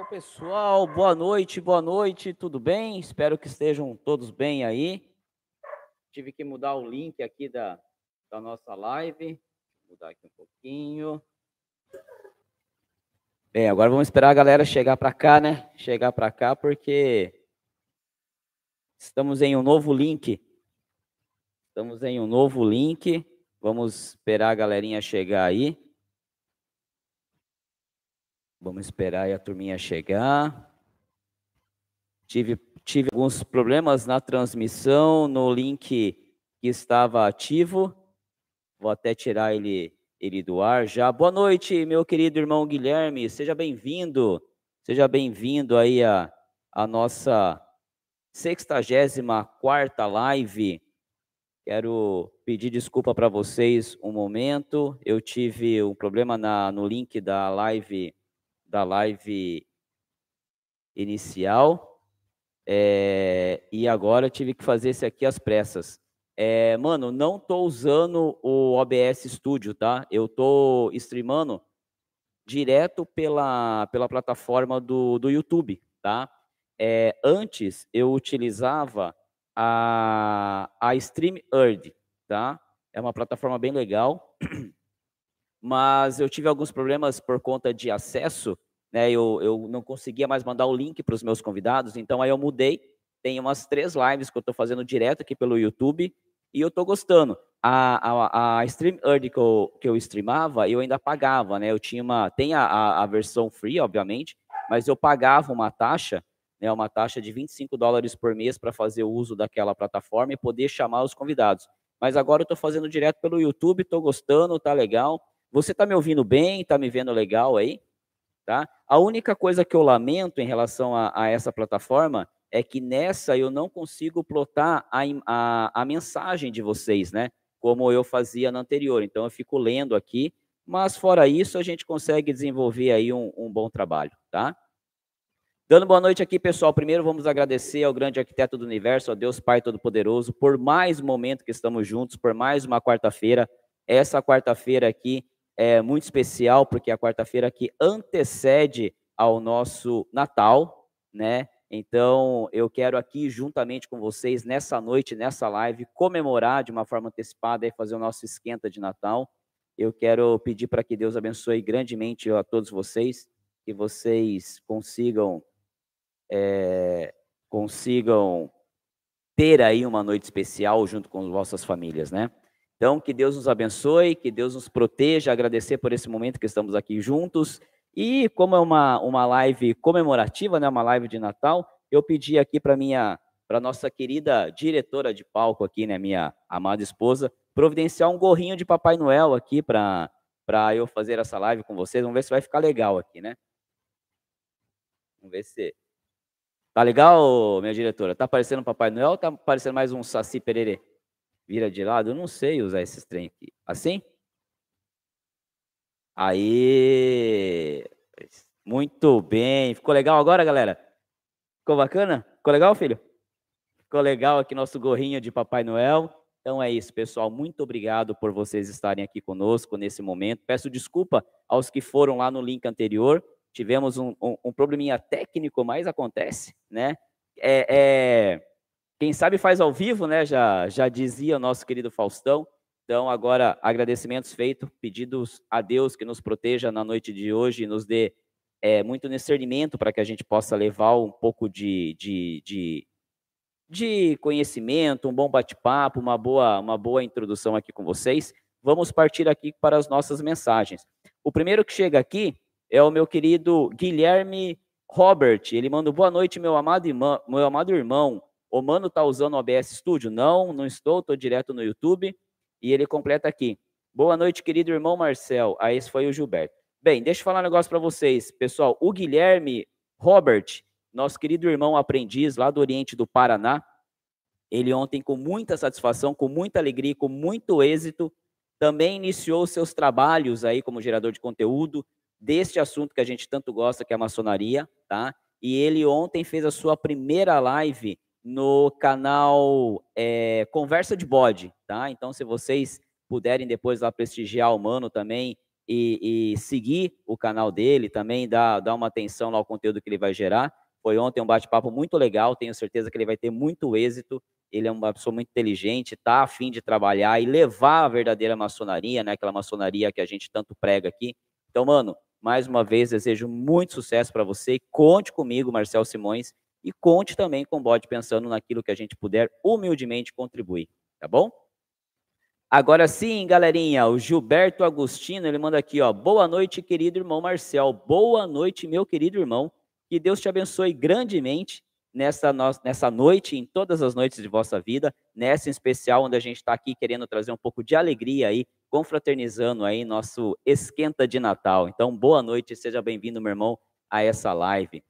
Alô, pessoal, boa noite, boa noite, tudo bem? Espero que estejam todos bem aí. Tive que mudar o link aqui da, da nossa live. Vou mudar aqui um pouquinho. Bem, agora vamos esperar a galera chegar para cá, né? Chegar para cá, porque estamos em um novo link. Estamos em um novo link. Vamos esperar a galerinha chegar aí. Vamos esperar aí a turminha chegar. Tive, tive alguns problemas na transmissão, no link que estava ativo. Vou até tirar ele, ele do ar já. Boa noite, meu querido irmão Guilherme. Seja bem-vindo. Seja bem-vindo aí a, a nossa 64 live. Quero pedir desculpa para vocês um momento. Eu tive um problema na, no link da live da live inicial. É, e agora tive que fazer esse aqui às pressas. É, mano, não tô usando o OBS Studio, tá? Eu tô streamando direto pela, pela plataforma do, do YouTube, tá? É, antes eu utilizava a, a StreamYard, tá? É uma plataforma bem legal. mas eu tive alguns problemas por conta de acesso, né? Eu, eu não conseguia mais mandar o link para os meus convidados, então aí eu mudei. Tem umas três lives que eu estou fazendo direto aqui pelo YouTube e eu estou gostando. A, a, a que eu, que eu streamava, eu ainda pagava, né? Eu tinha uma. Tem a, a, a versão free, obviamente, mas eu pagava uma taxa, né? Uma taxa de 25 dólares por mês para fazer o uso daquela plataforma e poder chamar os convidados. Mas agora eu estou fazendo direto pelo YouTube, estou gostando, tá legal. Você está me ouvindo bem? Está me vendo legal aí? Tá? A única coisa que eu lamento em relação a, a essa plataforma é que nessa eu não consigo plotar a, a, a, mensagem de vocês, né? Como eu fazia na anterior. Então eu fico lendo aqui, mas fora isso a gente consegue desenvolver aí um, um bom trabalho, tá? Dando boa noite aqui, pessoal. Primeiro vamos agradecer ao grande arquiteto do universo, a Deus Pai Todo-Poderoso, por mais um momento que estamos juntos, por mais uma quarta-feira. Essa quarta-feira aqui é muito especial, porque é a quarta-feira que antecede ao nosso Natal, né? Então, eu quero aqui, juntamente com vocês, nessa noite, nessa live, comemorar de uma forma antecipada e fazer o nosso esquenta de Natal. Eu quero pedir para que Deus abençoe grandemente a todos vocês, que vocês consigam, é, consigam ter aí uma noite especial junto com as vossas famílias, né? Então, que Deus nos abençoe, que Deus nos proteja, agradecer por esse momento que estamos aqui juntos. E como é uma, uma live comemorativa, né, uma live de Natal, eu pedi aqui para minha para nossa querida diretora de palco aqui, né, minha amada esposa, providenciar um gorrinho de Papai Noel aqui para para eu fazer essa live com vocês. Vamos ver se vai ficar legal aqui, né? Vamos ver se Tá legal, minha diretora? Tá parecendo Papai Noel ou tá parecendo mais um Saci Pererê? Vira de lado, eu não sei usar esses trem aqui. Assim? Aí. Muito bem. Ficou legal agora, galera? Ficou bacana? Ficou legal, filho? Ficou legal aqui nosso gorrinho de Papai Noel. Então é isso, pessoal. Muito obrigado por vocês estarem aqui conosco nesse momento. Peço desculpa aos que foram lá no link anterior. Tivemos um, um, um probleminha técnico, mas acontece, né? É, é, quem sabe faz ao vivo, né? Já, já dizia o nosso querido Faustão. Então, agora, agradecimentos feitos, pedidos a Deus que nos proteja na noite de hoje e nos dê é, muito discernimento para que a gente possa levar um pouco de, de, de, de conhecimento, um bom bate-papo, uma boa, uma boa introdução aqui com vocês. Vamos partir aqui para as nossas mensagens. O primeiro que chega aqui é o meu querido Guilherme Robert. Ele manda boa noite, meu amado irmão, meu amado irmão. O Mano está usando o OBS Studio? Não, não estou, estou direto no YouTube. E ele completa aqui. Boa noite, querido irmão Marcel. Ah, esse foi o Gilberto. Bem, deixa eu falar um negócio para vocês. Pessoal, o Guilherme Robert, nosso querido irmão aprendiz lá do Oriente do Paraná, ele ontem, com muita satisfação, com muita alegria, com muito êxito, também iniciou seus trabalhos aí como gerador de conteúdo deste assunto que a gente tanto gosta, que é a maçonaria, tá? E ele ontem fez a sua primeira live no canal é, Conversa de Bode, tá? Então, se vocês puderem depois lá prestigiar o Mano também e, e, seguir o canal dele, também dar, uma atenção ao conteúdo que ele vai gerar. Foi ontem um bate-papo muito legal, tenho certeza que ele vai ter muito êxito. Ele é uma pessoa muito inteligente, está afim de trabalhar e levar a verdadeira maçonaria, né? aquela maçonaria que a gente tanto prega aqui. Então, mano, mais uma vez, desejo muito sucesso para você. Conte comigo, Marcel Simões, e conte também com o Bode pensando naquilo que a gente puder humildemente contribuir, tá bom? Agora sim, galerinha, o Gilberto Agostino, ele manda aqui, ó, boa noite, querido irmão Marcel, boa noite, meu querido irmão, que Deus te abençoe grandemente nessa, nessa noite, em todas as noites de vossa vida, nessa em especial, onde a gente está aqui querendo trazer um pouco de alegria aí, confraternizando aí nosso esquenta de Natal. Então, boa noite, seja bem-vindo, meu irmão, a essa live.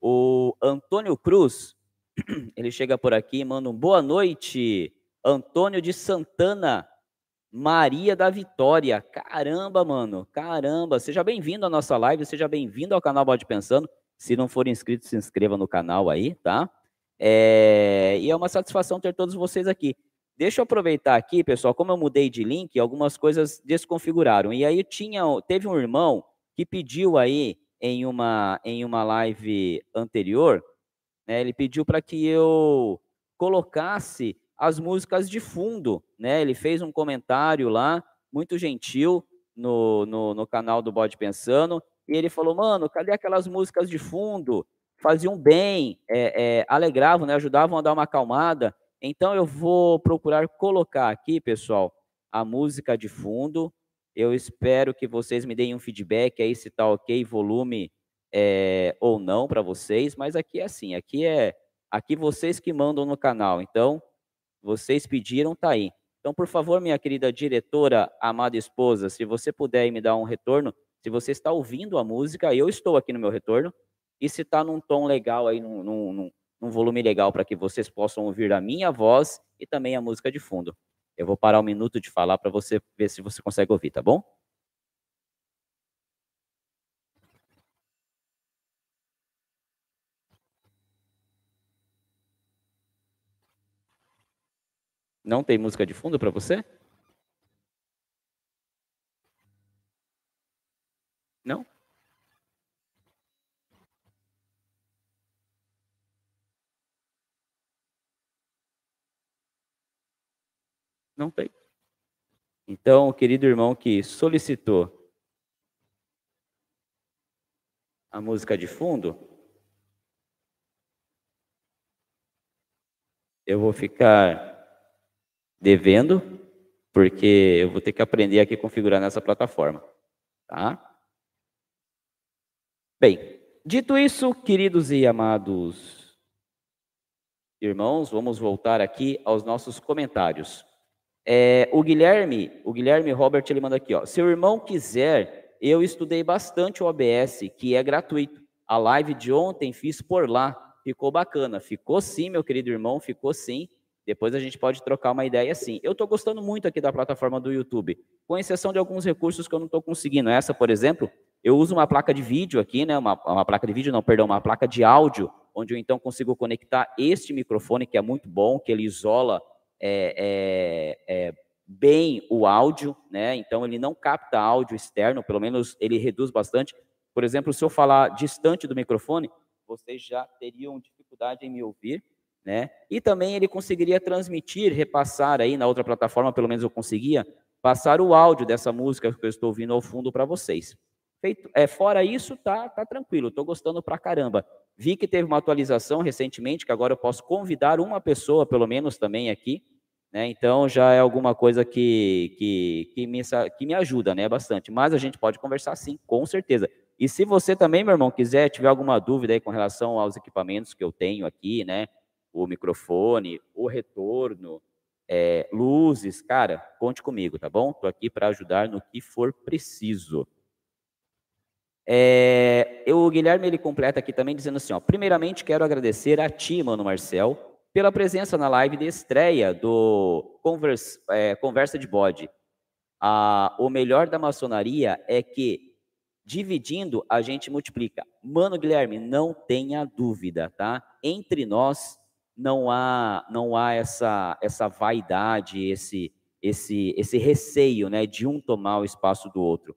O Antônio Cruz, ele chega por aqui e manda um boa noite, Antônio de Santana, Maria da Vitória. Caramba, mano, caramba. Seja bem-vindo à nossa live, seja bem-vindo ao canal Bode Pensando. Se não for inscrito, se inscreva no canal aí, tá? É... E é uma satisfação ter todos vocês aqui. Deixa eu aproveitar aqui, pessoal, como eu mudei de link, algumas coisas desconfiguraram. E aí tinha, teve um irmão que pediu aí em uma, em uma live anterior, né, ele pediu para que eu colocasse as músicas de fundo, né? Ele fez um comentário lá, muito gentil, no, no, no canal do Bode Pensando, e ele falou, mano, cadê aquelas músicas de fundo? Faziam bem, é, é, alegravam, né? ajudavam a dar uma acalmada. Então eu vou procurar colocar aqui, pessoal, a música de fundo, eu espero que vocês me deem um feedback aí se está ok, volume é, ou não para vocês, mas aqui é assim, aqui é aqui vocês que mandam no canal. Então, vocês pediram, tá aí. Então, por favor, minha querida diretora, amada esposa, se você puder me dar um retorno, se você está ouvindo a música, eu estou aqui no meu retorno, e se está num tom legal aí, num, num, num volume legal para que vocês possam ouvir a minha voz e também a música de fundo. Eu vou parar um minuto de falar para você ver se você consegue ouvir, tá bom? Não tem música de fundo para você? Não? Não tem. Então, o querido irmão que solicitou a música de fundo, eu vou ficar devendo, porque eu vou ter que aprender aqui a configurar nessa plataforma, tá? Bem, dito isso, queridos e amados irmãos, vamos voltar aqui aos nossos comentários. É, o Guilherme, o Guilherme Robert, ele manda aqui, ó. Se o irmão quiser, eu estudei bastante o OBS, que é gratuito. A live de ontem fiz por lá, ficou bacana. Ficou sim, meu querido irmão, ficou sim. Depois a gente pode trocar uma ideia assim. Eu estou gostando muito aqui da plataforma do YouTube, com exceção de alguns recursos que eu não estou conseguindo. Essa, por exemplo, eu uso uma placa de vídeo aqui, né? Uma, uma placa de vídeo, não, perdão, uma placa de áudio, onde eu então consigo conectar este microfone, que é muito bom, que ele isola é, é, é, bem o áudio, né? Então ele não capta áudio externo, pelo menos ele reduz bastante. Por exemplo, se eu falar distante do microfone, vocês já teriam dificuldade em me ouvir, né? E também ele conseguiria transmitir, repassar aí na outra plataforma, pelo menos eu conseguia, passar o áudio dessa música que eu estou ouvindo ao fundo para vocês. Feito, é, fora isso, tá, tá tranquilo, estou gostando pra caramba. Vi que teve uma atualização recentemente, que agora eu posso convidar uma pessoa, pelo menos, também aqui. Né? Então, já é alguma coisa que, que, que, me, que me ajuda né, bastante. Mas a gente pode conversar sim, com certeza. E se você também, meu irmão, quiser, tiver alguma dúvida aí com relação aos equipamentos que eu tenho aqui, né? O microfone, o retorno, é, luzes, cara, conte comigo, tá bom? Estou aqui para ajudar no que for preciso. É, eu, o Guilherme ele completa aqui também dizendo assim: ó, primeiramente quero agradecer a ti, mano Marcel, pela presença na live de estreia do Conversa, é, Conversa de Bode. Ah, o melhor da maçonaria é que dividindo a gente multiplica. Mano Guilherme, não tenha dúvida, tá? Entre nós não há não há essa essa vaidade, esse esse, esse receio né, de um tomar o espaço do outro.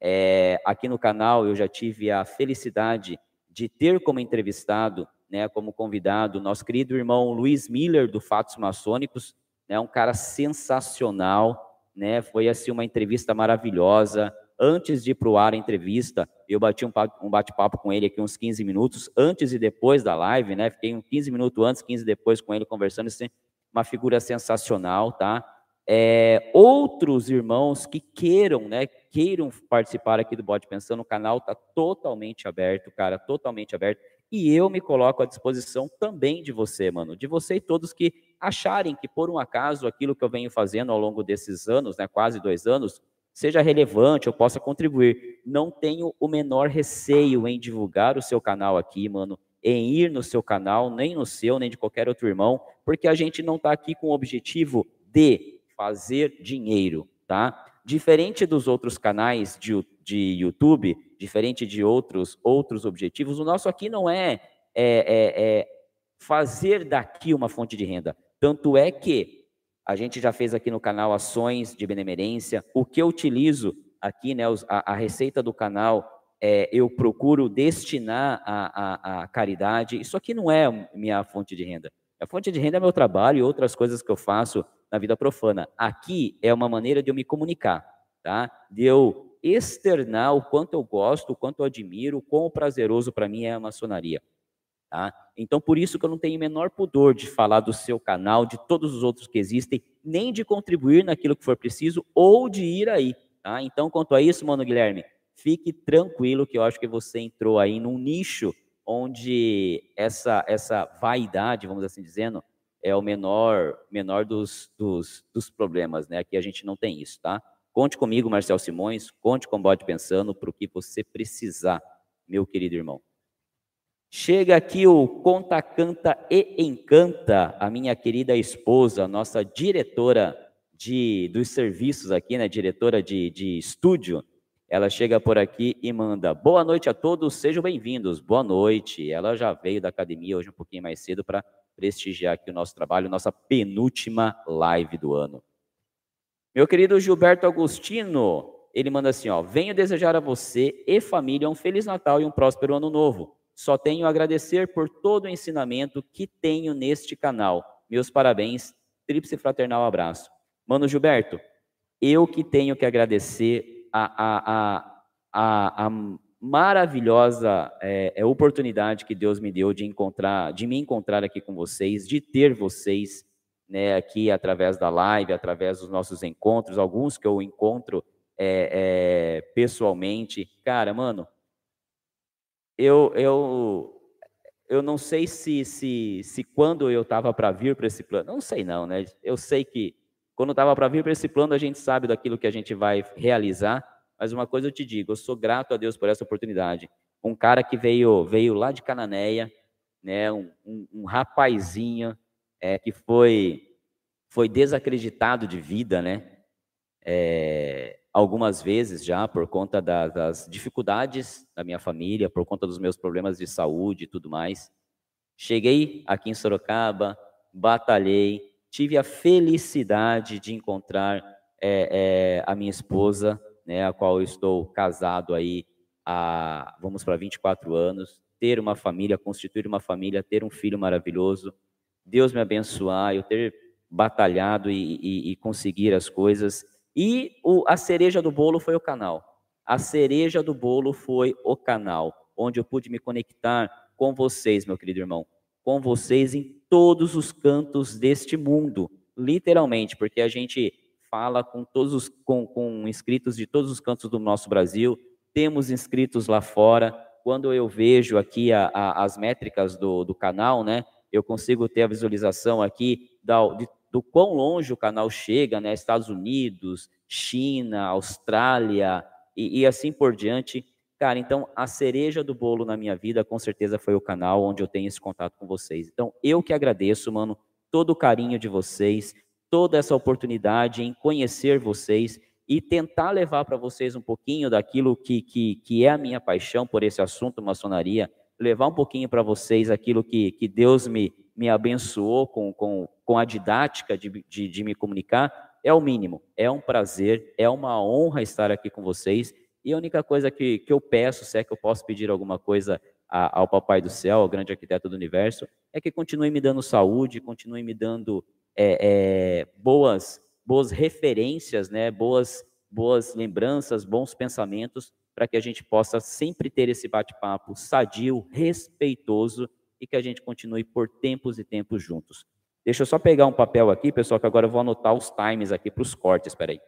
É, aqui no canal eu já tive a felicidade de ter como entrevistado, né, como convidado, nosso querido irmão Luiz Miller, do Fatos Maçônicos, né, um cara sensacional, né, foi assim uma entrevista maravilhosa. Antes de ir para o ar a entrevista, eu bati um, um bate-papo com ele aqui uns 15 minutos, antes e depois da live, né, fiquei uns 15 minutos antes, 15 depois com ele conversando, assim, uma figura sensacional, tá? É, outros irmãos que queiram, né, queiram participar aqui do Bode Pensando, o canal está totalmente aberto, cara, totalmente aberto. E eu me coloco à disposição também de você, mano, de você e todos que acharem que, por um acaso, aquilo que eu venho fazendo ao longo desses anos, né, quase dois anos, seja relevante, eu possa contribuir. Não tenho o menor receio em divulgar o seu canal aqui, mano, em ir no seu canal, nem no seu, nem de qualquer outro irmão, porque a gente não está aqui com o objetivo de fazer dinheiro, tá? Diferente dos outros canais de, de YouTube, diferente de outros outros objetivos, o nosso aqui não é, é, é, é fazer daqui uma fonte de renda. Tanto é que a gente já fez aqui no canal ações de benemerência. O que eu utilizo aqui, né, a, a receita do canal, é, eu procuro destinar a caridade. Isso aqui não é minha fonte de renda. A fonte de renda é meu trabalho e outras coisas que eu faço na vida profana. Aqui é uma maneira de eu me comunicar, tá? De eu externar o quanto eu gosto, o quanto eu admiro, o quão prazeroso para mim é a maçonaria. Tá? Então, por isso que eu não tenho o menor pudor de falar do seu canal, de todos os outros que existem, nem de contribuir naquilo que for preciso ou de ir aí. Tá? Então, quanto a isso, mano Guilherme, fique tranquilo que eu acho que você entrou aí num nicho onde essa, essa vaidade, vamos assim dizendo, é o menor menor dos, dos, dos problemas, né? Aqui a gente não tem isso, tá? Conte comigo, Marcel Simões, conte com o Bode Pensando para o que você precisar, meu querido irmão. Chega aqui o Conta, Canta e Encanta, a minha querida esposa, nossa diretora de, dos serviços aqui, né, diretora de, de estúdio. Ela chega por aqui e manda: Boa noite a todos, sejam bem-vindos. Boa noite. Ela já veio da academia hoje um pouquinho mais cedo para prestigiar aqui o nosso trabalho, nossa penúltima live do ano. Meu querido Gilberto Agostino, ele manda assim: ó, Venho desejar a você e família um Feliz Natal e um próspero Ano Novo. Só tenho a agradecer por todo o ensinamento que tenho neste canal. Meus parabéns, tríplice fraternal abraço. Mano Gilberto, eu que tenho que agradecer a, a, a, a, a maravilhosa é, é, oportunidade que Deus me deu de encontrar, de me encontrar aqui com vocês, de ter vocês né, aqui através da live, através dos nossos encontros, alguns que eu encontro é, é, pessoalmente. Cara, mano, eu, eu, eu não sei se, se, se quando eu estava para vir para esse plano, não sei não, né? Eu sei que quando estava para vir para esse plano, a gente sabe daquilo que a gente vai realizar, mas uma coisa eu te digo, eu sou grato a Deus por essa oportunidade. Um cara que veio, veio lá de Cananéia, né? um, um, um rapazinho é, que foi, foi desacreditado de vida, né? É, algumas vezes já por conta da, das dificuldades da minha família, por conta dos meus problemas de saúde e tudo mais. Cheguei aqui em Sorocaba, batalhei, tive a felicidade de encontrar é, é, a minha esposa, né, a qual eu estou casado aí há, vamos para 24 anos, ter uma família, constituir uma família, ter um filho maravilhoso, Deus me abençoar, eu ter batalhado e, e, e conseguir as coisas. E o, a cereja do bolo foi o canal. A cereja do bolo foi o canal, onde eu pude me conectar com vocês, meu querido irmão, com vocês em todos os cantos deste mundo, literalmente, porque a gente fala com todos os com, com inscritos de todos os cantos do nosso Brasil, temos inscritos lá fora. Quando eu vejo aqui a, a, as métricas do, do canal, né, eu consigo ter a visualização aqui da, de do quão longe o canal chega, né? Estados Unidos, China, Austrália e, e, assim por diante. Cara, então a cereja do bolo na minha vida com certeza foi o canal onde eu tenho esse contato com vocês. Então eu que agradeço, mano, todo o carinho de vocês, toda essa oportunidade em conhecer vocês e tentar levar para vocês um pouquinho daquilo que, que, que é a minha paixão por esse assunto maçonaria, levar um pouquinho para vocês aquilo que, que Deus me, me abençoou com, com, com a didática de, de, de me comunicar, É o mínimo. É um prazer, é uma honra estar aqui com vocês. E a única coisa que, que eu peço, se é que eu posso pedir alguma coisa ao Papai do Céu, ao grande arquiteto do universo, é que continue me dando saúde, continue me dando é, é, boas, boas referências, né? boas, boas lembranças, bons pensamentos, para que a gente possa sempre ter esse bate-papo sadio, respeitoso e que a gente continue por tempos e tempos juntos. Deixa eu só pegar um papel aqui, pessoal, que agora eu vou anotar os times aqui para os cortes. Espera aí.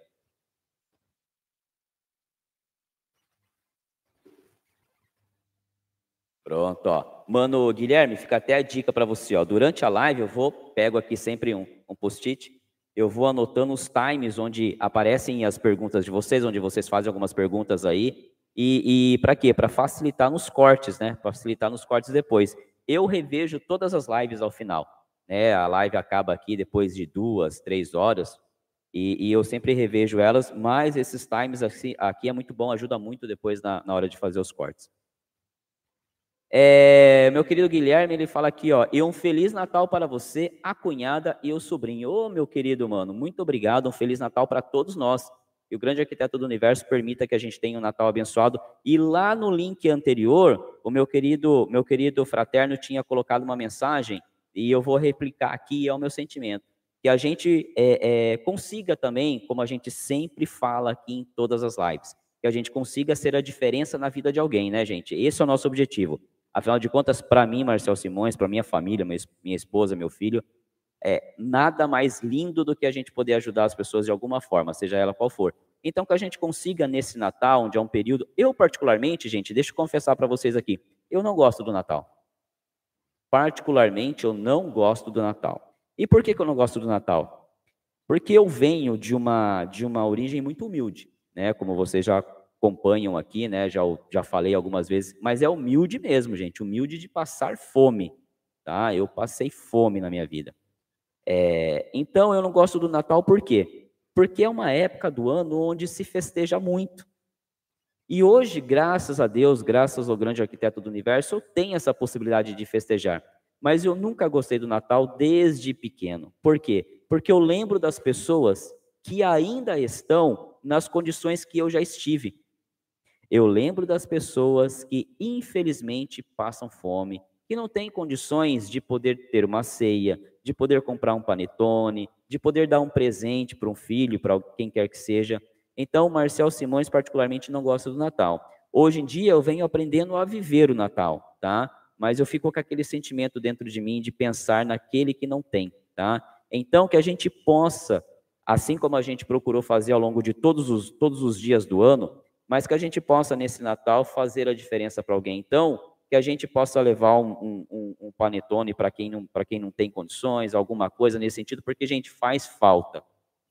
Pronto, ó. Mano, Guilherme, fica até a dica para você, ó. Durante a live eu vou pego aqui sempre um, um post-it, eu vou anotando os times onde aparecem as perguntas de vocês, onde vocês fazem algumas perguntas aí. E, e para quê? Para facilitar nos cortes, né? Facilitar nos cortes depois. Eu revejo todas as lives ao final. Né? A live acaba aqui depois de duas, três horas. E, e eu sempre revejo elas, mas esses times assim, aqui é muito bom, ajuda muito depois na, na hora de fazer os cortes. É, meu querido Guilherme, ele fala aqui, ó, e um feliz Natal para você, a cunhada e o sobrinho. Ô, meu querido mano, muito obrigado, um feliz Natal para todos nós. E o grande arquiteto do universo permita que a gente tenha um Natal abençoado. E lá no link anterior, o meu querido, meu querido fraterno tinha colocado uma mensagem e eu vou replicar aqui, é o meu sentimento. Que a gente é, é, consiga também, como a gente sempre fala aqui em todas as lives, que a gente consiga ser a diferença na vida de alguém, né, gente? Esse é o nosso objetivo. Afinal de contas, para mim, Marcel Simões, para minha família, minha esposa, meu filho, é nada mais lindo do que a gente poder ajudar as pessoas de alguma forma, seja ela qual for. Então, que a gente consiga nesse Natal, onde é um período. Eu, particularmente, gente, deixa eu confessar para vocês aqui, eu não gosto do Natal. Particularmente, eu não gosto do Natal. E por que, que eu não gosto do Natal? Porque eu venho de uma, de uma origem muito humilde, né? Como vocês já acompanham aqui, né? Já, já falei algumas vezes, mas é humilde mesmo, gente, humilde de passar fome, tá? Eu passei fome na minha vida. É, então eu não gosto do Natal por quê? Porque é uma época do ano onde se festeja muito. E hoje, graças a Deus, graças ao grande arquiteto do universo, eu tenho essa possibilidade de festejar. Mas eu nunca gostei do Natal desde pequeno. Por quê? Porque eu lembro das pessoas que ainda estão nas condições que eu já estive. Eu lembro das pessoas que, infelizmente, passam fome, que não têm condições de poder ter uma ceia, de poder comprar um panetone, de poder dar um presente para um filho, para quem quer que seja. Então, Marcel Simões, particularmente, não gosta do Natal. Hoje em dia, eu venho aprendendo a viver o Natal, tá? Mas eu fico com aquele sentimento dentro de mim de pensar naquele que não tem, tá? Então, que a gente possa, assim como a gente procurou fazer ao longo de todos os, todos os dias do ano, mas que a gente possa, nesse Natal, fazer a diferença para alguém. Então, que a gente possa levar um, um, um panetone para quem, não, quem não tem condições, alguma coisa nesse sentido, porque, gente, faz falta.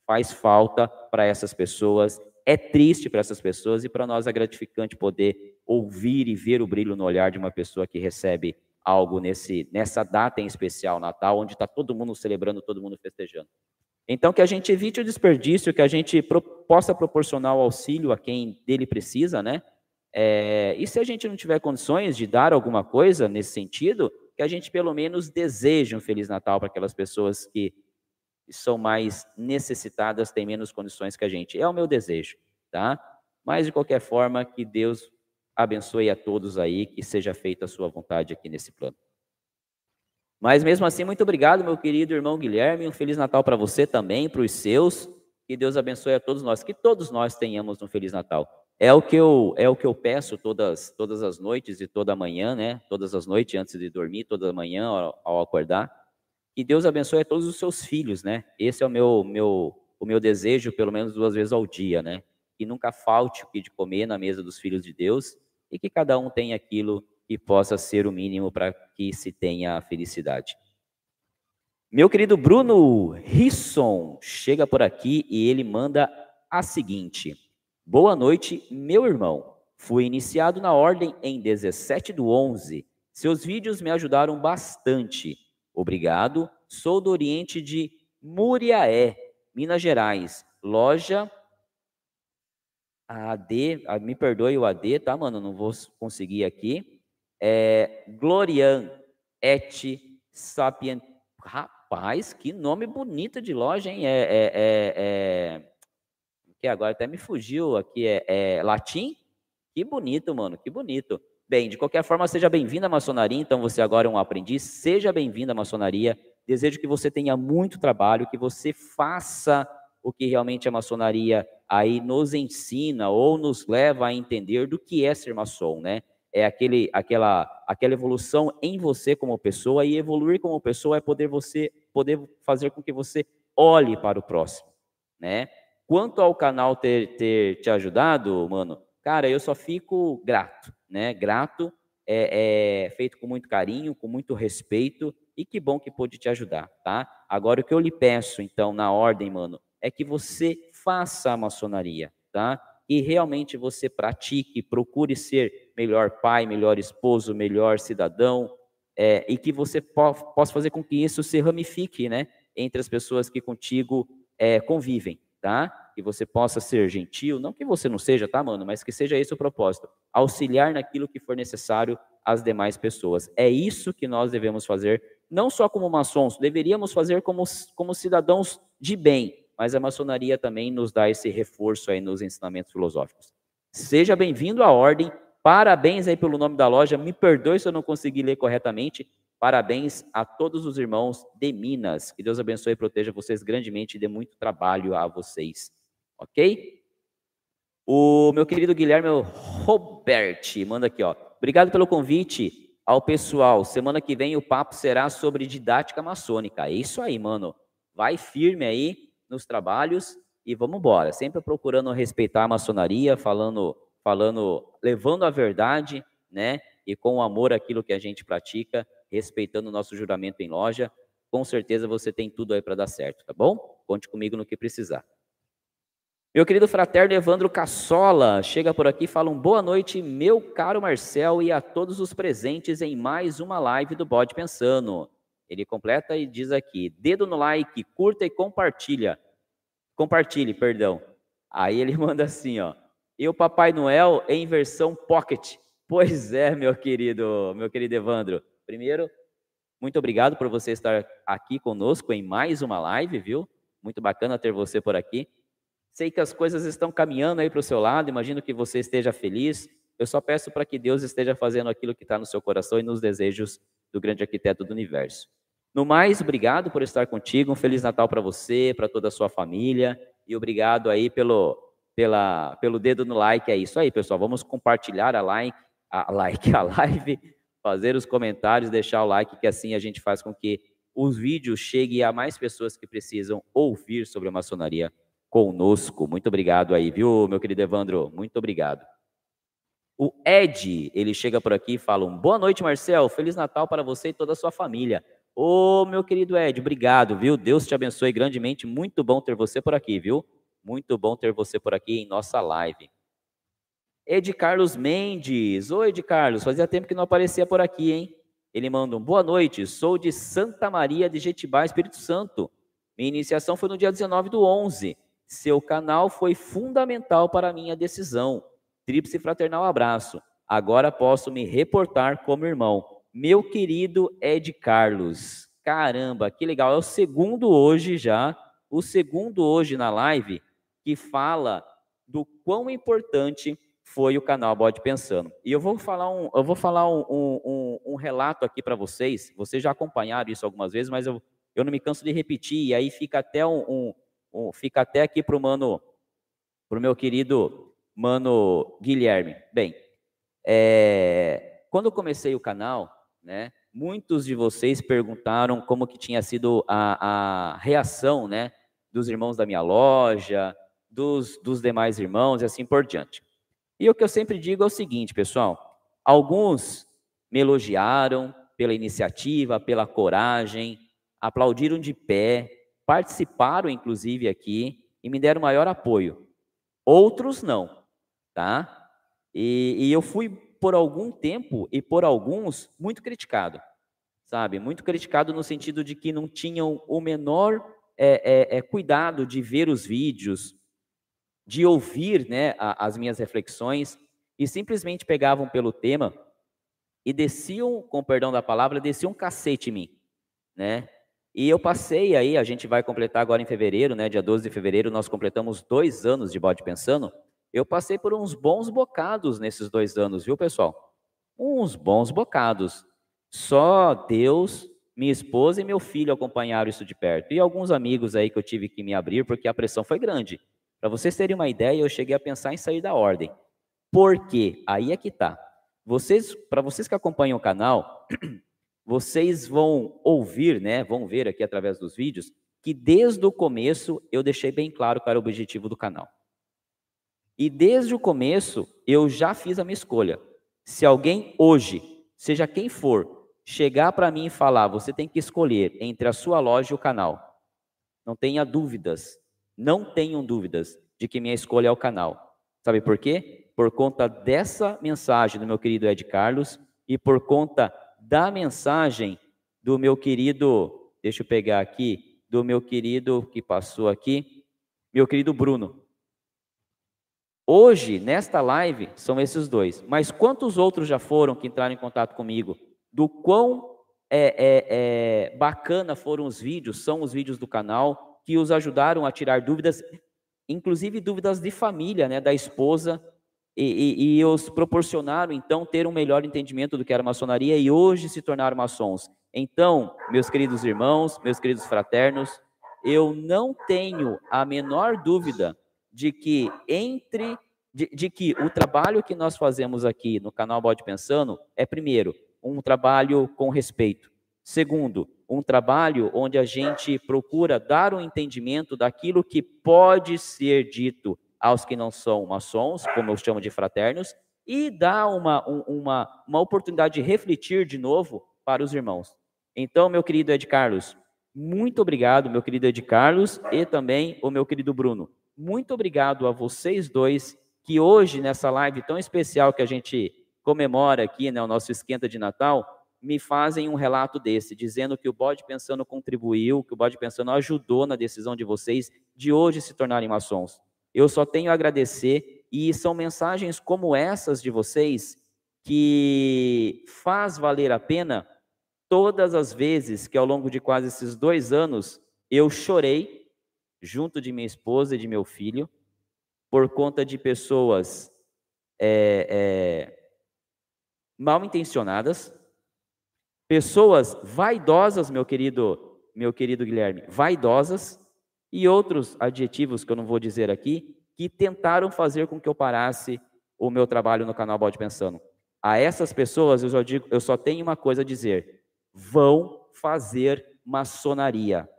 Faz falta para essas pessoas. É triste para essas pessoas e para nós é gratificante poder ouvir e ver o brilho no olhar de uma pessoa que recebe algo nesse, nessa data em especial, Natal, onde está todo mundo celebrando, todo mundo festejando. Então, que a gente evite o desperdício, que a gente pro, possa proporcionar o auxílio a quem dele precisa, né? É, e se a gente não tiver condições de dar alguma coisa nesse sentido, que a gente pelo menos deseje um Feliz Natal para aquelas pessoas que são mais necessitadas, têm menos condições que a gente. É o meu desejo, tá? Mas, de qualquer forma, que Deus abençoe a todos aí, que seja feita a sua vontade aqui nesse plano. Mas mesmo assim, muito obrigado, meu querido irmão Guilherme. Um Feliz Natal para você também, para os seus. Que Deus abençoe a todos nós, que todos nós tenhamos um Feliz Natal. É o que eu, é o que eu peço todas, todas as noites e toda manhã, né? Todas as noites antes de dormir, toda manhã ao, ao acordar. Que Deus abençoe a todos os seus filhos, né? Esse é o meu, meu, o meu desejo, pelo menos duas vezes ao dia, né? Que nunca falte o que de comer na mesa dos filhos de Deus e que cada um tenha aquilo que possa ser o mínimo para que se tenha felicidade. Meu querido Bruno Risson chega por aqui e ele manda a seguinte: Boa noite, meu irmão. Fui iniciado na ordem em 17 do 11. Seus vídeos me ajudaram bastante. Obrigado. Sou do Oriente de Muriaé, Minas Gerais. Loja AD, me perdoe o AD, tá, mano? Não vou conseguir aqui é, Glorian et sapient. Rapaz, que nome bonito de loja, hein? É, é, é, é... que agora até me fugiu aqui, é, é latim? Que bonito, mano, que bonito. Bem, de qualquer forma, seja bem-vindo à maçonaria. Então, você agora é um aprendiz. Seja bem-vindo à maçonaria. Desejo que você tenha muito trabalho, que você faça o que realmente a maçonaria aí nos ensina ou nos leva a entender do que é ser maçom, né? É aquele, aquela, aquela evolução em você como pessoa e evoluir como pessoa é poder você poder fazer com que você olhe para o próximo, né? Quanto ao canal ter, ter te ajudado, mano, cara, eu só fico grato né? Grato, é, é, feito com muito carinho, com muito respeito e que bom que pôde te ajudar, tá? Agora o que eu lhe peço, então, na ordem, mano, é que você faça a maçonaria, tá? E realmente você pratique, procure ser melhor pai, melhor esposo, melhor cidadão, é, e que você po possa fazer com que isso se ramifique, né? Entre as pessoas que contigo é, convivem, tá? que você possa ser gentil, não que você não seja, tá, mano, mas que seja esse o propósito, auxiliar naquilo que for necessário às demais pessoas. É isso que nós devemos fazer, não só como maçons, deveríamos fazer como, como cidadãos de bem, mas a maçonaria também nos dá esse reforço aí nos ensinamentos filosóficos. Seja bem-vindo à ordem, parabéns aí pelo nome da loja, me perdoe se eu não consegui ler corretamente, Parabéns a todos os irmãos de Minas. Que Deus abençoe e proteja vocês grandemente e dê muito trabalho a vocês ok? O meu querido Guilherme Roberti manda aqui, ó. Obrigado pelo convite ao pessoal. Semana que vem o papo será sobre didática maçônica. É isso aí, mano. Vai firme aí nos trabalhos e vamos embora. Sempre procurando respeitar a maçonaria, falando, falando, levando a verdade, né? E com amor aquilo que a gente pratica, respeitando o nosso juramento em loja. Com certeza você tem tudo aí para dar certo, tá bom? Conte comigo no que precisar. Meu querido fraterno Evandro Cassola chega por aqui e fala um boa noite, meu caro Marcel, e a todos os presentes em mais uma live do Bode Pensando. Ele completa e diz aqui: dedo no like, curta e compartilha. Compartilhe, perdão. Aí ele manda assim, ó. E o Papai Noel em versão pocket. Pois é, meu querido, meu querido Evandro. Primeiro, muito obrigado por você estar aqui conosco em mais uma live, viu? Muito bacana ter você por aqui. Sei que as coisas estão caminhando aí para o seu lado, imagino que você esteja feliz. Eu só peço para que Deus esteja fazendo aquilo que está no seu coração e nos desejos do grande arquiteto do universo. No mais, obrigado por estar contigo. Um Feliz Natal para você, para toda a sua família. E obrigado aí pelo, pela, pelo dedo no like. É isso aí, pessoal. Vamos compartilhar a like, a like, a live, fazer os comentários, deixar o like, que assim a gente faz com que os vídeos cheguem a mais pessoas que precisam ouvir sobre a maçonaria conosco. Muito obrigado aí, viu, meu querido Evandro? Muito obrigado. O Ed, ele chega por aqui e fala: um, Boa noite, Marcel. Feliz Natal para você e toda a sua família. Ô, meu querido Ed, obrigado, viu? Deus te abençoe grandemente. Muito bom ter você por aqui, viu? Muito bom ter você por aqui em nossa live. Ed Carlos Mendes. Oi, Ed Carlos. Fazia tempo que não aparecia por aqui, hein? Ele manda um boa noite. Sou de Santa Maria de Jetibá, Espírito Santo. Minha iniciação foi no dia 19 do 11. Seu canal foi fundamental para a minha decisão. Tríplice fraternal abraço. Agora posso me reportar como irmão. Meu querido Ed Carlos. Caramba, que legal. É o segundo hoje já, o segundo hoje na live que fala do quão importante foi o canal Bode Pensando. E eu vou falar um, eu vou falar um, um, um relato aqui para vocês. Vocês já acompanharam isso algumas vezes, mas eu, eu não me canso de repetir. E aí fica até um, fica até aqui para o mano, para o meu querido mano Guilherme. Bem, é, quando eu comecei o canal, né, muitos de vocês perguntaram como que tinha sido a, a reação, né, dos irmãos da minha loja, dos, dos demais irmãos e assim por diante. E o que eu sempre digo é o seguinte, pessoal: alguns me elogiaram pela iniciativa, pela coragem, aplaudiram de pé, participaram, inclusive, aqui e me deram maior apoio. Outros não, tá? E, e eu fui, por algum tempo e por alguns, muito criticado, sabe? Muito criticado no sentido de que não tinham o menor é, é, é, cuidado de ver os vídeos, de ouvir né, a, as minhas reflexões e simplesmente pegavam pelo tema e desciam, com perdão da palavra, desciam um cacete em mim, né? E eu passei aí, a gente vai completar agora em fevereiro, né? Dia 12 de fevereiro, nós completamos dois anos de Bode Pensando. Eu passei por uns bons bocados nesses dois anos, viu, pessoal? Uns bons bocados. Só Deus, minha esposa e meu filho acompanharam isso de perto. E alguns amigos aí que eu tive que me abrir, porque a pressão foi grande. Para vocês terem uma ideia, eu cheguei a pensar em sair da ordem. Por quê? Aí é que tá. Vocês, para vocês que acompanham o canal, vocês vão ouvir, né, vão ver aqui através dos vídeos, que desde o começo eu deixei bem claro qual era o objetivo do canal. E desde o começo eu já fiz a minha escolha. Se alguém hoje, seja quem for, chegar para mim e falar, você tem que escolher entre a sua loja e o canal. Não tenha dúvidas, não tenham dúvidas de que minha escolha é o canal. Sabe por quê? Por conta dessa mensagem do meu querido Ed Carlos e por conta da mensagem do meu querido, deixa eu pegar aqui, do meu querido que passou aqui, meu querido Bruno. Hoje, nesta live, são esses dois. Mas quantos outros já foram que entraram em contato comigo? Do quão é, é, é, bacana foram os vídeos, são os vídeos do canal, que os ajudaram a tirar dúvidas, inclusive dúvidas de família, né, da esposa, e, e, e, os proporcionaram, então, ter um melhor entendimento do que era maçonaria e hoje se tornaram maçons. Então, meus queridos irmãos, meus queridos fraternos, eu não tenho a menor dúvida de que entre de, de, que o trabalho que nós fazemos aqui no canal Bode Pensando é primeiro um trabalho com respeito, segundo um trabalho onde a gente procura dar um entendimento daquilo que pode ser dito aos que não são maçons, como eu chamo de fraternos, e dá uma, uma, uma oportunidade de refletir de novo para os irmãos. Então, meu querido Ed Carlos, muito obrigado, meu querido Ed Carlos, e também o meu querido Bruno. Muito obrigado a vocês dois que hoje, nessa live tão especial que a gente comemora aqui, né, o nosso esquenta de Natal, me fazem um relato desse, dizendo que o Bode Pensando contribuiu, que o Bode Pensando ajudou na decisão de vocês de hoje se tornarem maçons. Eu só tenho a agradecer e são mensagens como essas de vocês que faz valer a pena todas as vezes que ao longo de quase esses dois anos eu chorei junto de minha esposa e de meu filho por conta de pessoas é, é, mal intencionadas, pessoas vaidosas, meu querido, meu querido Guilherme, vaidosas, e outros adjetivos que eu não vou dizer aqui, que tentaram fazer com que eu parasse o meu trabalho no canal Bode Pensando. A essas pessoas eu só digo, eu só tenho uma coisa a dizer: vão fazer maçonaria.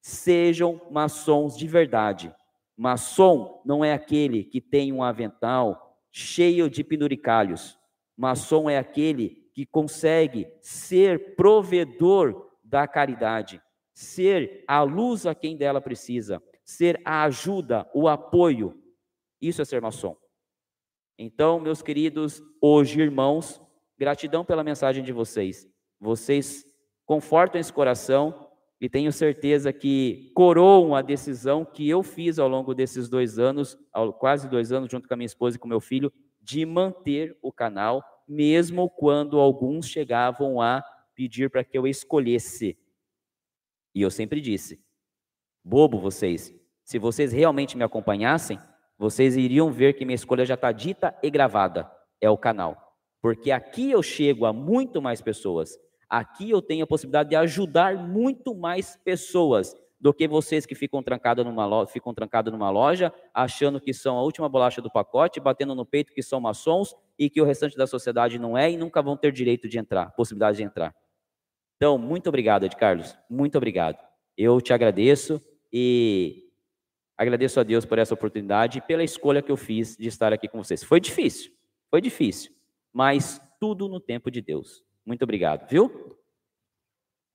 Sejam maçons de verdade. Maçom não é aquele que tem um avental cheio de penduricalhos. Maçom é aquele que consegue ser provedor da caridade ser a luz a quem dela precisa, ser a ajuda, o apoio. Isso é ser maçom. Então, meus queridos, hoje, irmãos, gratidão pela mensagem de vocês. Vocês confortam esse coração e tenho certeza que coroam a decisão que eu fiz ao longo desses dois anos, quase dois anos, junto com a minha esposa e com meu filho, de manter o canal, mesmo quando alguns chegavam a pedir para que eu escolhesse e eu sempre disse: bobo vocês, se vocês realmente me acompanhassem, vocês iriam ver que minha escolha já está dita e gravada: é o canal. Porque aqui eu chego a muito mais pessoas. Aqui eu tenho a possibilidade de ajudar muito mais pessoas do que vocês que ficam trancados numa loja, ficam numa loja, achando que são a última bolacha do pacote, batendo no peito que são maçons e que o restante da sociedade não é e nunca vão ter direito de entrar, possibilidade de entrar. Então, muito obrigado, Ed Carlos. Muito obrigado. Eu te agradeço e agradeço a Deus por essa oportunidade e pela escolha que eu fiz de estar aqui com vocês. Foi difícil, foi difícil, mas tudo no tempo de Deus. Muito obrigado, viu?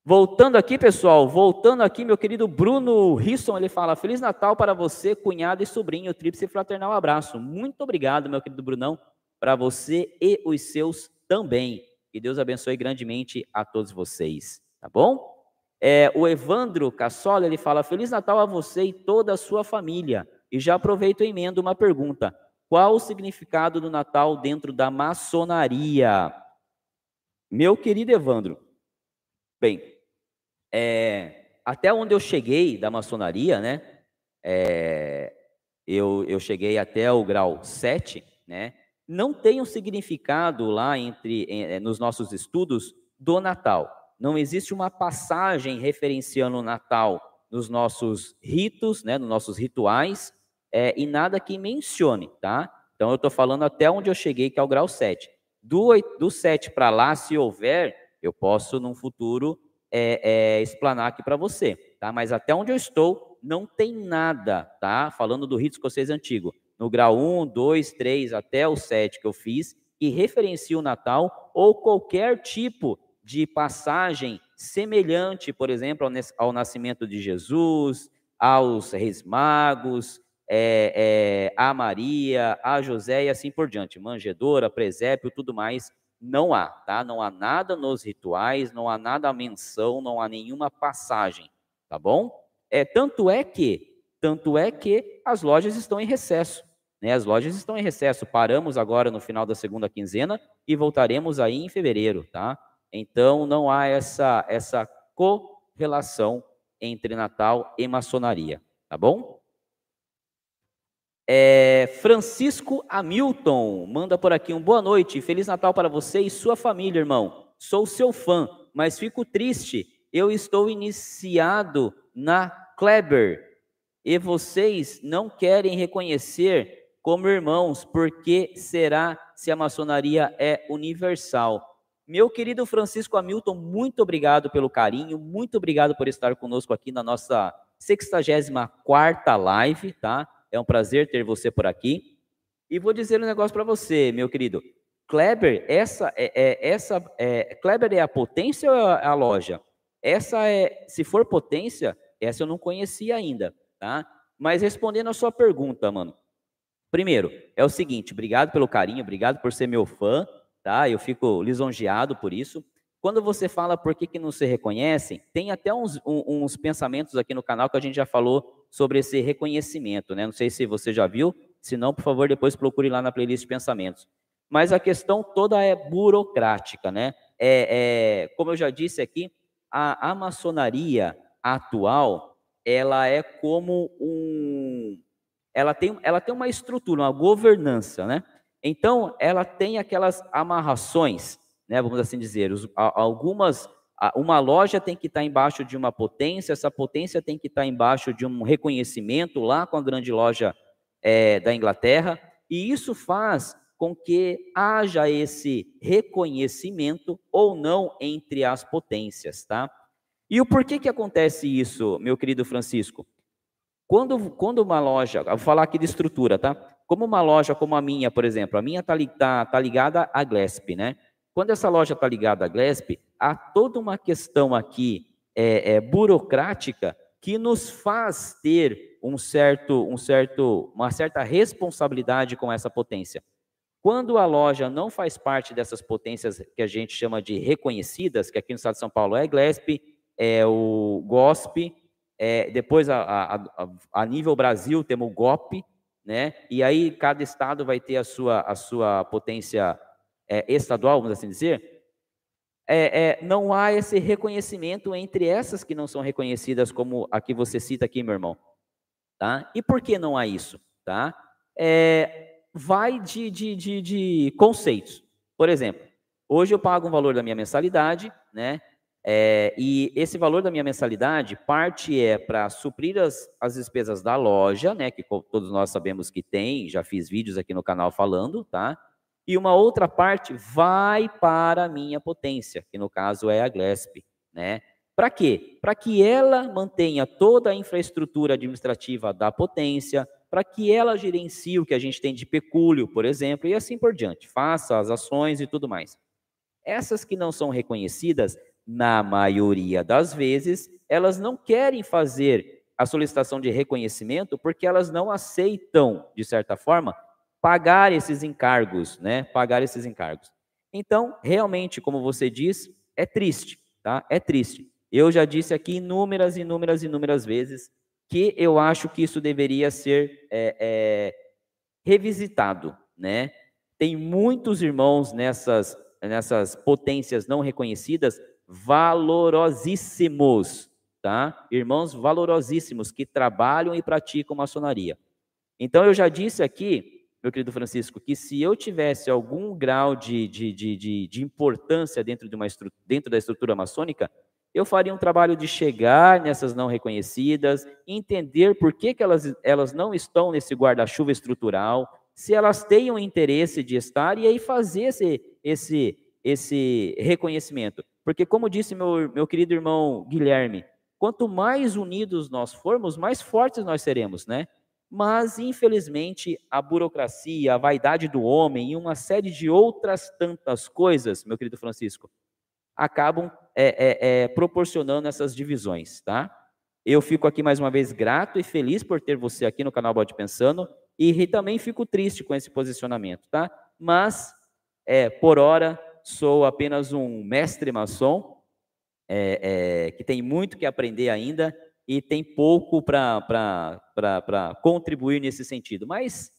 Voltando aqui, pessoal, voltando aqui, meu querido Bruno Risson, ele fala: Feliz Natal para você, cunhado e sobrinho, tríplice fraternal abraço. Muito obrigado, meu querido Brunão, para você e os seus também. Que Deus abençoe grandemente a todos vocês, tá bom? É, o Evandro Cassola, ele fala, Feliz Natal a você e toda a sua família. E já aproveito e emendo uma pergunta. Qual o significado do Natal dentro da maçonaria? Meu querido Evandro, bem, é, até onde eu cheguei da maçonaria, né? É, eu, eu cheguei até o grau 7, né? Não tem um significado lá entre eh, nos nossos estudos do Natal. Não existe uma passagem referenciando o Natal nos nossos ritos, né, nos nossos rituais, é, e nada que mencione, tá? Então eu estou falando até onde eu cheguei, que é o grau 7. Do, do 7 para lá, se houver, eu posso, num futuro, é, é, explanar aqui para você, tá? Mas até onde eu estou, não tem nada, tá? Falando do rito escocês antigo. No grau 1, 2, 3, até o 7 que eu fiz, que referencia o Natal ou qualquer tipo de passagem semelhante, por exemplo, ao, nascimento de Jesus, aos reis magos, é, é, a Maria, a José e assim por diante, manjedora, presépio, tudo mais, não há, tá? Não há nada nos rituais, não há nada a menção, não há nenhuma passagem, tá bom? É tanto é que, tanto é que as lojas estão em recesso, né? As lojas estão em recesso. Paramos agora no final da segunda quinzena e voltaremos aí em fevereiro, tá? Então não há essa essa correlação entre Natal e maçonaria, tá bom? É, Francisco Hamilton manda por aqui um boa noite, Feliz Natal para você e sua família, irmão. Sou seu fã, mas fico triste. Eu estou iniciado na Kleber e vocês não querem reconhecer como irmãos, porque será se a maçonaria é universal? Meu querido Francisco Hamilton, muito obrigado pelo carinho, muito obrigado por estar conosco aqui na nossa 64ª live, tá? É um prazer ter você por aqui. E vou dizer um negócio para você, meu querido. Kleber, essa é, é essa é, Kleber é a potência ou é a loja? Essa é, se for potência, essa eu não conhecia ainda, tá? Mas respondendo a sua pergunta, mano. Primeiro, é o seguinte, obrigado pelo carinho, obrigado por ser meu fã, tá? Eu fico lisonjeado por isso. Quando você fala por que, que não se reconhecem, tem até uns, uns pensamentos aqui no canal que a gente já falou sobre esse reconhecimento, né? Não sei se você já viu, se não, por favor, depois procure lá na playlist pensamentos. Mas a questão toda é burocrática, né? É, é como eu já disse aqui, a, a maçonaria atual, ela é como um... Ela tem, ela tem uma estrutura, uma governança, né? Então, ela tem aquelas amarrações, né, vamos assim dizer, os, algumas, uma loja tem que estar embaixo de uma potência, essa potência tem que estar embaixo de um reconhecimento lá com a grande loja é, da Inglaterra, e isso faz com que haja esse reconhecimento ou não entre as potências, tá? E o porquê que acontece isso, meu querido Francisco? Quando, quando uma loja, vou falar aqui de estrutura, tá? Como uma loja como a minha, por exemplo, a minha está tá, tá ligada à Glesp, né? Quando essa loja está ligada à Glesp, há toda uma questão aqui é, é, burocrática que nos faz ter um certo, um certo, uma certa responsabilidade com essa potência. Quando a loja não faz parte dessas potências que a gente chama de reconhecidas, que aqui no estado de São Paulo é Glesp, é o GOSP, é, depois a, a, a, nível Brasil temos o GOP, né? E aí cada estado vai ter a sua, a sua potência é, estadual, vamos assim dizer. É, é, não há esse reconhecimento entre essas que não são reconhecidas, como a que você cita aqui, meu irmão. Tá? E por que não há isso? Tá? É, vai de, de, de, de conceitos. Por exemplo, hoje eu pago um valor da minha mensalidade, né? É, e esse valor da minha mensalidade, parte é para suprir as, as despesas da loja, né, que todos nós sabemos que tem, já fiz vídeos aqui no canal falando, tá? E uma outra parte vai para a minha potência, que no caso é a Glesp, né? Para quê? Para que ela mantenha toda a infraestrutura administrativa da potência, para que ela gerencie o que a gente tem de pecúlio, por exemplo, e assim por diante, faça as ações e tudo mais. Essas que não são reconhecidas, na maioria das vezes, elas não querem fazer a solicitação de reconhecimento porque elas não aceitam, de certa forma, pagar esses encargos, né? Pagar esses encargos. Então, realmente, como você diz, é triste, tá? É triste. Eu já disse aqui inúmeras, inúmeras, inúmeras vezes que eu acho que isso deveria ser é, é, revisitado, né? Tem muitos irmãos nessas, nessas potências não reconhecidas valorosíssimos, tá? Irmãos valorosíssimos que trabalham e praticam maçonaria. Então eu já disse aqui, meu querido Francisco, que se eu tivesse algum grau de, de, de, de, importância dentro, de uma dentro da estrutura maçônica, eu faria um trabalho de chegar nessas não reconhecidas, entender por que, que elas, elas não estão nesse guarda-chuva estrutural, se elas têm o interesse de estar, e aí fazer esse, esse, esse reconhecimento. Porque, como disse meu, meu querido irmão Guilherme, quanto mais unidos nós formos, mais fortes nós seremos, né? Mas, infelizmente, a burocracia, a vaidade do homem e uma série de outras tantas coisas, meu querido Francisco, acabam é, é, é, proporcionando essas divisões, tá? Eu fico aqui mais uma vez grato e feliz por ter você aqui no canal Bode Pensando e também fico triste com esse posicionamento, tá? Mas, é, por hora, sou apenas um mestre maçom, é, é, que tem muito que aprender ainda e tem pouco para contribuir nesse sentido. Mas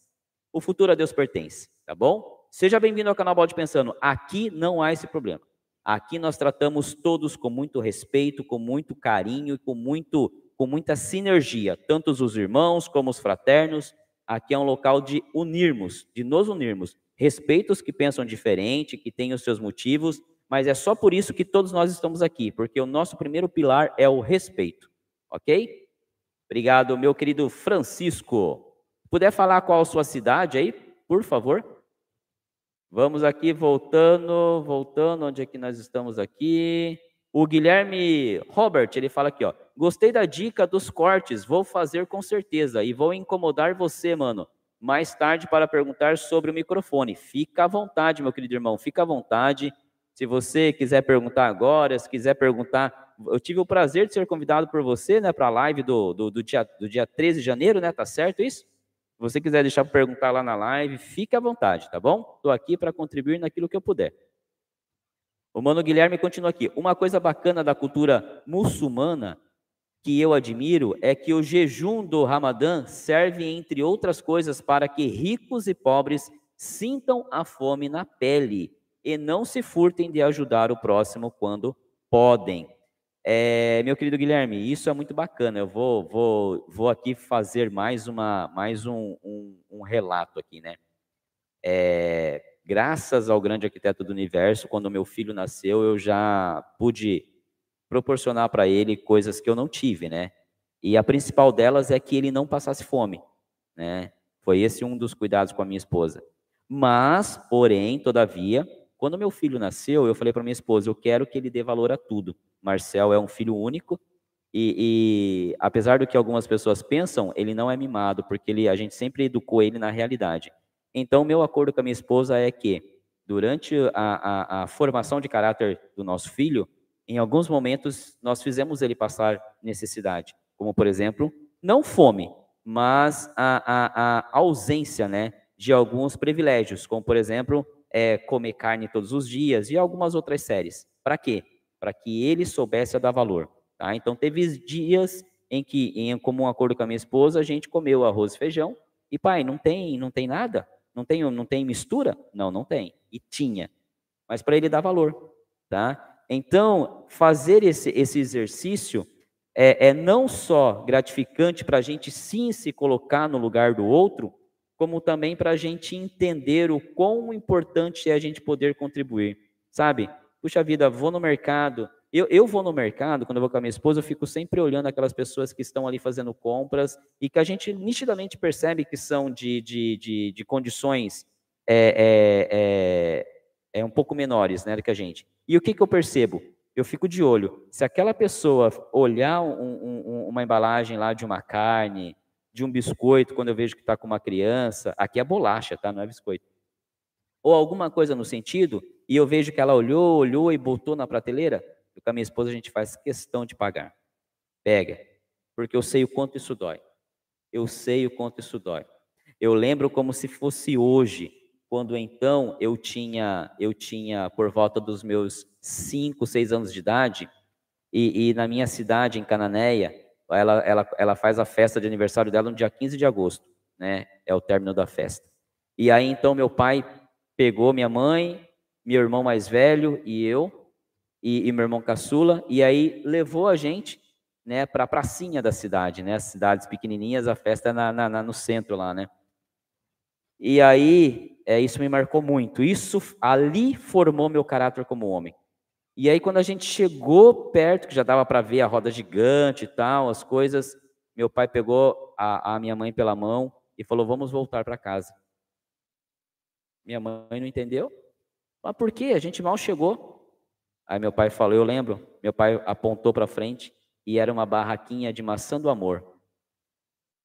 o futuro a Deus pertence, tá bom? Seja bem-vindo ao canal Balde Pensando. Aqui não há esse problema. Aqui nós tratamos todos com muito respeito, com muito carinho e com, muito, com muita sinergia, tanto os irmãos como os fraternos, Aqui é um local de unirmos, de nos unirmos. Respeito os que pensam diferente, que têm os seus motivos, mas é só por isso que todos nós estamos aqui, porque o nosso primeiro pilar é o respeito. Ok? Obrigado, meu querido Francisco. Puder falar qual a sua cidade aí, por favor? Vamos aqui voltando, voltando, onde é que nós estamos aqui? O Guilherme Robert, ele fala aqui, ó. Gostei da dica dos cortes, vou fazer com certeza e vou incomodar você, mano, mais tarde para perguntar sobre o microfone. Fica à vontade, meu querido irmão, fica à vontade. Se você quiser perguntar agora, se quiser perguntar, eu tive o prazer de ser convidado por você, né, para a live do, do, do, dia, do dia 13 de janeiro, né, tá certo isso? Se você quiser deixar perguntar lá na live, fique à vontade, tá bom? Estou aqui para contribuir naquilo que eu puder. O Mano Guilherme continua aqui. Uma coisa bacana da cultura muçulmana que eu admiro é que o jejum do Ramadã serve, entre outras coisas, para que ricos e pobres sintam a fome na pele e não se furtem de ajudar o próximo quando podem. É, meu querido Guilherme, isso é muito bacana. Eu vou, vou, vou aqui fazer mais, uma, mais um, um, um relato aqui, né? É, graças ao grande arquiteto do universo, quando meu filho nasceu, eu já pude proporcionar para ele coisas que eu não tive, né? E a principal delas é que ele não passasse fome, né? Foi esse um dos cuidados com a minha esposa. Mas, porém, todavia, quando meu filho nasceu, eu falei para minha esposa, eu quero que ele dê valor a tudo. Marcel é um filho único e, e, apesar do que algumas pessoas pensam, ele não é mimado, porque ele, a gente sempre educou ele na realidade. Então, meu acordo com a minha esposa é que, durante a, a, a formação de caráter do nosso filho, em alguns momentos nós fizemos ele passar necessidade, como, por exemplo, não fome, mas a, a ausência né, de alguns privilégios, como, por exemplo, é, comer carne todos os dias e algumas outras séries. Para quê? Para que ele soubesse dar valor. Tá? Então, teve dias em que, em comum acordo com a minha esposa, a gente comeu arroz e feijão, e pai, não tem, não tem nada? Não tem, não tem mistura? Não, não tem. E tinha. Mas para ele dar valor, tá? Então, fazer esse, esse exercício é, é não só gratificante para a gente sim se colocar no lugar do outro, como também para a gente entender o quão importante é a gente poder contribuir. Sabe? Puxa vida, vou no mercado, eu, eu vou no mercado, quando eu vou com a minha esposa, eu fico sempre olhando aquelas pessoas que estão ali fazendo compras e que a gente nitidamente percebe que são de, de, de, de condições é, é, é, é, um pouco menores né, do que a gente. E o que, que eu percebo? Eu fico de olho. Se aquela pessoa olhar um, um, uma embalagem lá de uma carne, de um biscoito, quando eu vejo que está com uma criança, aqui é bolacha, tá? Não é biscoito. Ou alguma coisa no sentido, e eu vejo que ela olhou, olhou e botou na prateleira, eu com a minha esposa a gente faz questão de pagar. Pega, porque eu sei o quanto isso dói. Eu sei o quanto isso dói. Eu lembro como se fosse hoje, quando então eu tinha, eu tinha por volta dos meus 5, 6 anos de idade, e, e, na minha cidade, em Cananéia, ela, ela, ela faz a festa de aniversário dela no dia 15 de agosto, né? É o término da festa. E aí então meu pai pegou minha mãe, meu irmão mais velho e eu, e, e meu irmão caçula, e aí levou a gente né, para a pracinha da cidade, né? As cidades pequenininhas, a festa é na, na, no centro lá, né? E aí, é, isso me marcou muito. Isso ali formou meu caráter como homem. E aí, quando a gente chegou perto, que já dava para ver a roda gigante e tal, as coisas, meu pai pegou a, a minha mãe pela mão e falou: Vamos voltar para casa. Minha mãe não entendeu. Mas por quê? A gente mal chegou. Aí meu pai falou: Eu lembro. Meu pai apontou para frente e era uma barraquinha de maçã do amor.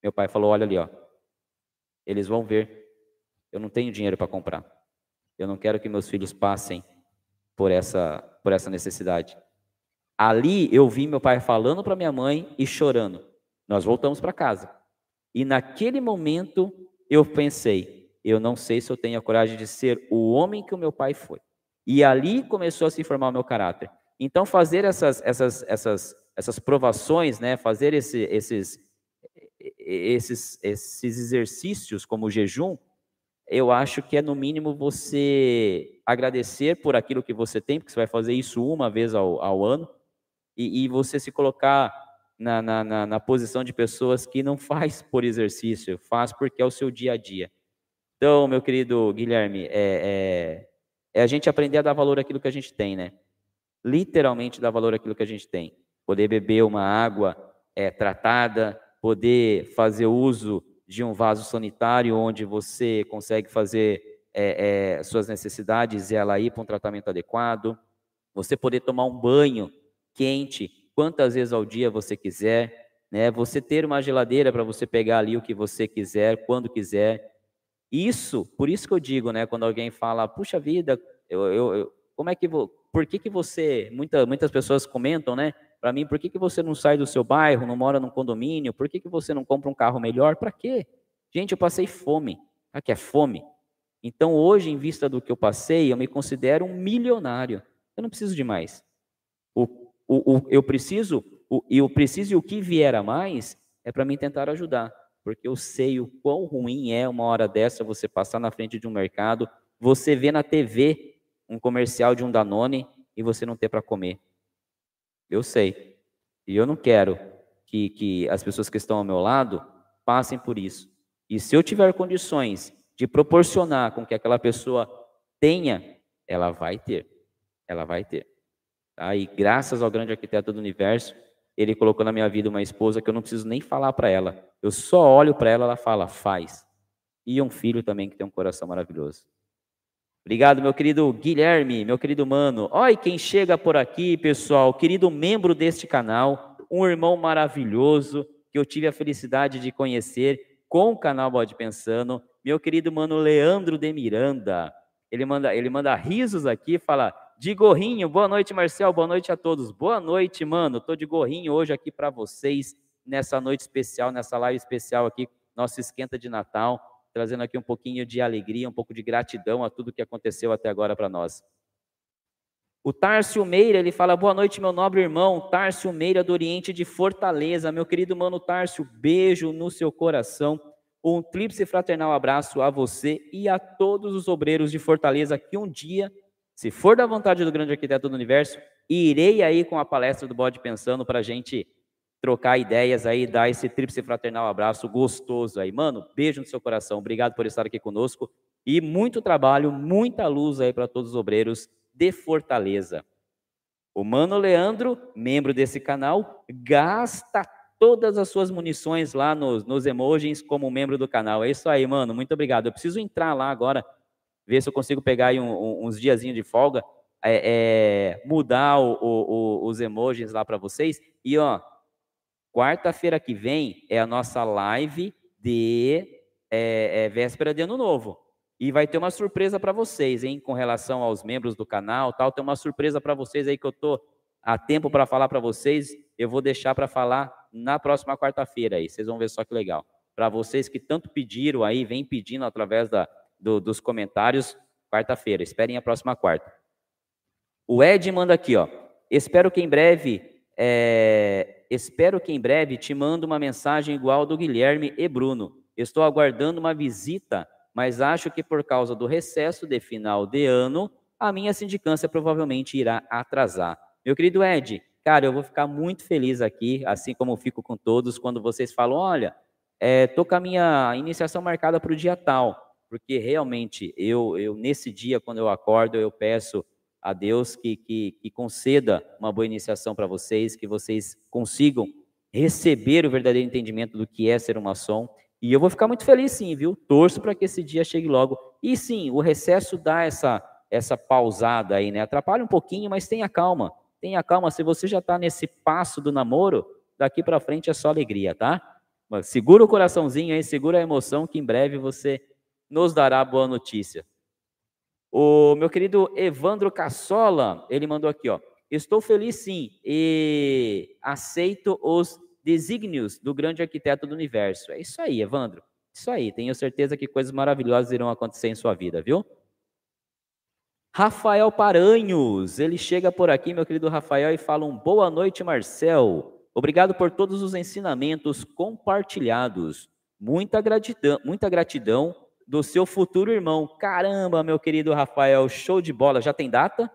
Meu pai falou: Olha ali, ó. Eles vão ver. Eu não tenho dinheiro para comprar. Eu não quero que meus filhos passem por essa por essa necessidade. Ali eu vi meu pai falando para minha mãe e chorando. Nós voltamos para casa. E naquele momento eu pensei, eu não sei se eu tenho a coragem de ser o homem que o meu pai foi. E ali começou a se formar o meu caráter. Então fazer essas essas essas essas provações, né, fazer esse, esses esses esses exercícios como o jejum, eu acho que é no mínimo você agradecer por aquilo que você tem, porque você vai fazer isso uma vez ao, ao ano, e, e, você se colocar na, na, na, na, posição de pessoas que não faz por exercício, faz porque é o seu dia a dia. Então, meu querido Guilherme, é, é, é a gente aprender a dar valor àquilo que a gente tem, né? Literalmente dar valor àquilo que a gente tem. Poder beber uma água é, tratada, poder fazer uso de um vaso sanitário onde você consegue fazer é, é, suas necessidades e ela ir para um tratamento adequado, você poder tomar um banho quente quantas vezes ao dia você quiser, né? Você ter uma geladeira para você pegar ali o que você quiser, quando quiser. Isso, por isso que eu digo, né? Quando alguém fala, puxa vida, eu, eu, eu como é que vou, por que que você, muita, muitas pessoas comentam, né? Para mim, por que, que você não sai do seu bairro, não mora num condomínio? Por que, que você não compra um carro melhor? Para quê? Gente, eu passei fome. Que é fome? Então, hoje, em vista do que eu passei, eu me considero um milionário. Eu não preciso de mais. O, o, o eu preciso, o, eu preciso e o que vier a mais é para mim tentar ajudar. Porque eu sei o quão ruim é uma hora dessa você passar na frente de um mercado, você vê na TV um comercial de um Danone e você não ter para comer. Eu sei. E eu não quero que, que as pessoas que estão ao meu lado passem por isso. E se eu tiver condições de proporcionar com que aquela pessoa tenha, ela vai ter. Ela vai ter. Tá? E graças ao grande arquiteto do universo, ele colocou na minha vida uma esposa que eu não preciso nem falar para ela. Eu só olho para ela, ela fala, faz. E um filho também que tem um coração maravilhoso. Obrigado, meu querido Guilherme, meu querido mano. Olha quem chega por aqui, pessoal, querido membro deste canal, um irmão maravilhoso que eu tive a felicidade de conhecer com o canal Bode Pensando, meu querido mano Leandro de Miranda. Ele manda, ele manda risos aqui, fala de gorrinho. Boa noite, Marcel. Boa noite a todos. Boa noite, mano. Tô de gorrinho hoje aqui para vocês nessa noite especial, nessa live especial aqui, nosso esquenta de Natal trazendo aqui um pouquinho de alegria, um pouco de gratidão a tudo que aconteceu até agora para nós. O Tárcio Meira, ele fala: Boa noite, meu nobre irmão, Tárcio Meira do Oriente de Fortaleza. Meu querido mano Tárcio, beijo no seu coração. Um tríplice fraternal abraço a você e a todos os obreiros de Fortaleza que um dia, se for da vontade do grande arquiteto do universo, irei aí com a palestra do Bode Pensando para a gente trocar ideias aí, dar esse tríplice fraternal abraço gostoso aí. Mano, beijo no seu coração, obrigado por estar aqui conosco e muito trabalho, muita luz aí para todos os obreiros de Fortaleza. O Mano Leandro, membro desse canal, gasta todas as suas munições lá nos, nos emojis como membro do canal. É isso aí, mano, muito obrigado. Eu preciso entrar lá agora, ver se eu consigo pegar aí um, um, uns diazinhos de folga, é, é, mudar o, o, os emojis lá para vocês. E, ó, Quarta-feira que vem é a nossa live de é, é, véspera de ano novo. E vai ter uma surpresa para vocês, hein, com relação aos membros do canal, tal. Tem uma surpresa para vocês aí que eu tô a tempo para falar para vocês. Eu vou deixar para falar na próxima quarta-feira aí. Vocês vão ver só que legal. Para vocês que tanto pediram aí, vem pedindo através da, do, dos comentários, quarta-feira. Esperem a próxima quarta. O Ed manda aqui, ó. Espero que em breve é, Espero que em breve te mando uma mensagem igual do Guilherme e Bruno. Estou aguardando uma visita, mas acho que por causa do recesso de final de ano, a minha sindicância provavelmente irá atrasar. Meu querido Ed, Cara, eu vou ficar muito feliz aqui, assim como fico com todos, quando vocês falam: olha, é, tô com a minha iniciação marcada para o dia tal, porque realmente eu, eu, nesse dia, quando eu acordo, eu peço a Deus que, que, que conceda uma boa iniciação para vocês, que vocês consigam receber o verdadeiro entendimento do que é ser um maçom. E eu vou ficar muito feliz, sim, viu? Torço para que esse dia chegue logo. E sim, o recesso dá essa, essa pausada aí, né? Atrapalha um pouquinho, mas tenha calma. Tenha calma. Se você já está nesse passo do namoro, daqui para frente é só alegria, tá? Segura o coraçãozinho aí, segura a emoção, que em breve você nos dará boa notícia. O meu querido Evandro Cassola, ele mandou aqui, ó. Estou feliz sim e aceito os desígnios do grande arquiteto do universo. É isso aí, Evandro. Isso aí, tenho certeza que coisas maravilhosas irão acontecer em sua vida, viu? Rafael Paranhos, ele chega por aqui, meu querido Rafael, e fala um boa noite, Marcel. Obrigado por todos os ensinamentos compartilhados. Muita gratidão, muita gratidão do seu futuro irmão. Caramba, meu querido Rafael, show de bola. Já tem data?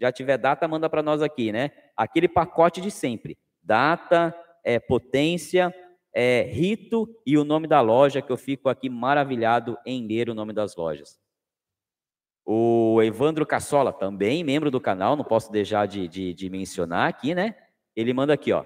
Já tiver data, manda para nós aqui, né? Aquele pacote de sempre. Data, é, potência, é, rito e o nome da loja, que eu fico aqui maravilhado em ler o nome das lojas. O Evandro Cassola, também membro do canal, não posso deixar de, de, de mencionar aqui, né? Ele manda aqui, ó.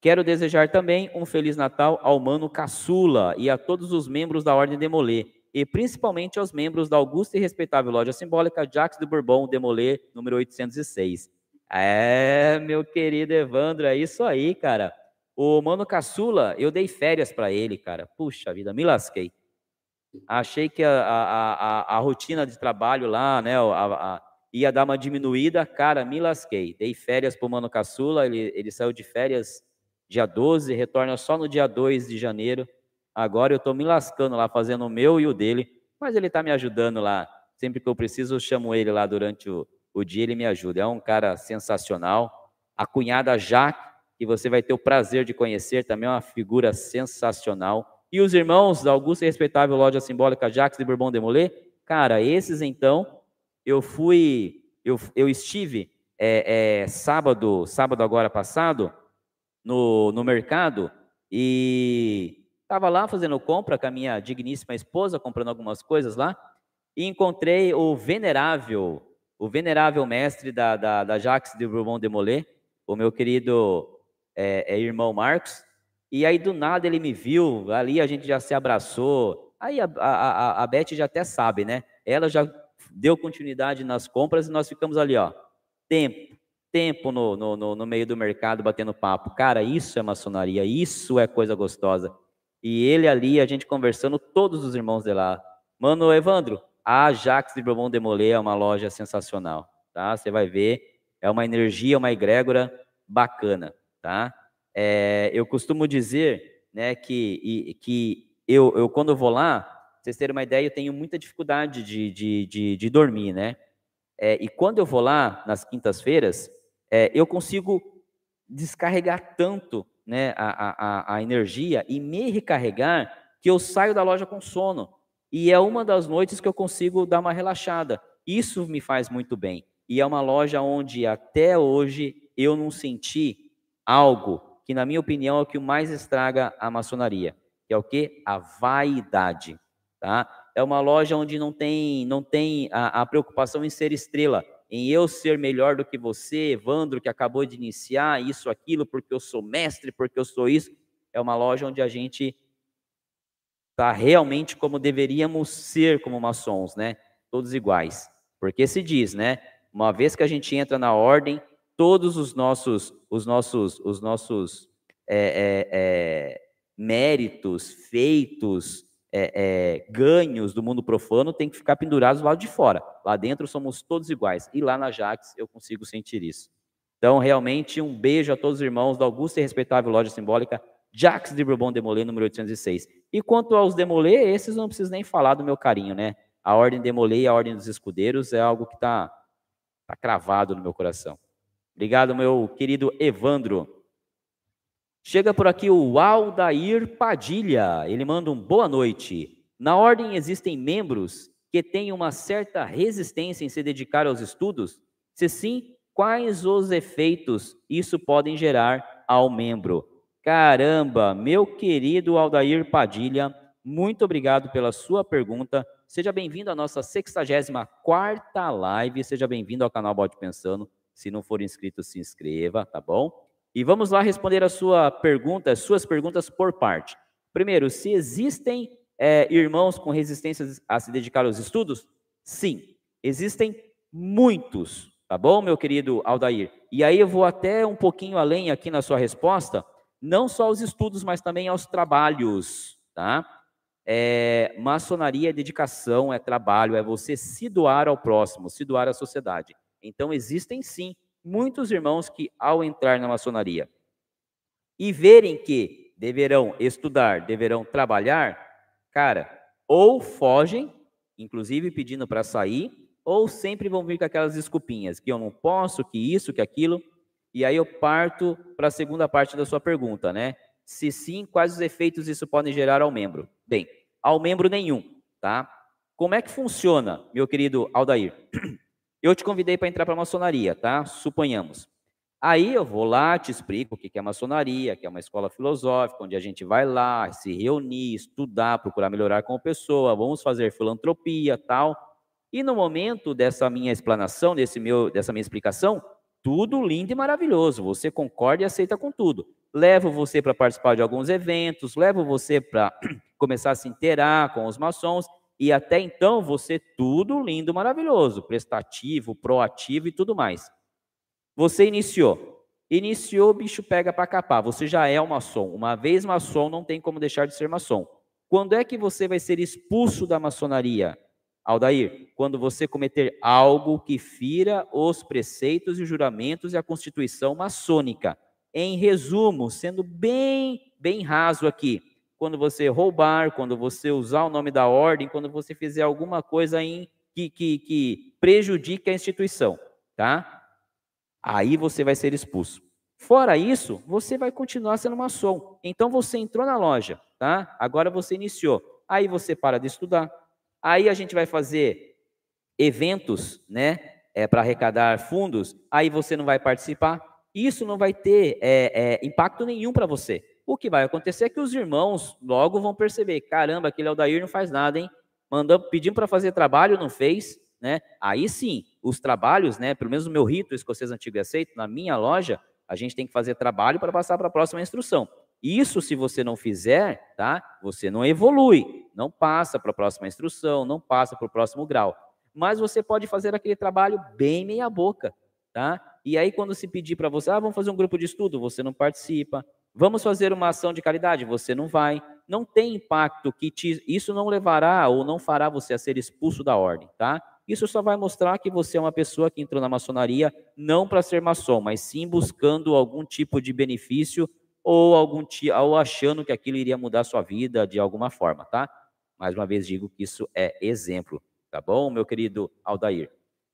Quero desejar também um Feliz Natal ao Mano Caçula e a todos os membros da Ordem Demolê e principalmente aos membros da augusta e respeitável loja simbólica Jacques de Bourbon Demolê, número 806. É, meu querido Evandro, é isso aí, cara. O Mano Caçula, eu dei férias para ele, cara. Puxa vida, me lasquei. Achei que a, a, a, a rotina de trabalho lá, né, a, ia dar uma diminuída, cara, me lasquei. Dei férias para o Mano Caçula, ele, ele saiu de férias dia 12, retorna só no dia 2 de janeiro. Agora eu estou me lascando lá, fazendo o meu e o dele, mas ele está me ajudando lá. Sempre que eu preciso, eu chamo ele lá durante o, o dia, ele me ajuda. É um cara sensacional. A cunhada Jaque, que você vai ter o prazer de conhecer, também é uma figura sensacional. E os irmãos da Augusta e Respeitável Loja Simbólica Jacques de Bourbon Demolé, cara, esses então, eu fui, eu, eu estive é, é, sábado, sábado agora passado, no, no mercado, e Estava lá fazendo compra com a minha digníssima esposa, comprando algumas coisas lá, e encontrei o venerável, o venerável mestre da, da, da Jacques de Bourbon Demolé, o meu querido é, é, irmão Marcos, e aí do nada ele me viu, ali a gente já se abraçou, aí a, a, a Beth já até sabe, né? Ela já deu continuidade nas compras e nós ficamos ali, ó, tempo, tempo no, no, no meio do mercado batendo papo. Cara, isso é maçonaria, isso é coisa gostosa. E ele ali, a gente conversando, todos os irmãos de lá. Mano, Evandro, a Jax de Bourbon Demolé é uma loja sensacional, tá? Você vai ver, é uma energia, uma egrégora bacana, tá? É, eu costumo dizer, né, que, que eu, eu quando vou lá, vocês terem uma ideia, eu tenho muita dificuldade de, de, de, de dormir, né? É, e quando eu vou lá, nas quintas-feiras, é, eu consigo descarregar tanto né, a, a, a energia e me recarregar, que eu saio da loja com sono. E é uma das noites que eu consigo dar uma relaxada. Isso me faz muito bem. E é uma loja onde até hoje eu não senti algo que, na minha opinião, é o que mais estraga a maçonaria, que é o que? A vaidade. Tá? É uma loja onde não tem, não tem a, a preocupação em ser estrela em eu ser melhor do que você, Evandro, que acabou de iniciar isso, aquilo, porque eu sou mestre, porque eu sou isso. É uma loja onde a gente está realmente como deveríamos ser como maçons, né? Todos iguais. Porque se diz, né? Uma vez que a gente entra na ordem, todos os nossos, os nossos, os nossos é, é, é, méritos, feitos, é, é, ganhos do mundo profano têm que ficar pendurados do lado de fora. Lá dentro somos todos iguais. E lá na Jax eu consigo sentir isso. Então, realmente, um beijo a todos os irmãos da Augusta e respeitável loja simbólica Jax de Bourbon Demolé, número 806. E quanto aos Demolé, esses não preciso nem falar do meu carinho, né? A Ordem Demolé e a Ordem dos Escudeiros é algo que está tá cravado no meu coração. Obrigado, meu querido Evandro. Chega por aqui o Aldair Padilha. Ele manda um boa noite. Na ordem existem membros que têm uma certa resistência em se dedicar aos estudos? Se sim, quais os efeitos isso podem gerar ao membro. Caramba, meu querido Aldair Padilha, muito obrigado pela sua pergunta. Seja bem-vindo à nossa 64ª live, seja bem-vindo ao canal Bode Pensando. Se não for inscrito, se inscreva, tá bom? E vamos lá responder a sua pergunta, as suas perguntas por parte. Primeiro, se existem é, irmãos com resistência a se dedicar aos estudos? Sim, existem muitos, tá bom, meu querido Aldair? E aí eu vou até um pouquinho além aqui na sua resposta, não só aos estudos, mas também aos trabalhos, tá? É, maçonaria é dedicação, é trabalho, é você se doar ao próximo, se doar à sociedade. Então, existem sim muitos irmãos que, ao entrar na maçonaria e verem que deverão estudar, deverão trabalhar, cara, ou fogem, inclusive pedindo para sair, ou sempre vão vir com aquelas desculpinhas, que eu não posso, que isso, que aquilo. E aí eu parto para a segunda parte da sua pergunta, né? Se sim, quais os efeitos isso pode gerar ao membro? Bem, ao membro nenhum, tá? Como é que funciona, meu querido Aldair? Eu te convidei para entrar para a maçonaria, tá? Suponhamos. Aí eu vou lá, te explico o que é maçonaria, que é uma escola filosófica, onde a gente vai lá se reunir, estudar, procurar melhorar como pessoa, vamos fazer filantropia, tal. E no momento dessa minha explanação, desse meu, dessa minha explicação, tudo lindo e maravilhoso. Você concorda e aceita com tudo. Levo você para participar de alguns eventos, levo você para começar a se inteirar com os maçons, e até então você tudo lindo, maravilhoso, prestativo, proativo e tudo mais. Você iniciou. Iniciou, o bicho pega para capar. Você já é um maçom. Uma vez maçom, não tem como deixar de ser maçom. Quando é que você vai ser expulso da maçonaria, Aldair? Quando você cometer algo que fira os preceitos e juramentos e a constituição maçônica. Em resumo, sendo bem, bem raso aqui, quando você roubar, quando você usar o nome da ordem, quando você fizer alguma coisa em, que, que, que prejudique a instituição, tá? Aí você vai ser expulso. Fora isso, você vai continuar sendo maçom. Então você entrou na loja, tá? Agora você iniciou. Aí você para de estudar. Aí a gente vai fazer eventos, né? É, para arrecadar fundos. Aí você não vai participar. Isso não vai ter é, é, impacto nenhum para você. O que vai acontecer é que os irmãos logo vão perceber: caramba, aquele Aldair não faz nada, hein? Mandamos, pedimos para fazer trabalho, não fez, né? Aí sim, os trabalhos, né? Pelo menos o meu rito escocês antigo e aceito, na minha loja, a gente tem que fazer trabalho para passar para a próxima instrução. Isso, se você não fizer, tá? Você não evolui, não passa para a próxima instrução, não passa para o próximo grau. Mas você pode fazer aquele trabalho bem meia boca, tá? E aí, quando se pedir para você, ah, vamos fazer um grupo de estudo, você não participa. Vamos fazer uma ação de caridade, você não vai. Não tem impacto que te, isso não levará ou não fará você a ser expulso da ordem, tá? Isso só vai mostrar que você é uma pessoa que entrou na maçonaria não para ser maçom, mas sim buscando algum tipo de benefício ou algum ou achando que aquilo iria mudar sua vida de alguma forma, tá? Mais uma vez digo que isso é exemplo, tá bom, meu querido Aldair?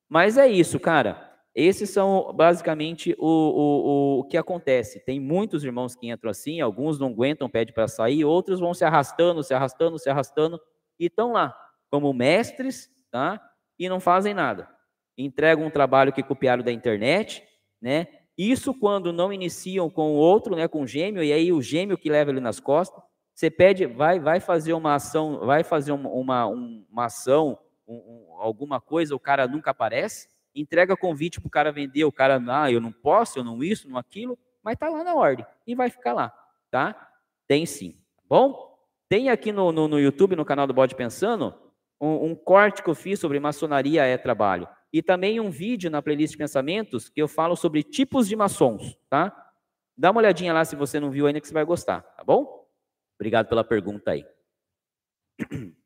Mas é isso, cara. Esses são basicamente o, o, o que acontece. Tem muitos irmãos que entram assim, alguns não aguentam, pedem para sair, outros vão se arrastando, se arrastando, se arrastando, e estão lá, como mestres, tá? E não fazem nada. Entregam um trabalho que copiaram da internet, né? Isso quando não iniciam com o outro, né, com o gêmeo, e aí o gêmeo que leva ele nas costas. Você pede, vai, vai fazer uma ação, vai fazer uma, uma, uma ação, um, um, alguma coisa, o cara nunca aparece entrega convite para o cara vender, o cara, ah, eu não posso, eu não isso, não aquilo, mas está lá na ordem e vai ficar lá, tá? Tem sim, tá bom? Tem aqui no, no, no YouTube, no canal do Bode Pensando, um, um, corte que eu fiz sobre maçonaria é trabalho. E também um vídeo na playlist Pensamentos que eu falo sobre tipos de maçons, tá? Dá uma olhadinha lá se você não viu ainda que você vai gostar, tá bom? Obrigado pela pergunta aí.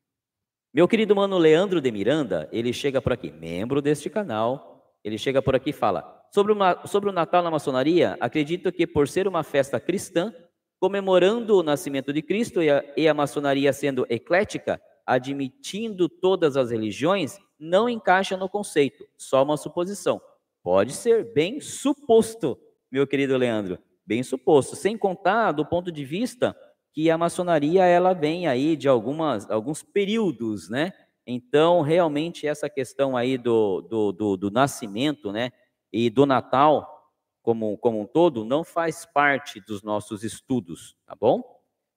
Meu querido mano Leandro de Miranda, ele chega por aqui, membro deste canal, ele chega por aqui e fala: sobre, uma, sobre o Natal na maçonaria, acredito que por ser uma festa cristã, comemorando o nascimento de Cristo e a, e a maçonaria sendo eclética, admitindo todas as religiões, não encaixa no conceito, só uma suposição. Pode ser bem suposto, meu querido Leandro, bem suposto, sem contar do ponto de vista que a maçonaria ela vem aí de algumas, alguns períodos, né? Então, realmente, essa questão aí do, do, do, do nascimento, né? e do Natal como, como um todo não faz parte dos nossos estudos, tá bom?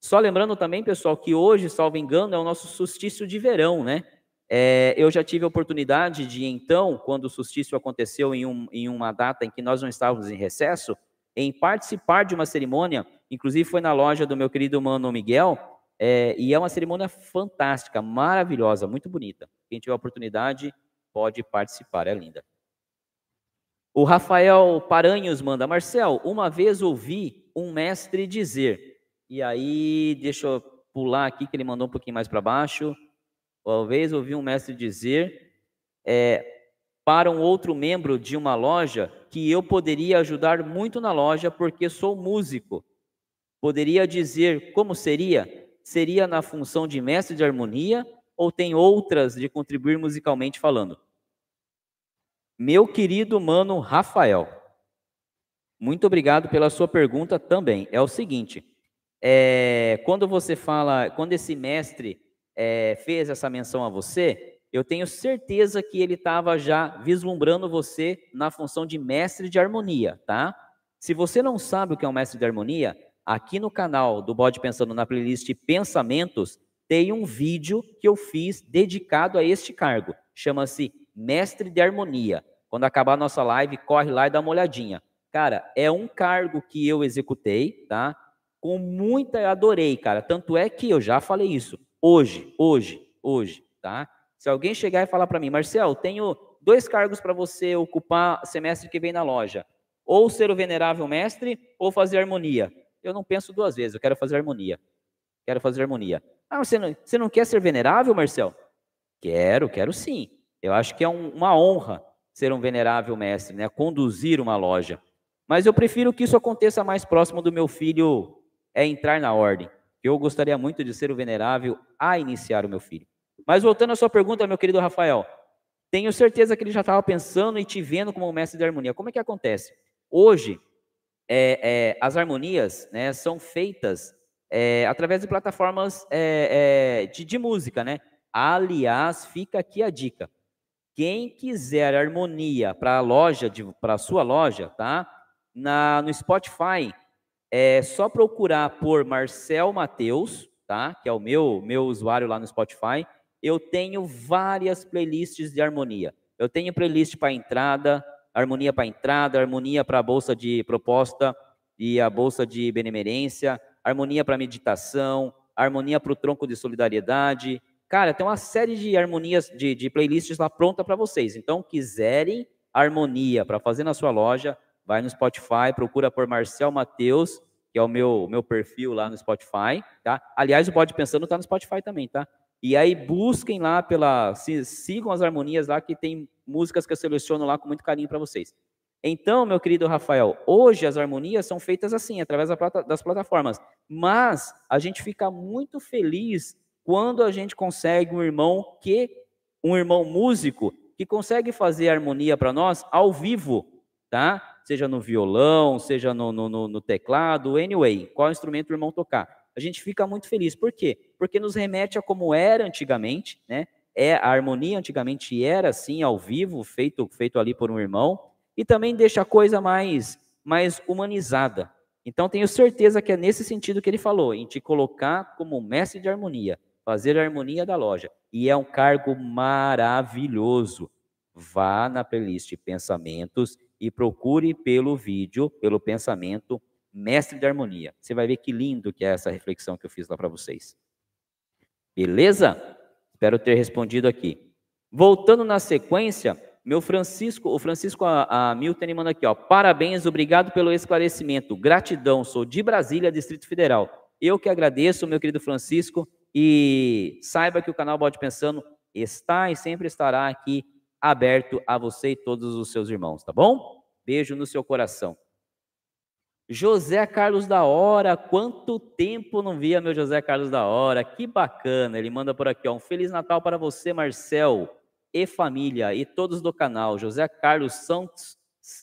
Só lembrando também, pessoal, que hoje, salvo engano, é o nosso solstício de verão, né? É, eu já tive a oportunidade de, então, quando o solstício aconteceu em, um, em uma data em que nós não estávamos em recesso, em participar de uma cerimônia, inclusive foi na loja do meu querido mano Miguel, é, e é uma cerimônia fantástica, maravilhosa, muito bonita. Quem tiver oportunidade pode participar, é linda. O Rafael Paranhos manda, Marcel, uma vez ouvi um mestre dizer, e aí, deixa eu pular aqui, que ele mandou um pouquinho mais para baixo. Uma vez ouvi um mestre dizer é, para um outro membro de uma loja que eu poderia ajudar muito na loja porque sou músico. Poderia dizer como seria? Seria na função de mestre de harmonia ou tem outras de contribuir musicalmente falando? Meu querido mano Rafael, muito obrigado pela sua pergunta também. É o seguinte, é, quando você fala, quando esse mestre é, fez essa menção a você, eu tenho certeza que ele estava já vislumbrando você na função de mestre de harmonia, tá? Se você não sabe o que é um mestre de harmonia, aqui no canal do Bode Pensando na playlist Pensamentos, tem um vídeo que eu fiz dedicado a este cargo. Chama-se Mestre de Harmonia. Quando acabar a nossa live, corre lá e dá uma olhadinha. Cara, é um cargo que eu executei, tá? com muita, adorei, cara. Tanto é que eu já falei isso. Hoje, hoje, hoje, tá? Se alguém chegar e falar para mim, Marcel, tenho dois cargos para você ocupar semestre que vem na loja. Ou ser o venerável mestre, ou fazer harmonia. Eu não penso duas vezes, eu quero fazer harmonia. Quero fazer harmonia. Ah, você não, você não quer ser venerável, Marcel? Quero, quero sim. Eu acho que é um, uma honra ser um venerável mestre, né? Conduzir uma loja. Mas eu prefiro que isso aconteça mais próximo do meu filho é entrar na ordem. Eu gostaria muito de ser o venerável a iniciar o meu filho. Mas voltando à sua pergunta, meu querido Rafael, tenho certeza que ele já estava pensando e te vendo como mestre de harmonia. Como é que acontece? Hoje, é, é, as harmonias né, são feitas é, através de plataformas é, é, de, de música, né? Aliás, fica aqui a dica. Quem quiser harmonia para a loja, para sua loja, tá? Na, no Spotify, é só procurar por Marcel Mateus, tá? Que é o meu meu usuário lá no Spotify. Eu tenho várias playlists de harmonia. Eu tenho playlist para entrada, harmonia para entrada, harmonia para a bolsa de proposta e a bolsa de benemerência, harmonia para meditação, harmonia para o tronco de solidariedade. Cara, tem uma série de harmonias, de, de playlists lá pronta para vocês. Então, quiserem harmonia para fazer na sua loja, vai no Spotify, procura por Marcel Mateus, que é o meu, meu perfil lá no Spotify, tá? Aliás, o Pode Pensando está no Spotify também, tá? E aí busquem lá pela, sigam as harmonias lá que tem músicas que eu seleciono lá com muito carinho para vocês. Então, meu querido Rafael, hoje as harmonias são feitas assim, através das plataformas. Mas a gente fica muito feliz quando a gente consegue um irmão que, um irmão músico, que consegue fazer harmonia para nós ao vivo, tá? seja no violão, seja no, no, no teclado, anyway, qual instrumento o irmão tocar. A gente fica muito feliz. Por quê? Porque nos remete a como era antigamente, né? É, a harmonia antigamente era assim, ao vivo, feito, feito ali por um irmão, e também deixa a coisa mais, mais humanizada. Então, tenho certeza que é nesse sentido que ele falou, em te colocar como mestre de harmonia, fazer a harmonia da loja. E é um cargo maravilhoso. Vá na playlist Pensamentos e procure pelo vídeo, pelo pensamento Mestre de Harmonia. Você vai ver que lindo que é essa reflexão que eu fiz lá para vocês. Beleza? Espero ter respondido aqui. Voltando na sequência, meu Francisco, o Francisco a, a Milton manda aqui, ó. Parabéns, obrigado pelo esclarecimento. Gratidão, sou de Brasília, Distrito Federal. Eu que agradeço, meu querido Francisco, e saiba que o canal Bode Pensando está e sempre estará aqui aberto a você e todos os seus irmãos, tá bom? Beijo no seu coração. José Carlos da Hora, quanto tempo não via meu José Carlos da Hora, que bacana. Ele manda por aqui, ó, um Feliz Natal para você, Marcel, e família, e todos do canal. José Carlos Santos,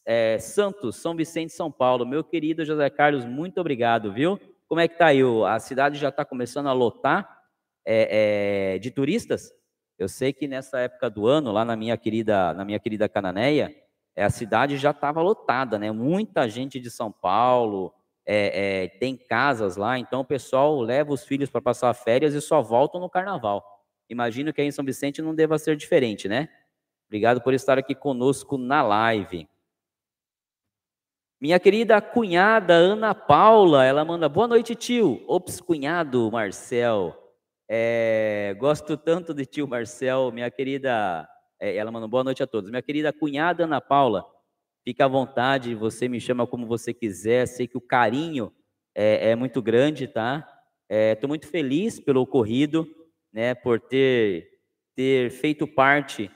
é, Santos, São Vicente, São Paulo. Meu querido José Carlos, muito obrigado, viu? Como é que tá aí? A cidade já está começando a lotar é, é, de turistas? Eu sei que nessa época do ano, lá na minha querida, na minha querida Cananéia, é, a cidade já estava lotada, né? Muita gente de São Paulo, é, é, tem casas lá, então o pessoal leva os filhos para passar férias e só voltam no carnaval. Imagino que aí em São Vicente não deva ser diferente, né? Obrigado por estar aqui conosco na live. Minha querida cunhada Ana Paula, ela manda boa noite, tio. Ops, cunhado Marcel. É, gosto tanto de tio Marcel, minha querida. É, ela manda boa noite a todos. Minha querida cunhada Ana Paula, fica à vontade, você me chama como você quiser. Sei que o carinho é, é muito grande, tá? Estou é, muito feliz pelo ocorrido, né? Por ter ter feito parte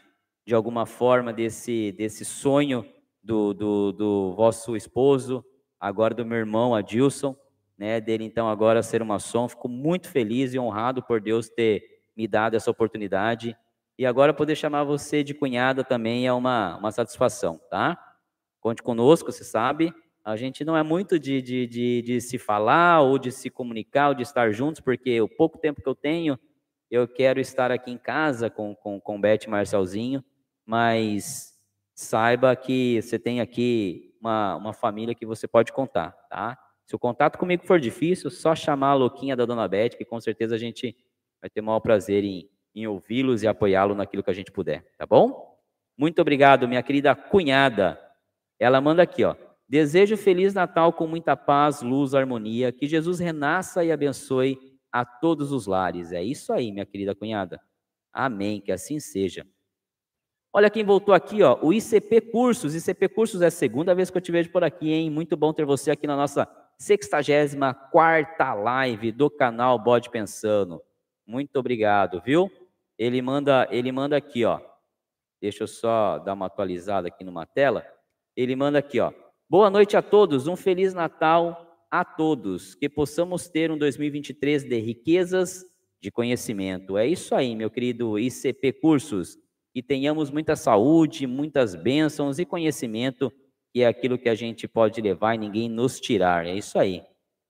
de alguma forma desse desse sonho do, do, do vosso esposo, agora do meu irmão Adilson, né, dele então agora ser uma som. Fico muito feliz e honrado por Deus ter me dado essa oportunidade. E agora poder chamar você de cunhada também é uma, uma satisfação, tá? Conte conosco, você sabe. A gente não é muito de, de, de, de se falar ou de se comunicar ou de estar juntos, porque o pouco tempo que eu tenho, eu quero estar aqui em casa com, com, com Beth Marcelzinho, mas saiba que você tem aqui uma, uma família que você pode contar, tá? Se o contato comigo for difícil, só chamar a louquinha da Dona Beth, que com certeza a gente vai ter o maior prazer em, em ouvi-los e apoiá-lo naquilo que a gente puder, tá bom? Muito obrigado, minha querida cunhada. Ela manda aqui, ó. Desejo feliz Natal com muita paz, luz, harmonia. Que Jesus renasça e abençoe a todos os lares. É isso aí, minha querida cunhada. Amém, que assim seja. Olha quem voltou aqui, ó, o ICP Cursos. ICP Cursos é a segunda vez que eu te vejo por aqui, hein? Muito bom ter você aqui na nossa 64 live do canal Bode Pensando. Muito obrigado, viu? Ele manda, ele manda aqui, ó. Deixa eu só dar uma atualizada aqui numa tela. Ele manda aqui, ó. Boa noite a todos, um feliz Natal a todos. Que possamos ter um 2023 de riquezas de conhecimento. É isso aí, meu querido ICP Cursos e tenhamos muita saúde, muitas bênçãos e conhecimento, que é aquilo que a gente pode levar e ninguém nos tirar. É isso aí.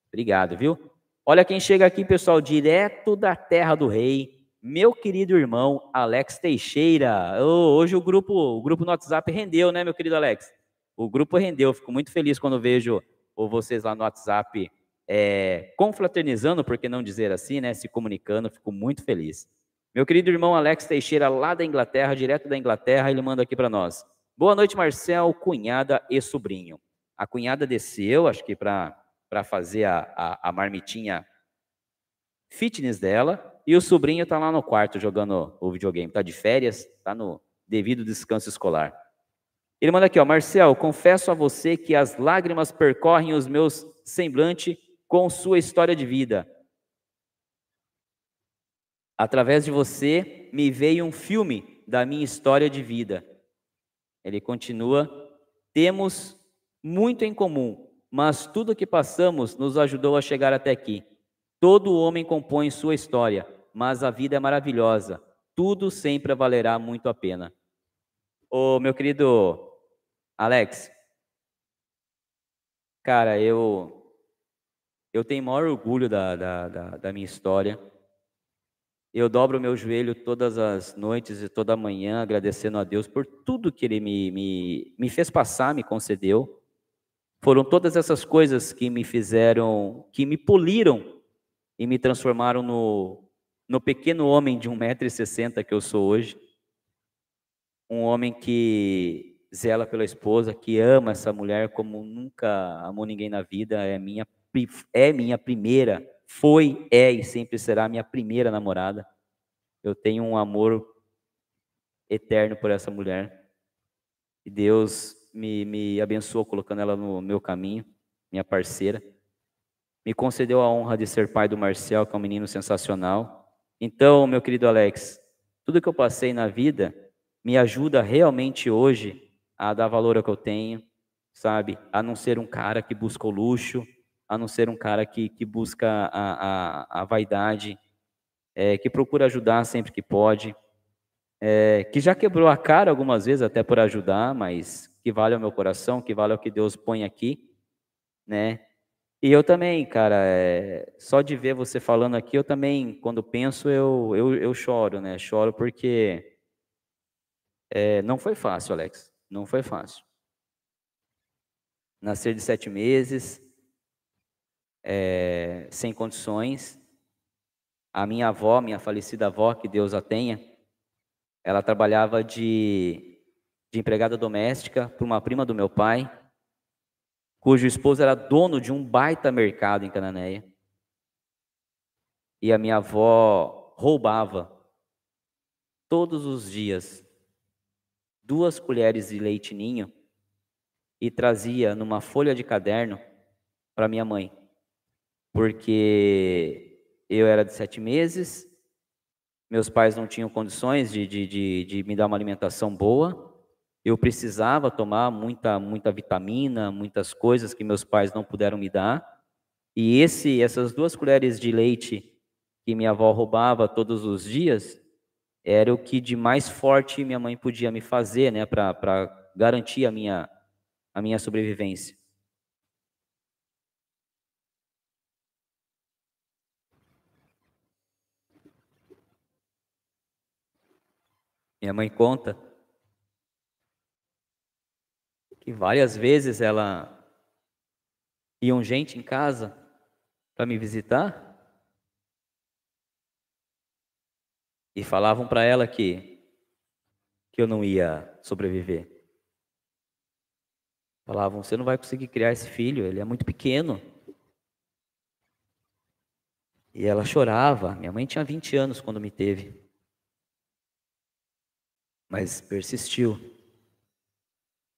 Obrigado, viu? Olha quem chega aqui, pessoal, direto da terra do rei, meu querido irmão Alex Teixeira. Hoje o grupo, o grupo no WhatsApp rendeu, né, meu querido Alex? O grupo rendeu. Fico muito feliz quando vejo vocês lá no WhatsApp é, confraternizando, por que não dizer assim, né? Se comunicando, fico muito feliz. Meu querido irmão Alex Teixeira, lá da Inglaterra, direto da Inglaterra, ele manda aqui para nós. Boa noite, Marcel, cunhada e sobrinho. A cunhada desceu, acho que para fazer a, a, a, marmitinha fitness dela, e o sobrinho está lá no quarto jogando o videogame. Está de férias, está no devido descanso escolar. Ele manda aqui, ó, Marcel, confesso a você que as lágrimas percorrem os meus semblantes com sua história de vida. Através de você me veio um filme da minha história de vida. Ele continua: temos muito em comum, mas tudo que passamos nos ajudou a chegar até aqui. Todo homem compõe sua história, mas a vida é maravilhosa. Tudo sempre valerá muito a pena. Ô, meu querido Alex, cara, eu eu tenho maior orgulho da, da, da, da minha história. Eu dobro meu joelho todas as noites e toda manhã, agradecendo a Deus por tudo que Ele me, me, me fez passar, me concedeu. Foram todas essas coisas que me fizeram, que me poliram e me transformaram no, no pequeno homem de 1,60m que eu sou hoje. Um homem que zela pela esposa, que ama essa mulher como nunca amou ninguém na vida, é minha, é minha primeira foi, é e sempre será minha primeira namorada. Eu tenho um amor eterno por essa mulher. E Deus me, me abençoou colocando ela no meu caminho, minha parceira. Me concedeu a honra de ser pai do Marcel, que é um menino sensacional. Então, meu querido Alex, tudo que eu passei na vida me ajuda realmente hoje a dar valor ao que eu tenho, sabe? A não ser um cara que busca o luxo, a não ser um cara que, que busca a, a, a vaidade, é, que procura ajudar sempre que pode, é, que já quebrou a cara algumas vezes até por ajudar, mas que vale ao meu coração, que vale ao que Deus põe aqui, né? E eu também, cara, é, só de ver você falando aqui, eu também, quando penso, eu, eu, eu choro, né? Choro porque é, não foi fácil, Alex, não foi fácil. nascer de sete meses, é, sem condições. A minha avó, minha falecida avó, que Deus a tenha, ela trabalhava de, de empregada doméstica para uma prima do meu pai, cujo esposo era dono de um baita mercado em Cananéia. E a minha avó roubava todos os dias duas colheres de leite ninho e trazia numa folha de caderno para minha mãe, porque eu era de sete meses, meus pais não tinham condições de, de, de, de me dar uma alimentação boa, eu precisava tomar muita, muita vitamina, muitas coisas que meus pais não puderam me dar, e esse, essas duas colheres de leite que minha avó roubava todos os dias, era o que de mais forte minha mãe podia me fazer, né, para garantir a minha, a minha sobrevivência. Minha mãe conta que várias vezes ela iam gente em casa para me visitar e falavam para ela que que eu não ia sobreviver. Falavam: "Você não vai conseguir criar esse filho, ele é muito pequeno". E ela chorava. Minha mãe tinha 20 anos quando me teve. Mas persistiu.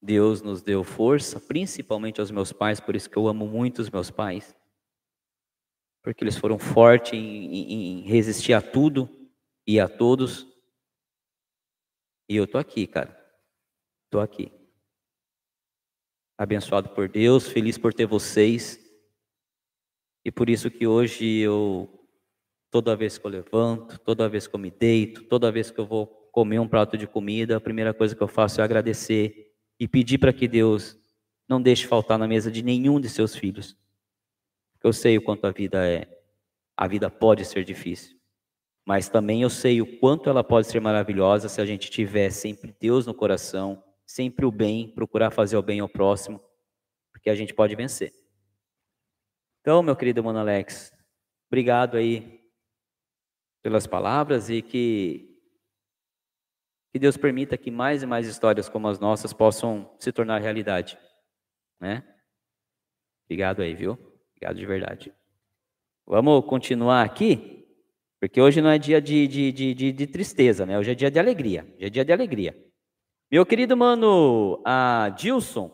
Deus nos deu força, principalmente aos meus pais, por isso que eu amo muito os meus pais. Porque eles foram fortes em, em, em resistir a tudo e a todos. E eu tô aqui, cara. Tô aqui. Abençoado por Deus, feliz por ter vocês. E por isso que hoje eu toda vez que eu levanto, toda vez que eu me deito, toda vez que eu vou comer um prato de comida, a primeira coisa que eu faço é agradecer e pedir para que Deus não deixe faltar na mesa de nenhum de seus filhos. Eu sei o quanto a vida é. A vida pode ser difícil. Mas também eu sei o quanto ela pode ser maravilhosa se a gente tiver sempre Deus no coração, sempre o bem, procurar fazer o bem ao próximo, porque a gente pode vencer. Então, meu querido mano Alex, obrigado aí pelas palavras e que que Deus permita que mais e mais histórias como as nossas possam se tornar realidade, né? Obrigado aí, viu? Obrigado de verdade. Vamos continuar aqui? Porque hoje não é dia de, de, de, de, tristeza, né? Hoje é dia de alegria. Hoje é dia de alegria. Meu querido mano, a Dilson,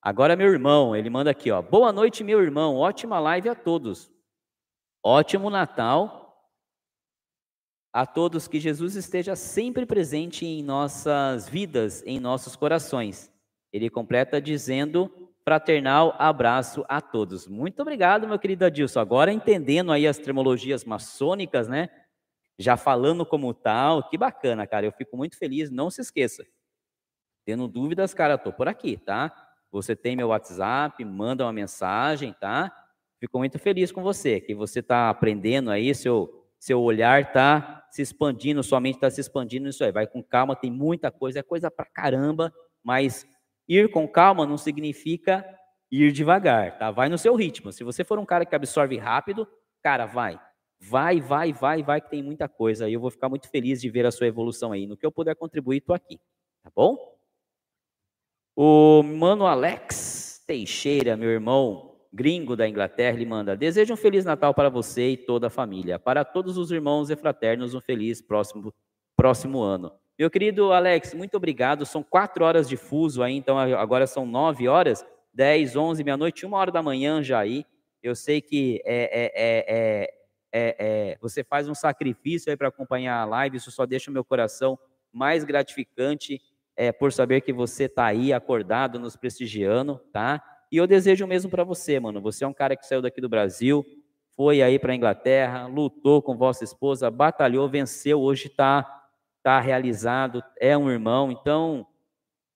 agora meu irmão, ele manda aqui, ó. Boa noite, meu irmão. Ótima live a todos. Ótimo Natal a todos. Que Jesus esteja sempre presente em nossas vidas, em nossos corações. Ele completa dizendo: fraternal abraço a todos. Muito obrigado, meu querido Adilson. Agora entendendo aí as tremologias maçônicas, né? Já falando como tal, que bacana, cara. Eu fico muito feliz. Não se esqueça. Tendo dúvidas, cara, tô por aqui, tá? Você tem meu WhatsApp, manda uma mensagem, tá? Fico muito feliz com você, que você está aprendendo aí, seu, seu olhar está se expandindo, sua mente está se expandindo isso aí. Vai com calma, tem muita coisa, é coisa pra caramba, mas Ir com calma não significa ir devagar, tá? Vai no seu ritmo. Se você for um cara que absorve rápido, cara, vai. Vai, vai, vai, vai, que tem muita coisa. E eu vou ficar muito feliz de ver a sua evolução aí. No que eu puder contribuir, estou aqui. Tá bom? O mano Alex Teixeira, meu irmão gringo da Inglaterra, ele manda: Desejo um Feliz Natal para você e toda a família. Para todos os irmãos e fraternos, um feliz próximo, próximo ano. Meu querido Alex, muito obrigado. São quatro horas de fuso aí, então agora são nove horas, dez, onze, meia-noite, uma hora da manhã já aí. Eu sei que é, é, é, é você faz um sacrifício aí para acompanhar a live, isso só deixa o meu coração mais gratificante é, por saber que você está aí acordado, nos prestigiando, tá? E eu desejo o mesmo para você, mano. Você é um cara que saiu daqui do Brasil, foi aí para a Inglaterra, lutou com vossa esposa, batalhou, venceu, hoje está está realizado, é um irmão, então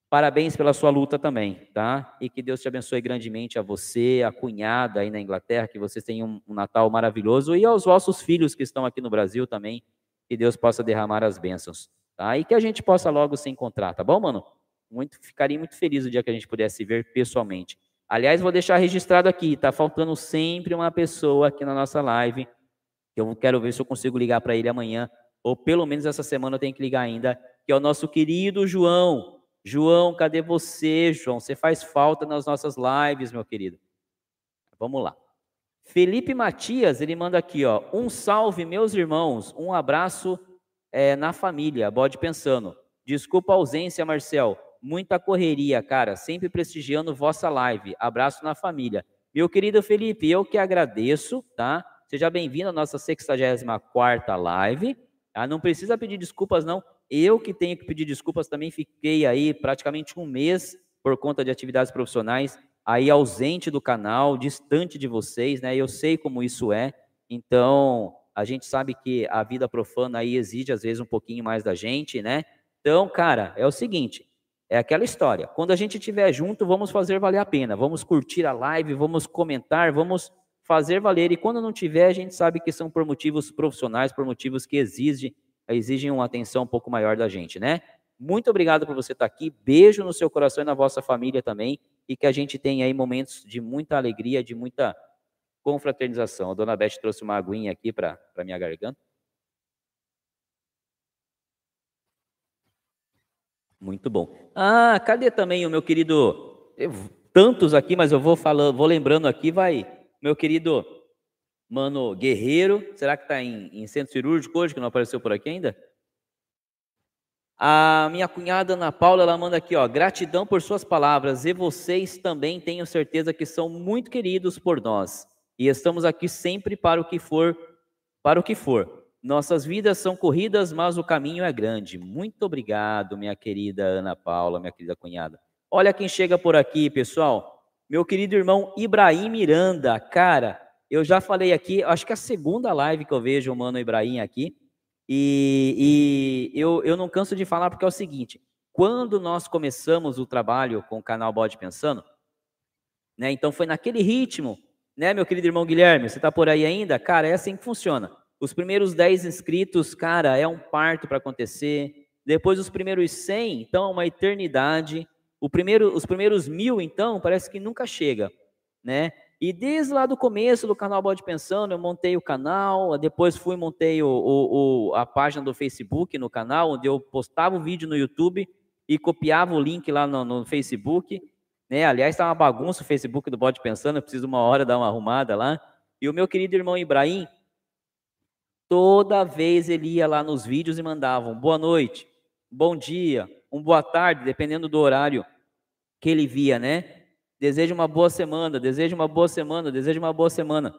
parabéns pela sua luta também, tá? E que Deus te abençoe grandemente a você, a cunhada aí na Inglaterra, que vocês tenham um Natal maravilhoso e aos vossos filhos que estão aqui no Brasil também, que Deus possa derramar as bênçãos, tá? E que a gente possa logo se encontrar, tá bom, mano? Muito, ficaria muito feliz o dia que a gente pudesse ver pessoalmente. Aliás, vou deixar registrado aqui, tá faltando sempre uma pessoa aqui na nossa live. Eu quero ver se eu consigo ligar para ele amanhã, ou pelo menos essa semana eu tenho que ligar ainda, que é o nosso querido João. João, cadê você, João? Você faz falta nas nossas lives, meu querido. Vamos lá. Felipe Matias, ele manda aqui, ó. Um salve, meus irmãos. Um abraço é, na família. Bode pensando. Desculpa a ausência, Marcel muita correria, cara, sempre prestigiando vossa live. Abraço na família. Meu querido Felipe, eu que agradeço, tá? Seja bem-vindo à nossa 64ª live. Ah, não precisa pedir desculpas, não. Eu que tenho que pedir desculpas também fiquei aí praticamente um mês por conta de atividades profissionais, aí ausente do canal, distante de vocês, né? Eu sei como isso é. Então, a gente sabe que a vida profana aí exige às vezes um pouquinho mais da gente, né? Então, cara, é o seguinte, é aquela história. Quando a gente estiver junto, vamos fazer valer a pena. Vamos curtir a live, vamos comentar, vamos fazer valer. E quando não tiver, a gente sabe que são por motivos profissionais, por motivos que exigem, exigem uma atenção um pouco maior da gente, né? Muito obrigado por você estar aqui. Beijo no seu coração e na vossa família também. E que a gente tenha aí momentos de muita alegria, de muita confraternização. A dona Beth trouxe uma aguinha aqui para minha garganta. Muito bom. Ah, cadê também o meu querido? Tantos aqui, mas eu vou falando, vou lembrando aqui, vai. Meu querido Mano Guerreiro, será que está em, em, centro cirúrgico hoje, que não apareceu por aqui ainda? A minha cunhada Ana Paula, ela manda aqui, ó, gratidão por suas palavras, e vocês também tenho certeza que são muito queridos por nós, e estamos aqui sempre para o que for, para o que for. Nossas vidas são corridas, mas o caminho é grande. Muito obrigado, minha querida Ana Paula, minha querida cunhada. Olha quem chega por aqui, pessoal. Meu querido irmão Ibrahim Miranda. Cara, eu já falei aqui, acho que é a segunda live que eu vejo o mano Ibrahim aqui. E, e eu, eu não canso de falar porque é o seguinte: quando nós começamos o trabalho com o canal Bode Pensando, né? Então foi naquele ritmo, né, meu querido irmão Guilherme? Você está por aí ainda? Cara, é assim que funciona. Os primeiros 10 inscritos, cara, é um parto para acontecer. Depois os primeiros 100, então é uma eternidade. O primeiro, os primeiros mil, então, parece que nunca chega, né? E desde lá do começo do canal Bode Pensando, eu montei o canal, depois fui montei o, o, o, a página do Facebook no canal, onde eu postava o vídeo no YouTube e copiava o link lá no, no Facebook. Né? Aliás, está uma bagunça o Facebook do Bode Pensando, eu preciso uma hora dar uma arrumada lá. E o meu querido irmão Ibrahim, Toda vez ele ia lá nos vídeos e mandava um boa noite, bom dia, um boa tarde, dependendo do horário que ele via, né? Desejo uma boa semana, desejo uma boa semana, desejo uma boa semana.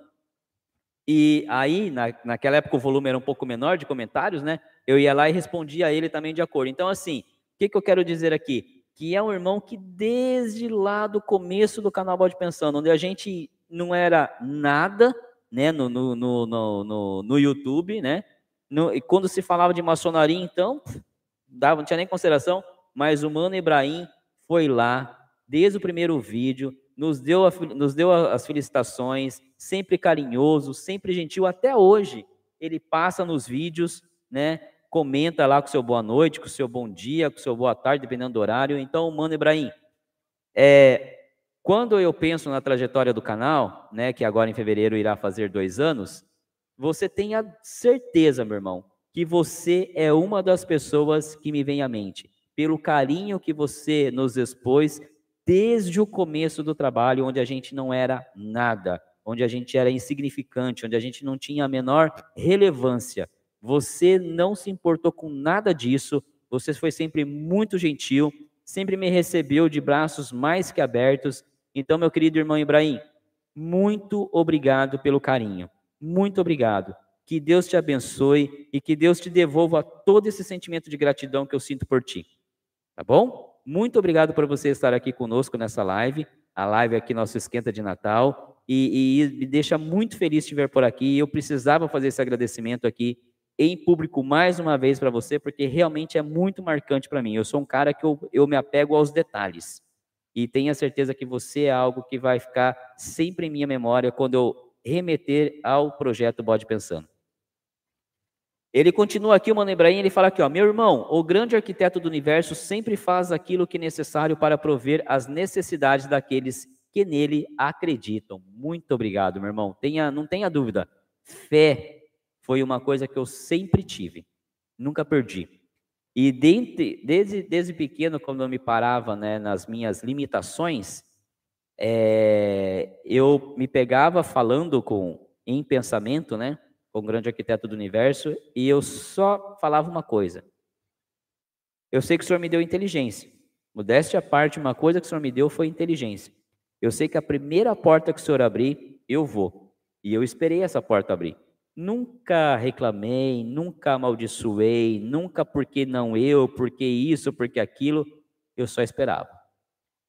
E aí, na, naquela época, o volume era um pouco menor de comentários, né? Eu ia lá e respondia a ele também de acordo. Então, assim, o que, que eu quero dizer aqui? Que é um irmão que desde lá do começo do canal Bode Pensando, onde a gente não era nada, né, no, no, no, no, no YouTube, né? No, e quando se falava de maçonaria, então, dava, não tinha nem consideração, mas o Mano Ibrahim foi lá, desde o primeiro vídeo, nos deu, a, nos deu as felicitações, sempre carinhoso, sempre gentil, até hoje. Ele passa nos vídeos, né? Comenta lá com seu boa noite, com seu bom dia, com seu boa tarde, dependendo do horário. Então, Mano Ibrahim, é, quando eu penso na trajetória do canal, né, que agora em fevereiro irá fazer dois anos, você tenha certeza, meu irmão, que você é uma das pessoas que me vem à mente, pelo carinho que você nos expôs desde o começo do trabalho, onde a gente não era nada, onde a gente era insignificante, onde a gente não tinha a menor relevância. Você não se importou com nada disso, você foi sempre muito gentil, sempre me recebeu de braços mais que abertos então, meu querido irmão Ibrahim, muito obrigado pelo carinho. Muito obrigado. Que Deus te abençoe e que Deus te devolva todo esse sentimento de gratidão que eu sinto por ti. Tá bom? Muito obrigado por você estar aqui conosco nessa live. A live aqui, nosso esquenta de Natal. E, e me deixa muito feliz te ver por aqui. Eu precisava fazer esse agradecimento aqui em público mais uma vez para você, porque realmente é muito marcante para mim. Eu sou um cara que eu, eu me apego aos detalhes e tenha certeza que você é algo que vai ficar sempre em minha memória quando eu remeter ao projeto Bode Pensando. Ele continua aqui, o Mano Ibrahim, ele fala aqui, ó, meu irmão, o grande arquiteto do universo sempre faz aquilo que é necessário para prover as necessidades daqueles porque nele acreditam. Muito obrigado, meu irmão. Tenha, não tenha dúvida. Fé foi uma coisa que eu sempre tive, nunca perdi. E desde, desde, desde pequeno, quando eu me parava né, nas minhas limitações, é, eu me pegava falando com em pensamento, né, com o grande arquiteto do universo, e eu só falava uma coisa. Eu sei que o Senhor me deu inteligência. Modéstia à parte, uma coisa que o Senhor me deu foi inteligência. Eu sei que a primeira porta que o Senhor abrir, eu vou. E eu esperei essa porta abrir. Nunca reclamei, nunca amaldiçoei, nunca porque não eu, porque isso, porque aquilo. Eu só esperava.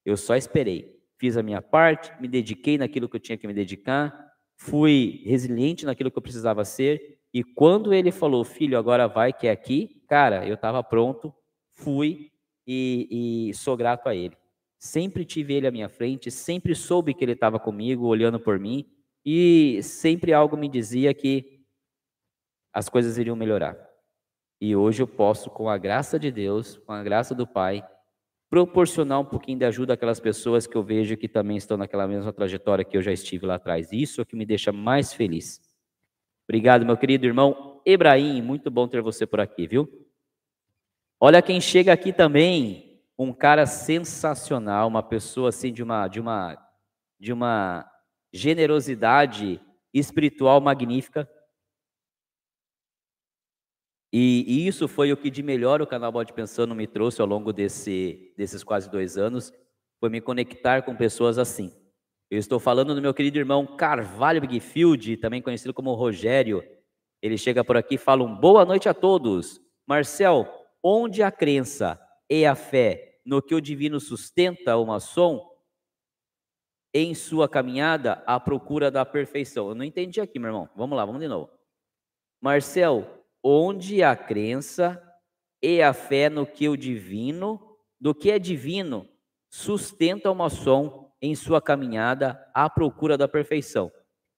Eu só esperei. Fiz a minha parte, me dediquei naquilo que eu tinha que me dedicar, fui resiliente naquilo que eu precisava ser. E quando ele falou, filho, agora vai que é aqui, cara, eu estava pronto, fui e, e sou grato a ele. Sempre tive ele à minha frente, sempre soube que ele estava comigo, olhando por mim, e sempre algo me dizia que as coisas iriam melhorar. E hoje eu posso, com a graça de Deus, com a graça do Pai, proporcionar um pouquinho de ajuda àquelas pessoas que eu vejo que também estão naquela mesma trajetória que eu já estive lá atrás. Isso é o que me deixa mais feliz. Obrigado, meu querido irmão Ebraim, muito bom ter você por aqui, viu? Olha quem chega aqui também, um cara sensacional, uma pessoa assim de uma de uma de uma generosidade espiritual magnífica. E, e, isso foi o que de melhor o canal Bode Pensando me trouxe ao longo desse, desses quase dois anos, foi me conectar com pessoas assim. Eu estou falando do meu querido irmão Carvalho Bigfield, também conhecido como Rogério. Ele chega por aqui e fala um boa noite a todos. Marcel, onde a crença e a fé no que o divino sustenta o maçom em sua caminhada à procura da perfeição? Eu não entendi aqui, meu irmão. Vamos lá, vamos de novo. Marcel, onde a crença e a fé no que o divino, do que é divino, sustenta o maçom em sua caminhada à procura da perfeição?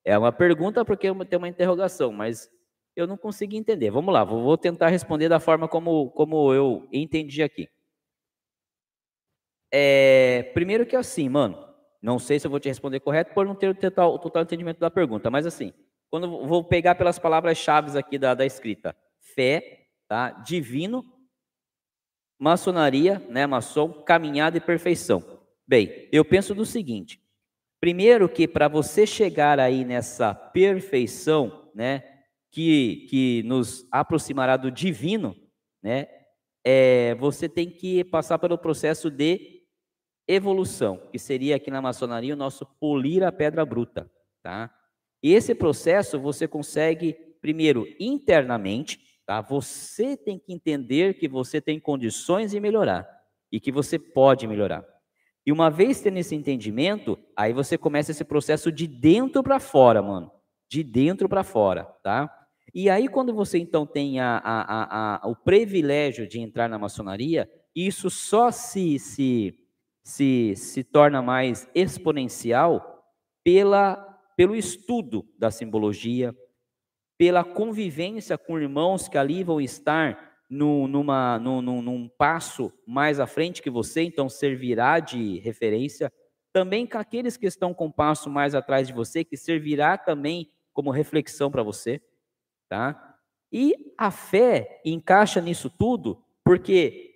É uma pergunta porque tem uma interrogação, mas eu não consegui entender. Vamos lá, vou tentar responder da forma como, como eu entendi aqui. É, primeiro que é assim, mano, não sei se eu vou te responder correto por não ter o total, total entendimento da pergunta, mas assim, quando vou pegar pelas palavras-chave aqui da, da escrita, fé, tá? divino, maçonaria, né, maçom, caminhada e perfeição. Bem, eu penso do seguinte: primeiro que para você chegar aí nessa perfeição, né, que, que nos aproximará do divino, né, é, você tem que passar pelo processo de evolução, que seria aqui na maçonaria o nosso polir a pedra bruta, tá? Esse processo você consegue, primeiro, internamente, tá? Você tem que entender que você tem condições de melhorar e que você pode melhorar. E uma vez tendo esse entendimento, aí você começa esse processo de dentro para fora, mano. De dentro para fora, tá? E aí, quando você então tem a, a, a, o privilégio de entrar na maçonaria, isso só se, se, se, se torna mais exponencial pela pelo estudo da simbologia, pela convivência com irmãos que ali vão estar no, numa, no, no, num passo mais à frente que você, então servirá de referência. Também com aqueles que estão com um passo mais atrás de você, que servirá também como reflexão para você, tá? E a fé encaixa nisso tudo, porque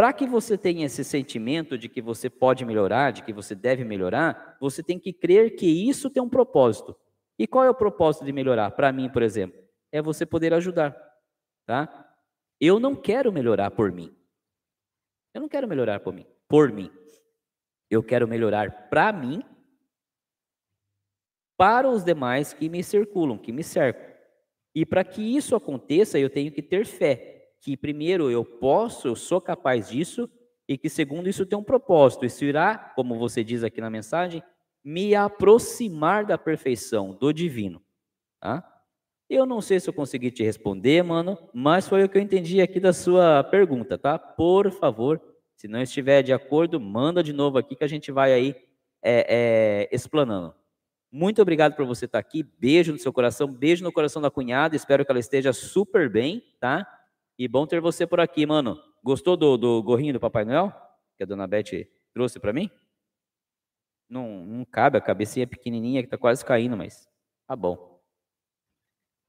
para que você tenha esse sentimento de que você pode melhorar, de que você deve melhorar, você tem que crer que isso tem um propósito. E qual é o propósito de melhorar? Para mim, por exemplo, é você poder ajudar, tá? Eu não quero melhorar por mim. Eu não quero melhorar por mim, por mim. Eu quero melhorar para mim, para os demais que me circulam, que me cercam. E para que isso aconteça, eu tenho que ter fé que primeiro eu posso, eu sou capaz disso, e que segundo isso tem um propósito. Isso irá, como você diz aqui na mensagem, me aproximar da perfeição, do divino. Tá? Eu não sei se eu consegui te responder, mano, mas foi o que eu entendi aqui da sua pergunta, tá? Por favor, se não estiver de acordo, manda de novo aqui que a gente vai aí é, é, explanando. Muito obrigado por você estar aqui. Beijo no seu coração, beijo no coração da cunhada. Espero que ela esteja super bem, tá? E bom ter você por aqui, mano. Gostou do, do gorrinho do Papai Noel? Que a dona Beth trouxe para mim? Não, não cabe, a cabecinha pequenininha que está quase caindo, mas tá bom.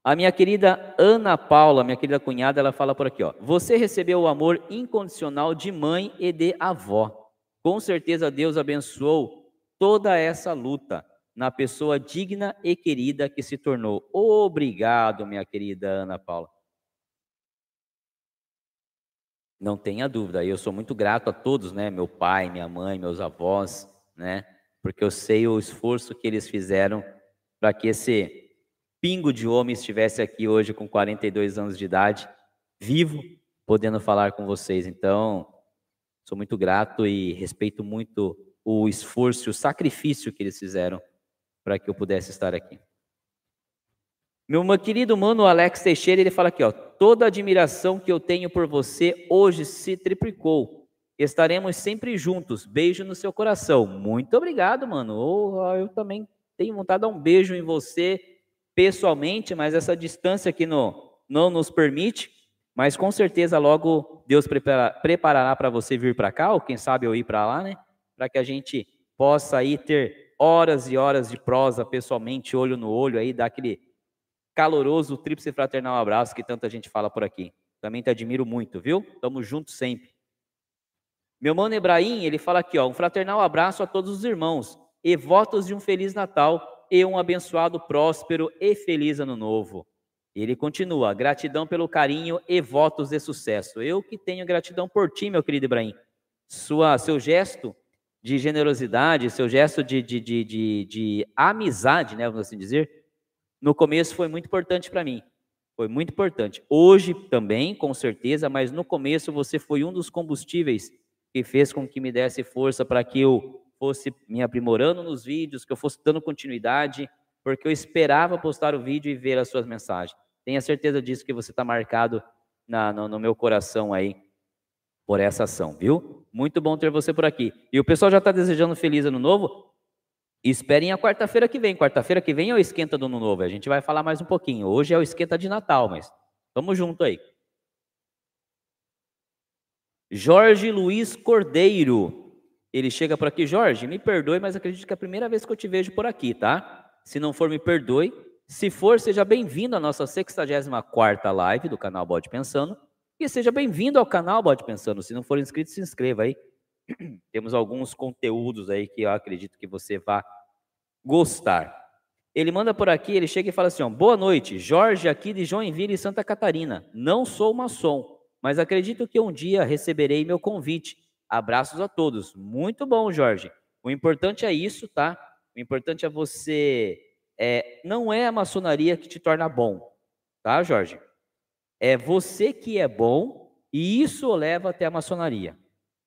A minha querida Ana Paula, minha querida cunhada, ela fala por aqui, ó. Você recebeu o amor incondicional de mãe e de avó. Com certeza Deus abençoou toda essa luta na pessoa digna e querida que se tornou. Obrigado, minha querida Ana Paula. Não tenha dúvida, eu sou muito grato a todos, né? Meu pai, minha mãe, meus avós, né? Porque eu sei o esforço que eles fizeram para que esse pingo de homem estivesse aqui hoje com 42 anos de idade, vivo, podendo falar com vocês. Então, sou muito grato e respeito muito o esforço, o sacrifício que eles fizeram para que eu pudesse estar aqui. Meu, querido mano Alex Teixeira, ele fala aqui, ó, toda a admiração que eu tenho por você hoje se triplicou. Estaremos sempre juntos. Beijo no seu coração. Muito obrigado, mano. Oh, eu também tenho vontade de dar um beijo em você pessoalmente, mas essa distância aqui no, não nos permite. Mas com certeza logo Deus prepara, preparará para você vir para cá, ou quem sabe eu ir para lá, né? Para que a gente possa aí ter horas e horas de prosa pessoalmente, olho no olho, aí, dar aquele caloroso tríplice fraternal abraço que tanta gente fala por aqui. Também te admiro muito, viu? Tamo juntos sempre. Meu mano Ebraim, ele fala aqui, ó, um fraternal abraço a todos os irmãos e votos de um feliz Natal e um abençoado, próspero e feliz ano novo. Ele continua, gratidão pelo carinho e votos de sucesso. Eu que tenho gratidão por ti, meu querido Ibrahim. Sua, seu gesto de generosidade, seu gesto de, de, de, de, de amizade, né, vamos assim dizer, no começo foi muito importante para mim. Foi muito importante. Hoje também, com certeza, mas no começo você foi um dos combustíveis que fez com que me desse força para que eu fosse me aprimorando nos vídeos, que eu fosse dando continuidade, porque eu esperava postar o vídeo e ver as suas mensagens. Tenha certeza disso que você está marcado na, no, no meu coração aí por essa ação, viu? Muito bom ter você por aqui. E o pessoal já está desejando feliz ano novo. Esperem a quarta-feira que vem. Quarta-feira que vem é o esquenta do ano novo. A gente vai falar mais um pouquinho. Hoje é o esquenta de Natal, mas vamos junto aí. Jorge Luiz Cordeiro. Ele chega por aqui, Jorge, me perdoe, mas acredito que é a primeira vez que eu te vejo por aqui, tá? Se não for, me perdoe. Se for, seja bem-vindo à nossa 64ª live do canal Bode Pensando. E seja bem-vindo ao canal Bode Pensando. Se não for inscrito, se inscreva aí. Temos alguns conteúdos aí que eu acredito que você vai gostar. Ele manda por aqui, ele chega e fala assim: ó, Boa noite, Jorge aqui de Joinville, Santa Catarina. Não sou maçom, mas acredito que um dia receberei meu convite. Abraços a todos. Muito bom, Jorge. O importante é isso, tá? O importante é você. É, não é a maçonaria que te torna bom, tá, Jorge? É você que é bom e isso leva até a maçonaria,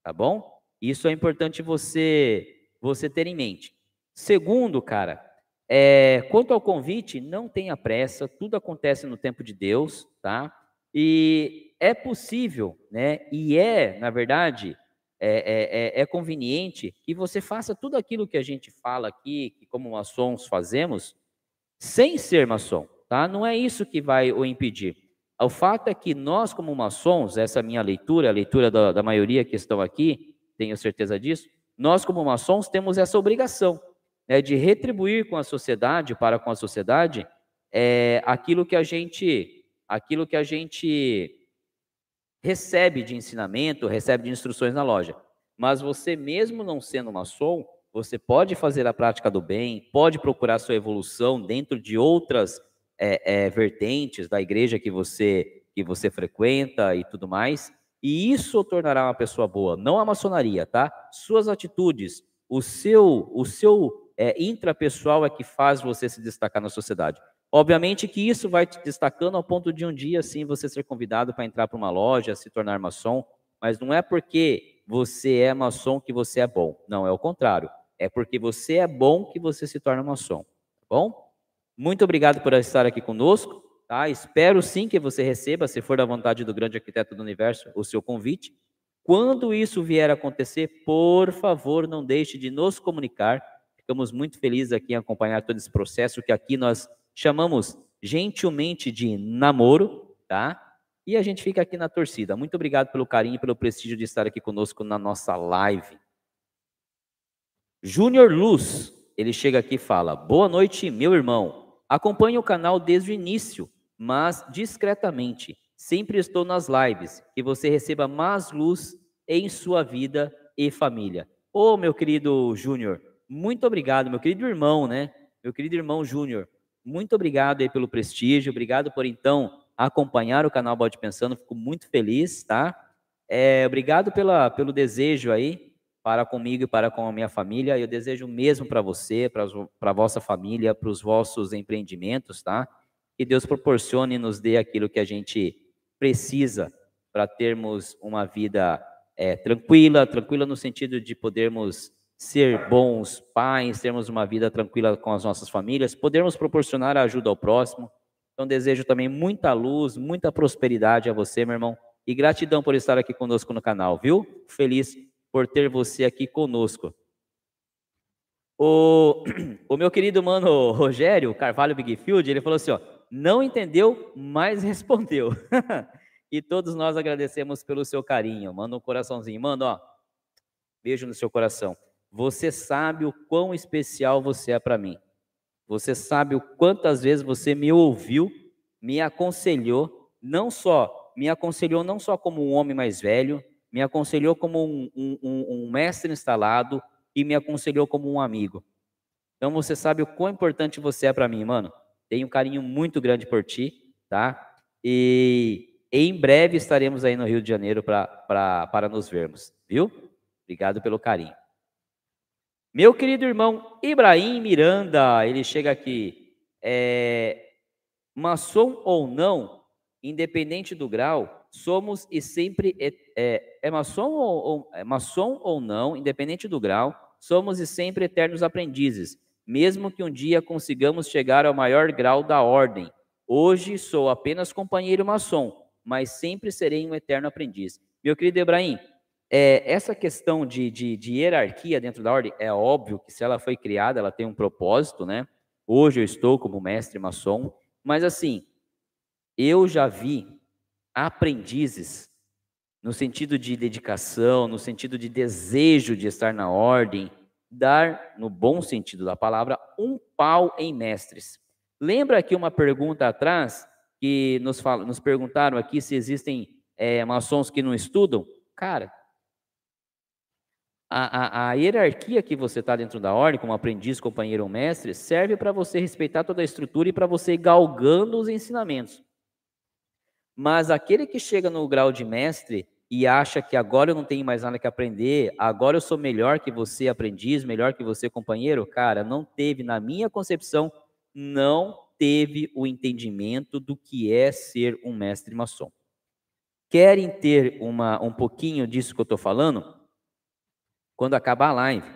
tá bom? Isso é importante você você ter em mente. Segundo, cara, é, quanto ao convite, não tenha pressa, tudo acontece no tempo de Deus, tá? E é possível, né? E é, na verdade, é, é, é, é conveniente que você faça tudo aquilo que a gente fala aqui, que como maçons fazemos, sem ser maçom, tá? Não é isso que vai o impedir. O fato é que nós, como maçons, essa minha leitura, a leitura da, da maioria que estão aqui, tenho certeza disso, nós como maçons temos essa obrigação né, de retribuir com a sociedade, para com a sociedade, é, aquilo que a gente, aquilo que a gente recebe de ensinamento, recebe de instruções na loja. Mas você mesmo não sendo maçom, você pode fazer a prática do bem, pode procurar sua evolução dentro de outras é, é, vertentes da igreja que você que você frequenta e tudo mais, e isso o tornará uma pessoa boa, não a maçonaria, tá? Suas atitudes, o seu, o seu é, intrapessoal é que faz você se destacar na sociedade. Obviamente que isso vai te destacando ao ponto de um dia, sim, você ser convidado para entrar para uma loja, se tornar maçom, mas não é porque você é maçom que você é bom. Não, é o contrário. É porque você é bom que você se torna maçom. Tá bom? Muito obrigado por estar aqui conosco. Tá? Espero sim que você receba, se for da vontade do grande arquiteto do universo, o seu convite. Quando isso vier a acontecer, por favor, não deixe de nos comunicar. Ficamos muito felizes aqui em acompanhar todo esse processo que aqui nós chamamos gentilmente de namoro, tá? E a gente fica aqui na torcida. Muito obrigado pelo carinho e pelo prestígio de estar aqui conosco na nossa live. Júnior Luz, ele chega aqui e fala: Boa noite, meu irmão. Acompanho o canal desde o início, mas discretamente. Sempre estou nas lives. Que você receba mais luz em sua vida e família. Ô, oh, meu querido Júnior, muito obrigado, meu querido irmão, né? Meu querido irmão Júnior, muito obrigado aí pelo prestígio, obrigado por então acompanhar o canal Bode Pensando, fico muito feliz, tá? É, obrigado pela, pelo desejo aí para comigo e para com a minha família. Eu desejo o mesmo para você, para a vossa família, para os vossos empreendimentos, tá? Que Deus proporcione e nos dê aquilo que a gente precisa para termos uma vida é, tranquila, tranquila no sentido de podermos ser bons pais, termos uma vida tranquila com as nossas famílias, podermos proporcionar ajuda ao próximo. Então, desejo também muita luz, muita prosperidade a você, meu irmão, e gratidão por estar aqui conosco no canal, viu? Feliz por ter você aqui conosco. O, o meu querido mano Rogério Carvalho Bigfield, ele falou assim, ó, não entendeu, mas respondeu. e todos nós agradecemos pelo seu carinho. Manda um coraçãozinho. Manda, ó, beijo no seu coração. Você sabe o quão especial você é para mim. Você sabe o quantas vezes você me ouviu, me aconselhou, não só me aconselhou não só como um homem mais velho, me aconselhou como um, um, um, mestre instalado e me aconselhou como um amigo. Então você sabe o quão importante você é para mim, mano. Tenho um carinho muito grande por ti, tá? E em breve estaremos aí no Rio de Janeiro para nos vermos, viu? Obrigado pelo carinho. Meu querido irmão Ibrahim Miranda, ele chega aqui. É, maçom ou não, independente do grau, somos e sempre é, é, é maçom ou, ou, é maçom ou não, independente do grau, somos e sempre eternos aprendizes, mesmo que um dia consigamos chegar ao maior grau da ordem. Hoje sou apenas companheiro maçom, mas sempre serei um eterno aprendiz. Meu querido Ebrahim, é, essa questão de, de, de, hierarquia dentro da ordem, é óbvio que se ela foi criada, ela tem um propósito, né? Hoje eu estou como mestre maçom, mas assim, eu já vi aprendizes, no sentido de dedicação, no sentido de desejo de estar na ordem, dar, no bom sentido da palavra, um pau em mestres. Lembra aqui uma pergunta atrás que nos, fala, nos perguntaram aqui se existem é, maçons que não estudam? Cara, a, a, a hierarquia que você está dentro da ordem, como aprendiz, companheiro ou mestre, serve para você respeitar toda a estrutura e para você ir galgando os ensinamentos. Mas aquele que chega no grau de mestre e acha que agora eu não tenho mais nada que aprender, agora eu sou melhor que você, aprendiz, melhor que você, companheiro, cara, não teve, na minha concepção, não teve o entendimento do que é ser um mestre maçom. Querem ter uma, um pouquinho disso que eu estou falando? Quando acabar a live,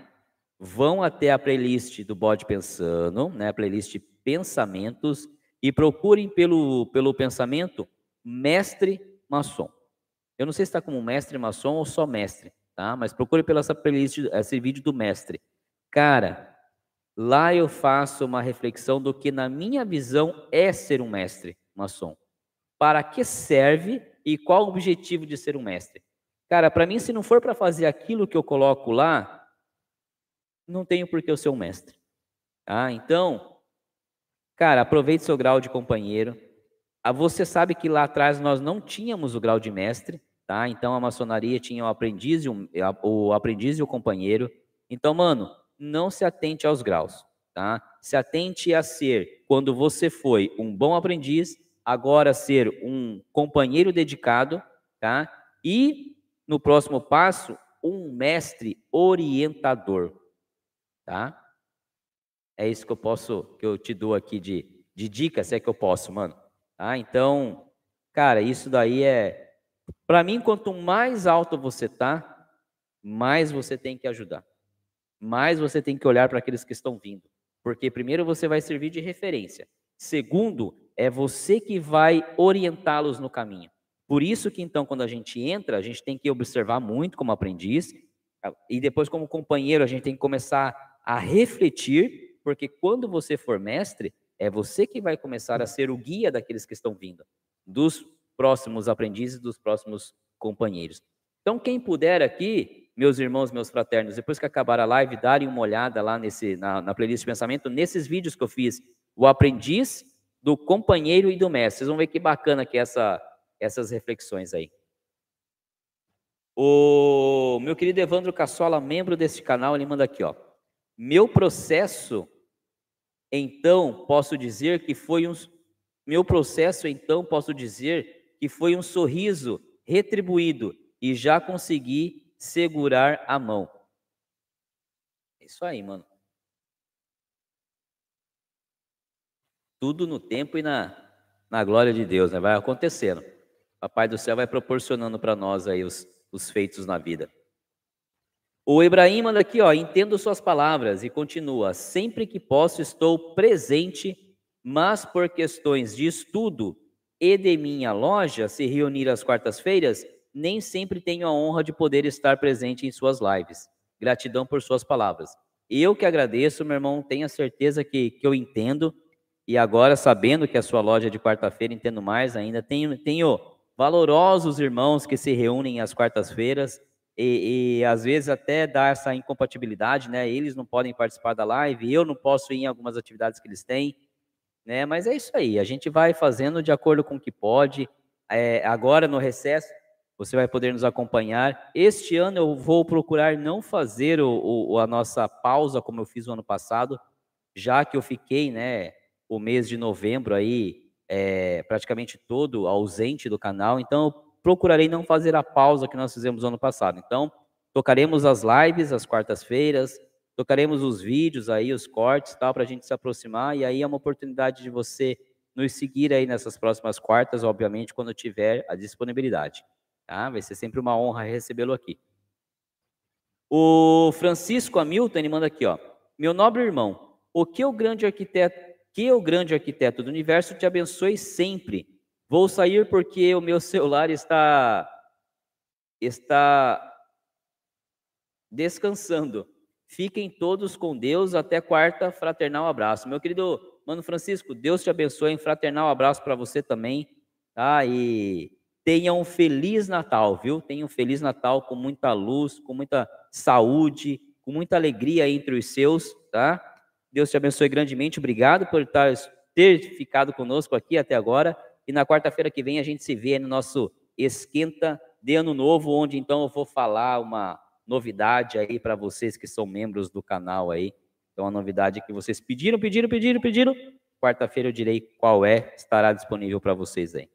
vão até a playlist do Bode Pensando, né, a playlist Pensamentos, e procurem pelo, pelo pensamento mestre maçom. Eu não sei se está como mestre maçom ou só mestre, tá? Mas procure pela essa playlist, esse vídeo do mestre. Cara, lá eu faço uma reflexão do que na minha visão é ser um mestre maçom. Para que serve e qual o objetivo de ser um mestre? Cara, para mim, se não for para fazer aquilo que eu coloco lá, não tenho por que eu ser um mestre. Tá? Então, cara, aproveite seu grau de companheiro, ah, você sabe que lá atrás nós não tínhamos o grau de mestre, tá? Então a maçonaria tinha o aprendiz e o, aprendiz e o companheiro. Então, mano, não se atente aos graus, tá? Se atente a ser, quando você foi um bom aprendiz, agora ser um companheiro dedicado, tá? E no próximo passo, um mestre orientador, tá? É isso que eu posso, que eu te dou aqui de, de dica, se é que eu posso, mano. Ah, então, cara, isso daí é. Para mim, quanto mais alto você tá, mais você tem que ajudar. Mais você tem que olhar para aqueles que estão vindo. Porque, primeiro, você vai servir de referência. Segundo, é você que vai orientá-los no caminho. Por isso que, então, quando a gente entra, a gente tem que observar muito como aprendiz. E depois, como companheiro, a gente tem que começar a refletir. Porque quando você for mestre, é você que vai começar a ser o guia daqueles que estão vindo, dos próximos aprendizes, dos próximos companheiros. Então, quem puder aqui, meus irmãos, meus fraternos, depois que acabar a live, darem uma olhada lá nesse, na, na playlist de pensamento, nesses vídeos que eu fiz, o aprendiz, do companheiro e do mestre. Vocês vão ver que bacana que é essa, essas reflexões aí. O meu querido Evandro Cassola, membro desse canal, ele manda aqui, ó. Meu processo, então, posso dizer que foi um meu processo, então, posso dizer que foi um sorriso retribuído e já consegui segurar a mão. É isso aí, mano. Tudo no tempo e na, na glória de Deus, né? Vai acontecendo. Papai do céu vai proporcionando para nós aí os, os feitos na vida. O Ibrahim manda aqui, ó, entendo suas palavras e continua: sempre que posso estou presente, mas por questões de estudo e de minha loja se reunir às quartas-feiras, nem sempre tenho a honra de poder estar presente em suas lives. Gratidão por suas palavras. Eu que agradeço, meu irmão, tenha certeza que, que eu entendo. E agora, sabendo que a sua loja é de quarta-feira, entendo mais ainda. Tenho, tenho valorosos irmãos que se reúnem às quartas-feiras e, e, às vezes até dá essa incompatibilidade, né? Eles não podem participar da live, eu não posso ir em algumas atividades que eles têm, né? Mas é isso aí, a gente vai fazendo de acordo com o que pode. É, agora no recesso, você vai poder nos acompanhar. Este ano eu vou procurar não fazer o, o, a nossa pausa como eu fiz no ano passado, já que eu fiquei, né, o mês de novembro aí é, praticamente todo ausente do canal. Então eu procurarei não fazer a pausa que nós fizemos ano passado. Então, tocaremos as lives às quartas-feiras, tocaremos os vídeos aí, os cortes, tal, para a gente se aproximar. E aí é uma oportunidade de você nos seguir aí nessas próximas quartas, obviamente, quando tiver a disponibilidade. Tá? Vai ser sempre uma honra recebê-lo aqui. O Francisco Hamilton, ele manda aqui, ó. Meu nobre irmão, o que o grande arquiteto, que o grande arquiteto do universo te abençoe sempre Vou sair porque o meu celular está está descansando. Fiquem todos com Deus até quarta. Fraternal abraço. Meu querido Mano Francisco, Deus te abençoe. Fraternal abraço para você também, tá? E tenha um feliz Natal, viu? Tenha um feliz Natal com muita luz, com muita saúde, com muita alegria entre os seus, tá? Deus te abençoe grandemente. Obrigado por ter ficado conosco aqui até agora. E na quarta-feira que vem a gente se vê no nosso esquenta de ano novo, onde então eu vou falar uma novidade aí para vocês que são membros do canal aí. Então a novidade que vocês pediram, pediram, pediram, pediram. Quarta-feira eu direi qual é, estará disponível para vocês aí. Tá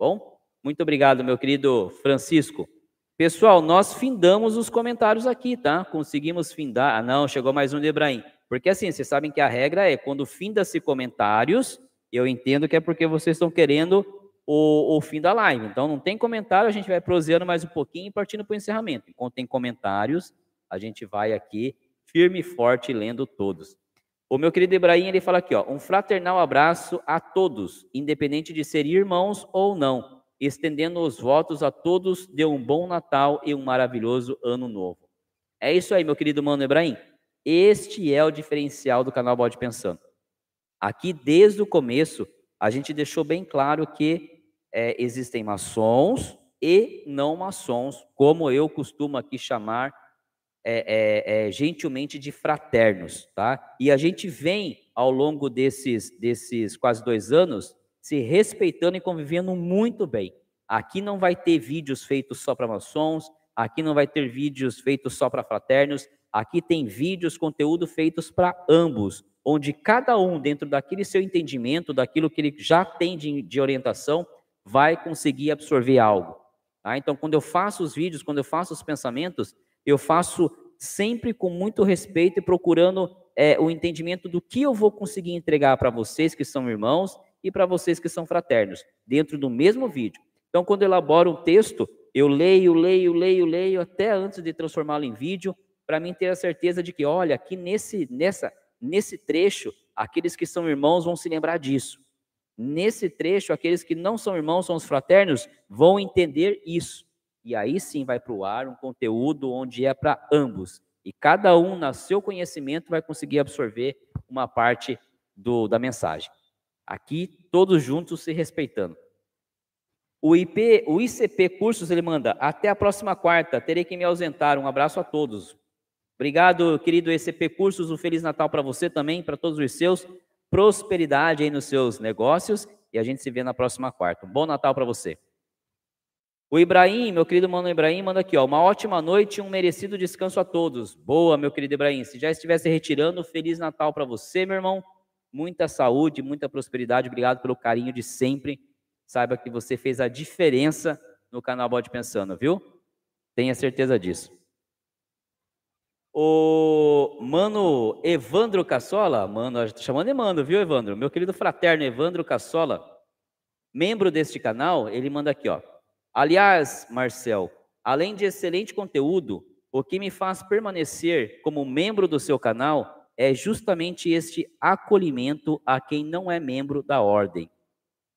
bom? Muito obrigado, meu querido Francisco. Pessoal, nós findamos os comentários aqui, tá? Conseguimos findar. Ah, não, chegou mais um de Ibrahim. Porque assim, vocês sabem que a regra é quando finda-se comentários, eu entendo que é porque vocês estão querendo o, o, fim da live. Então, não tem comentário, a gente vai proseando mais um pouquinho e partindo para o encerramento. Enquanto tem comentários, a gente vai aqui firme e forte lendo todos. O meu querido Ibrahim, ele fala aqui, ó, um fraternal abraço a todos, independente de ser irmãos ou não, estendendo os votos a todos de um bom Natal e um maravilhoso Ano Novo. É isso aí, meu querido mano Ibrahim. Este é o diferencial do canal Bode Pensando. Aqui, desde o começo, a gente deixou bem claro que é, existem maçons e não maçons, como eu costumo aqui chamar é, é, é, gentilmente de fraternos, tá? E a gente vem ao longo desses, desses quase dois anos se respeitando e convivendo muito bem. Aqui não vai ter vídeos feitos só para maçons, aqui não vai ter vídeos feitos só para fraternos, aqui tem vídeos, conteúdo feitos para ambos, onde cada um, dentro daquele seu entendimento, daquilo que ele já tem de, de orientação, vai conseguir absorver algo. Tá? Então, quando eu faço os vídeos, quando eu faço os pensamentos, eu faço sempre com muito respeito e procurando é, o entendimento do que eu vou conseguir entregar para vocês que são irmãos e para vocês que são fraternos, dentro do mesmo vídeo. Então, quando eu elaboro um texto, eu leio, leio, leio, leio, até antes de transformá-lo em vídeo, para mim ter a certeza de que, olha, aqui nesse, nessa, Nesse trecho, aqueles que são irmãos vão se lembrar disso. Nesse trecho, aqueles que não são irmãos, são os fraternos, vão entender isso. E aí sim vai para o ar um conteúdo onde é para ambos. E cada um, no seu conhecimento, vai conseguir absorver uma parte do, da mensagem. Aqui, todos juntos se respeitando. O, IP, o ICP Cursos, ele manda, até a próxima quarta, terei que me ausentar. Um abraço a todos. Obrigado, querido ICP Cursos, um Feliz Natal para você também, para todos os seus. Prosperidade aí nos seus negócios e a gente se vê na próxima quarta. Um bom Natal para você. O Ibrahim, meu querido mano Ibrahim, manda aqui, ó, uma ótima noite e um merecido descanso a todos. Boa, meu querido Ibrahim. Se já estivesse retirando, Feliz Natal para você, meu irmão. Muita saúde, muita prosperidade. Obrigado pelo carinho de sempre. Saiba que você fez a diferença no canal Bode Pensando, viu? Tenha certeza disso. O mano Evandro Cassola, mano, estou chamando Evandro, viu, Evandro? Meu querido fraterno Evandro Cassola, membro deste canal, ele manda aqui, ó. Aliás, Marcel, além de excelente conteúdo, o que me faz permanecer como membro do seu canal é justamente este acolhimento a quem não é membro da ordem.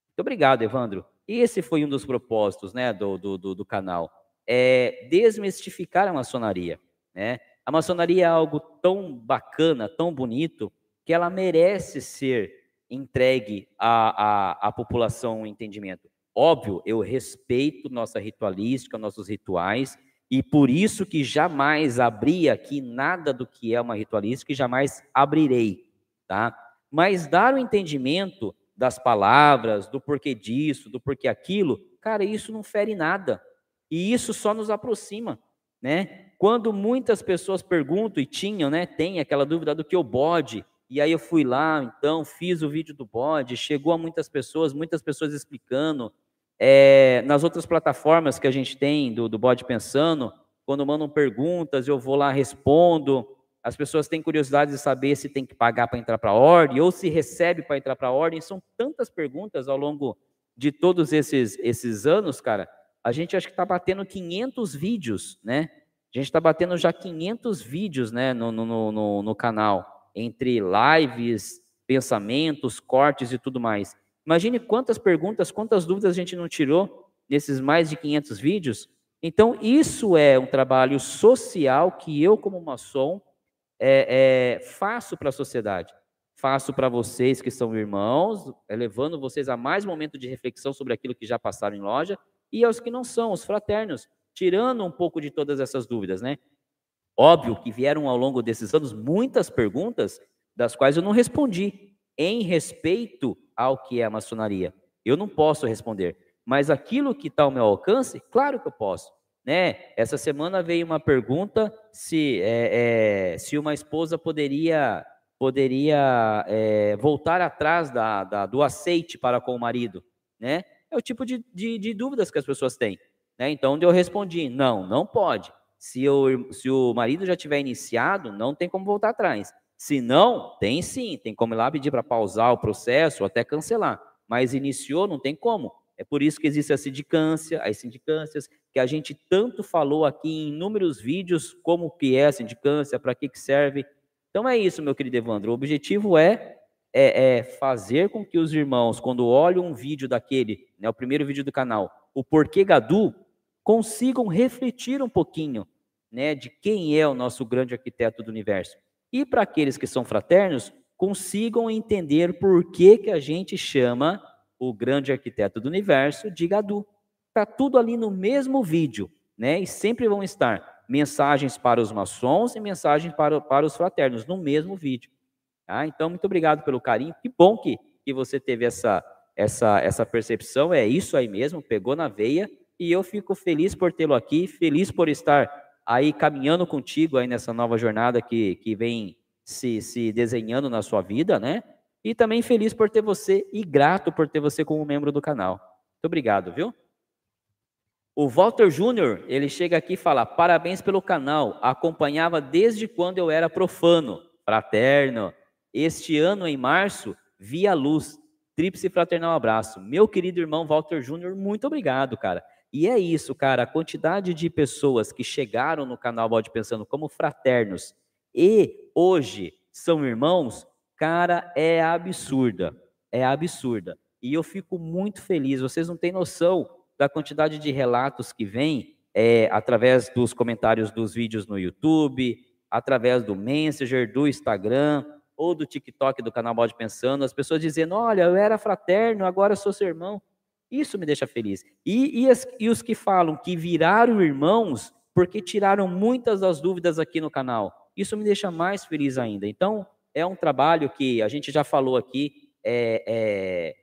Muito obrigado, Evandro. E esse foi um dos propósitos né, do, do, do, do canal, é desmistificar a maçonaria. Né? A maçonaria é algo tão bacana, tão bonito, que ela merece ser entregue à, à, à população um entendimento. Óbvio, eu respeito nossa ritualística, nossos rituais, e por isso que jamais abri aqui nada do que é uma ritualística e jamais abrirei, tá? Mas dar o entendimento das palavras, do porquê disso, do porquê aquilo, cara, isso não fere nada. E isso só nos aproxima, né? Quando muitas pessoas perguntam e tinham, né, tem aquela dúvida do que o bode, e aí eu fui lá, então, fiz o vídeo do bode, chegou a muitas pessoas, muitas pessoas explicando, é, nas outras plataformas que a gente tem do, do Bode Pensando, quando mandam perguntas, eu vou lá, respondo. As pessoas têm curiosidade de saber se tem que pagar para entrar para a ordem ou se recebe para entrar para a ordem. São tantas perguntas ao longo de todos esses, esses anos, cara. A gente acho que está batendo 500 vídeos, né? A gente está batendo já 500 vídeos né, no, no, no, no canal, entre lives, pensamentos, cortes e tudo mais. Imagine quantas perguntas, quantas dúvidas a gente não tirou nesses mais de 500 vídeos. Então, isso é um trabalho social que eu, como maçom, é, é, faço para a sociedade. Faço para vocês que são irmãos, levando vocês a mais momento de reflexão sobre aquilo que já passaram em loja, e aos que não são, os fraternos, tirando um pouco de todas essas dúvidas, né? Óbvio que vieram ao longo desses anos muitas perguntas, das quais eu não respondi, em respeito ao que é a maçonaria. Eu não posso responder, mas aquilo que está ao meu alcance, claro que eu posso. Né? Essa semana veio uma pergunta se, é, é, se uma esposa poderia, poderia é, voltar atrás da, da, do aceite para com o marido. Né? É o tipo de, de, de dúvidas que as pessoas têm. Né? Então eu respondi: não, não pode. Se, o se o marido já tiver iniciado, não tem como voltar atrás. Se não, tem sim, tem como ir lá pedir para pausar o processo ou até cancelar. Mas iniciou, não tem como. É por isso que existe a sindicância, as sindicâncias, que a gente tanto falou aqui em inúmeros vídeos, como que é a sindicância, para que, que serve. Então é isso, meu querido Evandro. O objetivo é, é, é, fazer com que os irmãos, quando olham um vídeo daquele, né, o primeiro vídeo do canal, o Porquê Gadu, consigam refletir um pouquinho né, de quem é o nosso grande arquiteto do universo e para aqueles que são fraternos, consigam entender por que, que a gente chama o grande arquiteto do universo de Gadu. Está tudo ali no mesmo vídeo, né? E sempre vão estar mensagens para os maçons e mensagens para, para os fraternos no mesmo vídeo. Tá? Então, muito obrigado pelo carinho. Que bom que, que você teve essa, essa, essa percepção. É isso aí mesmo, pegou na veia. E eu fico feliz por tê-lo aqui, feliz por estar aí caminhando contigo aí nessa nova jornada que, que vem se, se desenhando na sua vida, né? E também feliz por ter você e grato por ter você como membro do canal. Muito obrigado, viu? O Walter Júnior, ele chega aqui e fala: parabéns pelo canal, acompanhava desde quando eu era profano, fraterno. Este ano, em março, vi a luz. Tríplice fraternal abraço. Meu querido irmão Walter Júnior, muito obrigado, cara. E é isso, cara, a quantidade de pessoas que chegaram no canal Bode Pensando como fraternos e hoje são irmãos, cara, é absurda. É absurda. E eu fico muito feliz. Vocês não têm noção da quantidade de relatos que vem é, através dos comentários dos vídeos no YouTube, através do Messenger, do Instagram ou do TikTok do canal Bode Pensando, as pessoas dizendo: Olha, eu era fraterno, agora eu sou seu irmão. Isso me deixa feliz. E, e, as, e os que falam que viraram irmãos porque tiraram muitas das dúvidas aqui no canal. Isso me deixa mais feliz ainda. Então, é um trabalho que a gente já falou aqui, é, é,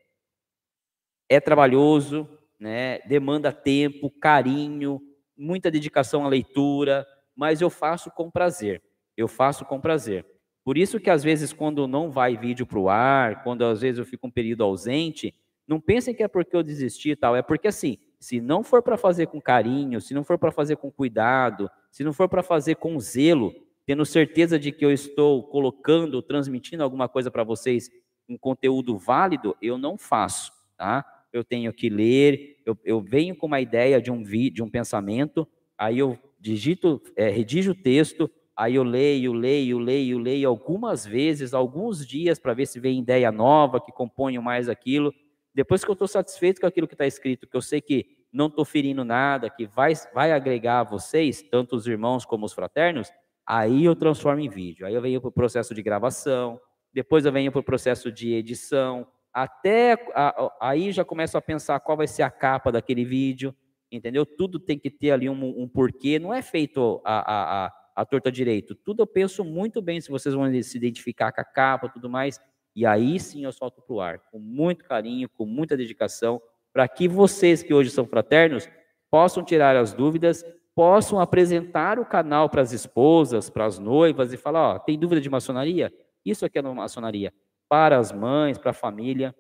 é trabalhoso, né? demanda tempo, carinho, muita dedicação à leitura, mas eu faço com prazer. Eu faço com prazer. Por isso que às vezes quando não vai vídeo para o ar, quando às vezes eu fico um período ausente, não pensem que é porque eu desisti e tal, é porque assim, se não for para fazer com carinho, se não for para fazer com cuidado, se não for para fazer com zelo, tendo certeza de que eu estou colocando, transmitindo alguma coisa para vocês, um conteúdo válido, eu não faço, tá? Eu tenho que ler, eu, eu venho com uma ideia de um vídeo, de um pensamento, aí eu digito, é, redijo o texto, aí eu leio, leio, leio, leio algumas vezes, alguns dias, para ver se vem ideia nova, que compõe mais aquilo. Depois que eu estou satisfeito com aquilo que está escrito, que eu sei que não estou ferindo nada, que vai, vai agregar a vocês, tanto os irmãos como os fraternos, aí eu transformo em vídeo. Aí eu venho para o processo de gravação, depois eu venho para o processo de edição, até a, aí já começo a pensar qual vai ser a capa daquele vídeo, entendeu? Tudo tem que ter ali um, um porquê, não é feito a, a, a, a torta direito. Tudo eu penso muito bem se vocês vão se identificar com a capa tudo mais, e aí sim eu solto para o ar, com muito carinho, com muita dedicação, para que vocês que hoje são fraternos possam tirar as dúvidas possam apresentar o canal para as esposas, para as noivas e falar: ó, tem dúvida de maçonaria? Isso aqui é uma maçonaria. Para as mães, para a família.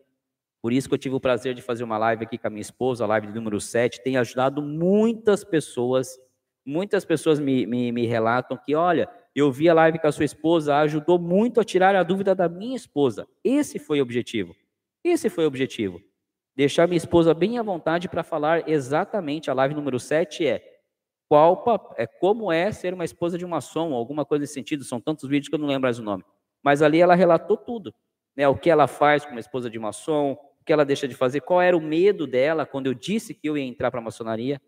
Por isso que eu tive o prazer de fazer uma live aqui com a minha esposa, a live de número 7. Tem ajudado muitas pessoas. Muitas pessoas me, me, me relatam que, olha, eu vi a live com a sua esposa, ajudou muito a tirar a dúvida da minha esposa. Esse foi o objetivo. Esse foi o objetivo. Deixar minha esposa bem à vontade para falar exatamente. A live número 7 é qual é como é ser uma esposa de uma som, alguma coisa nesse sentido. São tantos vídeos que eu não lembro mais o nome. Mas ali ela relatou tudo, né? O que ela faz com uma esposa de maçom, o que ela deixa de fazer, qual era o medo dela quando eu disse que eu ia entrar para a maçonaria,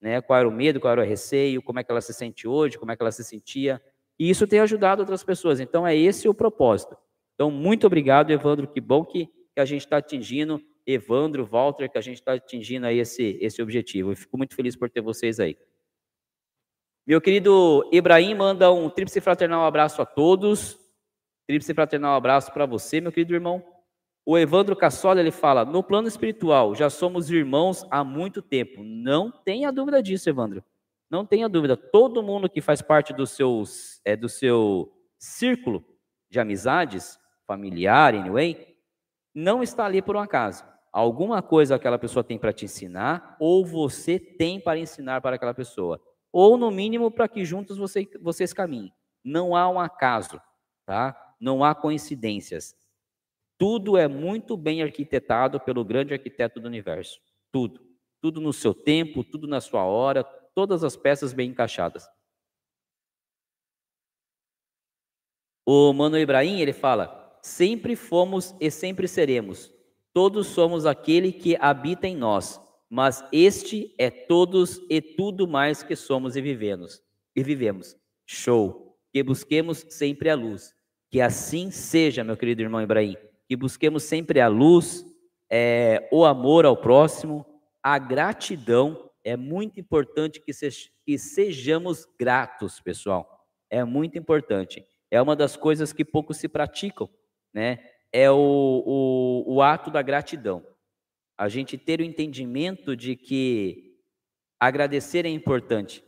né? Qual era o medo, qual era o receio, como é que ela se sente hoje, como é que ela se sentia. E isso tem ajudado outras pessoas. Então é esse o propósito. Então muito obrigado, Evandro. Que bom que, que a gente está atingindo, Evandro, Walter, que a gente está atingindo aí esse esse objetivo. Eu fico muito feliz por ter vocês aí. Meu querido Ibrahim manda um tríplice fraternal abraço a todos. Tríplice fraternal abraço para você, meu querido irmão. O Evandro Cassola, ele fala, no plano espiritual, já somos irmãos há muito tempo. Não tenha dúvida disso, Evandro. Não tenha dúvida. Todo mundo que faz parte do, seus, é, do seu círculo de amizades, familiar, anyway, não está ali por um acaso. Alguma coisa aquela pessoa tem para te ensinar, ou você tem para ensinar para aquela pessoa ou no mínimo para que juntos você, vocês caminhem. Não há um acaso, tá? Não há coincidências. Tudo é muito bem arquitetado pelo grande arquiteto do universo. Tudo. Tudo no seu tempo, tudo na sua hora, todas as peças bem encaixadas. O Mano Ibrahim, ele fala: "Sempre fomos e sempre seremos. Todos somos aquele que habita em nós mas este é todos e tudo mais que somos e vivemos. E vivemos. Show. Que busquemos sempre a luz. Que assim seja, meu querido irmão Ibrahim. Que busquemos sempre a luz, é, o amor ao próximo, a gratidão. É muito importante que, se, que sejamos gratos, pessoal. É muito importante. É uma das coisas que pouco se praticam, né? É o, o, o ato da gratidão a gente ter o entendimento de que agradecer é importante.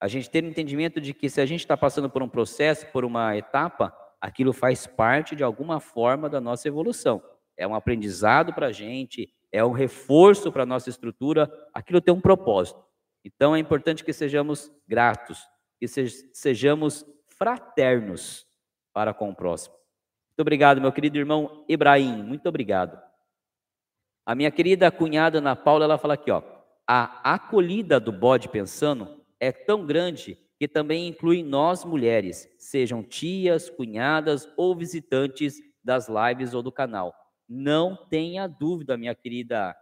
A gente ter o entendimento de que se a gente está passando por um processo, por uma etapa, aquilo faz parte de alguma forma da nossa evolução. É um aprendizado para a gente, é um reforço para a nossa estrutura, aquilo tem um propósito. Então é importante que sejamos gratos, que sejamos fraternos para com o próximo. Muito obrigado, meu querido irmão Ibrahim, muito obrigado. A minha querida cunhada Ana Paula, ela fala aqui, ó, a acolhida do bode pensando é tão grande que também inclui nós mulheres, sejam tias, cunhadas ou visitantes das lives ou do canal. Não tenha dúvida, minha querida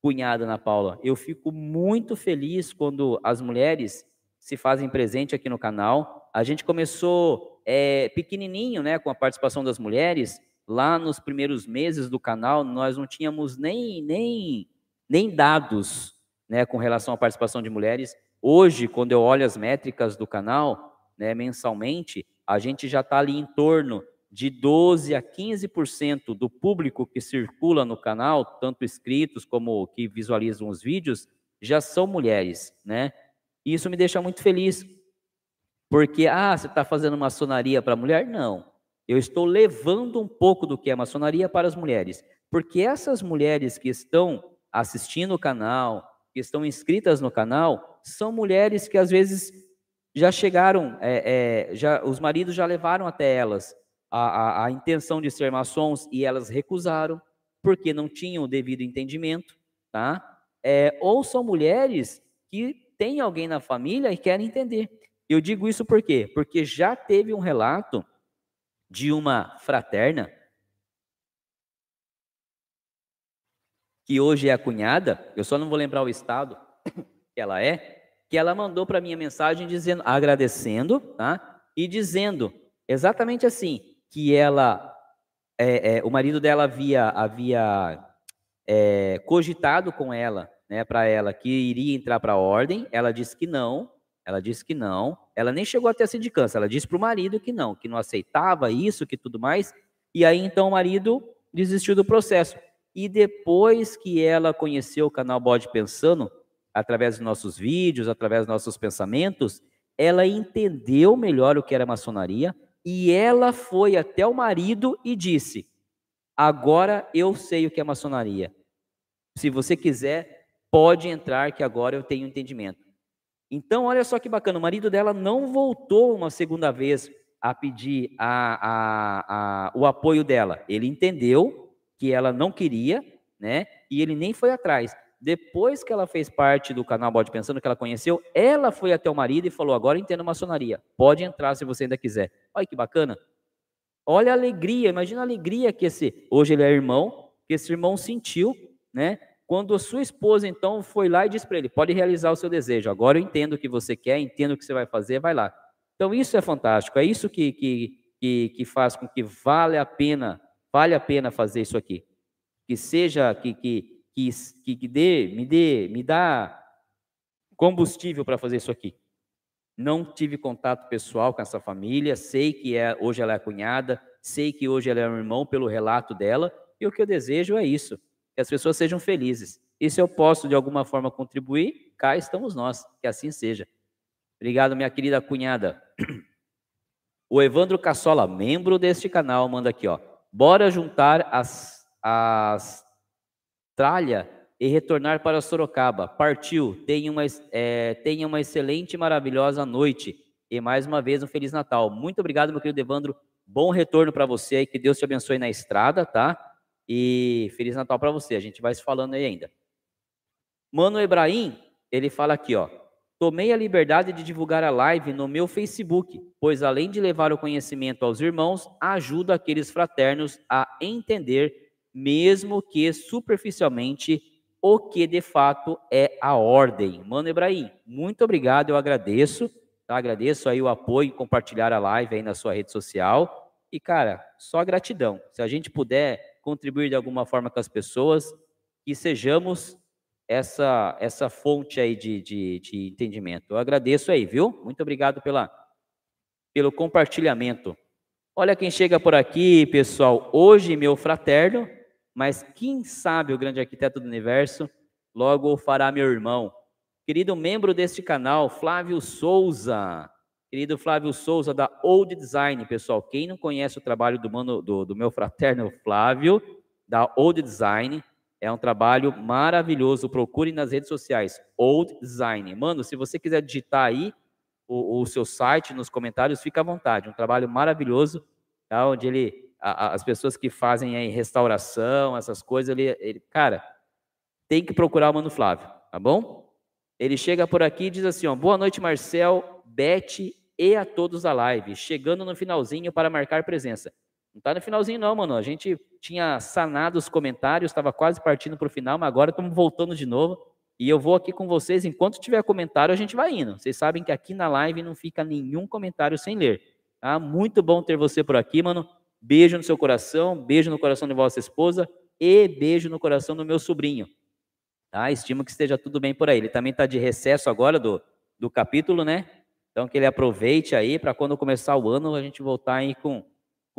cunhada Ana Paula. Eu fico muito feliz quando as mulheres se fazem presente aqui no canal. A gente começou é, pequenininho, né, com a participação das mulheres, lá nos primeiros meses do canal, nós não tínhamos nem, nem, nem dados né, com relação à participação de mulheres. Hoje, quando eu olho as métricas do canal, né, mensalmente, a gente já está ali em torno de 12 a 15% do público que circula no canal, tanto inscritos como que visualizam os vídeos, já são mulheres, né? E isso me deixa muito feliz, porque, ah, você está fazendo maçonaria para mulher? Não. Eu estou levando um pouco do que é maçonaria para as mulheres, porque essas mulheres que estão assistindo o canal, que estão inscritas no canal, são mulheres que às vezes já chegaram, é, é, já, os maridos já levaram até elas a, a, a intenção de ser maçons e elas recusaram, porque não tinham o devido entendimento, tá? É, ou são mulheres que têm alguém na família e querem entender. Eu digo isso por quê? Porque já teve um relato de uma fraterna que hoje é a cunhada, eu só não vou lembrar o estado que ela é, que ela mandou para mim a mensagem dizendo, agradecendo, tá? E dizendo exatamente assim: que ela, é, é, o marido dela havia, havia é, cogitado com ela, né, para ela que iria entrar para a ordem, ela disse que não, ela disse que não, ela nem chegou até a sindicância, ela disse para o marido que não, que não aceitava isso, que tudo mais, e aí então o marido desistiu do processo. E depois que ela conheceu o canal Bode Pensando, através dos nossos vídeos, através dos nossos pensamentos, ela entendeu melhor o que era maçonaria, e ela foi até o marido e disse: Agora eu sei o que é maçonaria. Se você quiser, pode entrar, que agora eu tenho entendimento. Então, olha só que bacana: o marido dela não voltou uma segunda vez a pedir a, a, a, o apoio dela. Ele entendeu que ela não queria, né? E ele nem foi atrás. Depois que ela fez parte do canal Bode Pensando, que ela conheceu, ela foi até o marido e falou: Agora entendo maçonaria. Pode entrar se você ainda quiser. Olha que bacana. Olha a alegria, imagina a alegria que esse. Hoje ele é irmão, que esse irmão sentiu, né? Quando a sua esposa, então, foi lá e disse para ele: Pode realizar o seu desejo. Agora eu entendo o que você quer, entendo o que você vai fazer, vai lá. Então, isso é fantástico. É isso que, que, que, que faz com que vale a pena, vale a pena fazer isso aqui. Que seja, que, que que, que dê, me dê, me dá combustível para fazer isso aqui. Não tive contato pessoal com essa família, sei que é, hoje ela é cunhada, sei que hoje ela é um irmão pelo relato dela, e o que eu desejo é isso, que as pessoas sejam felizes. E se eu posso de alguma forma contribuir, cá estamos nós, que assim seja. Obrigado, minha querida cunhada. O Evandro Cassola, membro deste canal, manda aqui, ó. Bora juntar as, as tralha e retornar para Sorocaba. Partiu. Tenha uma, é, tenha uma excelente e maravilhosa noite. E mais uma vez um Feliz Natal. Muito obrigado, meu querido Evandro. Bom retorno para você que Deus te abençoe na estrada, tá? E Feliz Natal para você. A gente vai se falando aí ainda. Mano Ebrahim, ele fala aqui, ó. Tomei a liberdade de divulgar a live no meu Facebook, pois além de levar o conhecimento aos irmãos, ajuda aqueles fraternos a entender mesmo que superficialmente o que de fato é a ordem. Mano Ibrahim, muito obrigado, eu agradeço, tá? Agradeço aí o apoio, compartilhar a live aí na sua rede social. E, cara, só gratidão. Se a gente puder contribuir de alguma forma com as pessoas, que sejamos essa, essa fonte aí de, de, de entendimento. Eu agradeço aí, viu? Muito obrigado pela, pelo compartilhamento. Olha quem chega por aqui, pessoal. Hoje, meu fraterno, mas quem sabe o grande arquiteto do universo logo fará meu irmão. Querido membro deste canal, Flávio Souza. Querido Flávio Souza, da Old Design, pessoal. Quem não conhece o trabalho do, mano, do, do meu fraterno Flávio, da Old Design, é um trabalho maravilhoso. Procure nas redes sociais, Old Design. Mano, se você quiser digitar aí o, o seu site nos comentários, fica à vontade. Um trabalho maravilhoso, tá? onde ele a, as pessoas que fazem aí restauração, essas coisas, ele, ele, cara, tem que procurar o Mano Flávio, tá bom? Ele chega por aqui e diz assim, ó, boa noite, Marcel, Beth e a todos da live, chegando no finalzinho para marcar presença. Não tá no finalzinho não, mano, a gente tinha sanado os comentários, estava quase partindo para o final, mas agora estamos voltando de novo, e eu vou aqui com vocês, enquanto tiver comentário, a gente vai indo. Vocês sabem que aqui na live não fica nenhum comentário sem ler. Tá? Muito bom ter você por aqui, mano. Beijo no seu coração, beijo no coração de vossa esposa e beijo no coração do meu sobrinho. Tá? Estimo que esteja tudo bem por aí. Ele também está de recesso agora do, do capítulo, né? Então que ele aproveite aí para quando começar o ano a gente voltar aí com,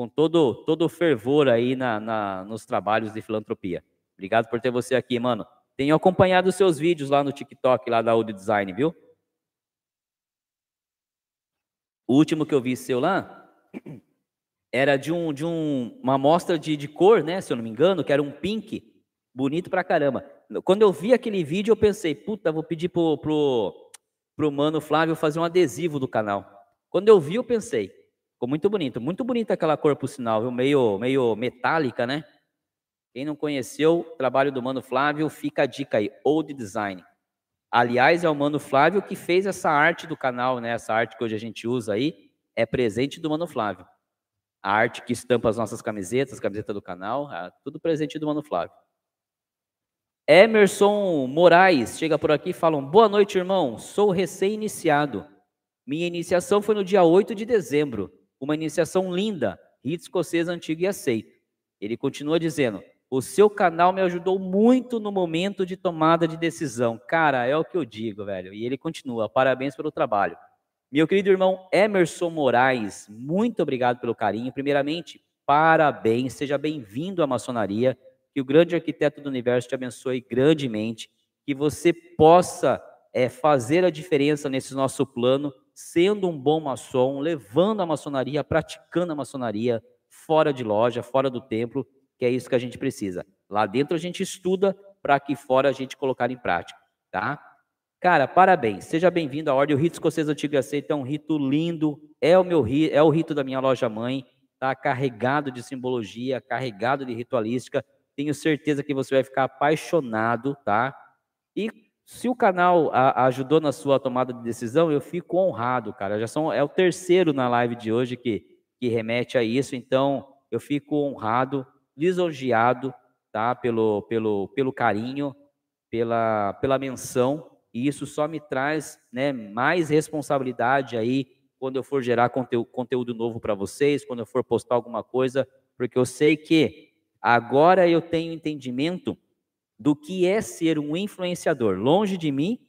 com todo todo fervor aí na, na, nos trabalhos de filantropia. Obrigado por ter você aqui, mano. Tenho acompanhado os seus vídeos lá no TikTok, lá da Audio Design, viu? O último que eu vi seu lá era de, um, de um, uma amostra de, de cor, né? Se eu não me engano, que era um pink, bonito pra caramba. Quando eu vi aquele vídeo, eu pensei, puta, vou pedir pro, pro, pro mano Flávio fazer um adesivo do canal. Quando eu vi, eu pensei, ficou muito bonito. Muito bonita aquela cor, por sinal, viu? Meio, meio metálica, né? Quem não conheceu o trabalho do Mano Flávio, fica a dica aí, Old Design. Aliás, é o Mano Flávio que fez essa arte do canal, né? Essa arte que hoje a gente usa aí, é presente do Mano Flávio. A arte que estampa as nossas camisetas, camiseta do canal, é tudo presente do Mano Flávio. Emerson Moraes chega por aqui e fala: Boa noite, irmão. Sou recém-iniciado. Minha iniciação foi no dia 8 de dezembro. Uma iniciação linda, rito escocês antigo e aceito. Ele continua dizendo: o seu canal me ajudou muito no momento de tomada de decisão. Cara, é o que eu digo, velho. E ele continua: parabéns pelo trabalho. Meu querido irmão Emerson Moraes, muito obrigado pelo carinho. Primeiramente, parabéns, seja bem-vindo à maçonaria. Que o grande arquiteto do universo te abençoe grandemente. Que você possa é, fazer a diferença nesse nosso plano, sendo um bom maçom, levando a maçonaria, praticando a maçonaria, fora de loja, fora do templo que é isso que a gente precisa. Lá dentro a gente estuda para aqui fora a gente colocar em prática, tá? Cara, parabéns. Seja bem-vindo à Ordem. O rito escocês antigo e aceito é um rito lindo. É o meu rito, é o rito da minha loja mãe. Tá carregado de simbologia, carregado de ritualística. Tenho certeza que você vai ficar apaixonado, tá? E se o canal a, ajudou na sua tomada de decisão, eu fico honrado, cara. Já são é o terceiro na live de hoje que que remete a isso. Então, eu fico honrado lisonjeado tá? pelo, pelo, pelo carinho, pela, pela menção, e isso só me traz né, mais responsabilidade aí quando eu for gerar conteúdo, conteúdo novo para vocês, quando eu for postar alguma coisa, porque eu sei que agora eu tenho entendimento do que é ser um influenciador. Longe de mim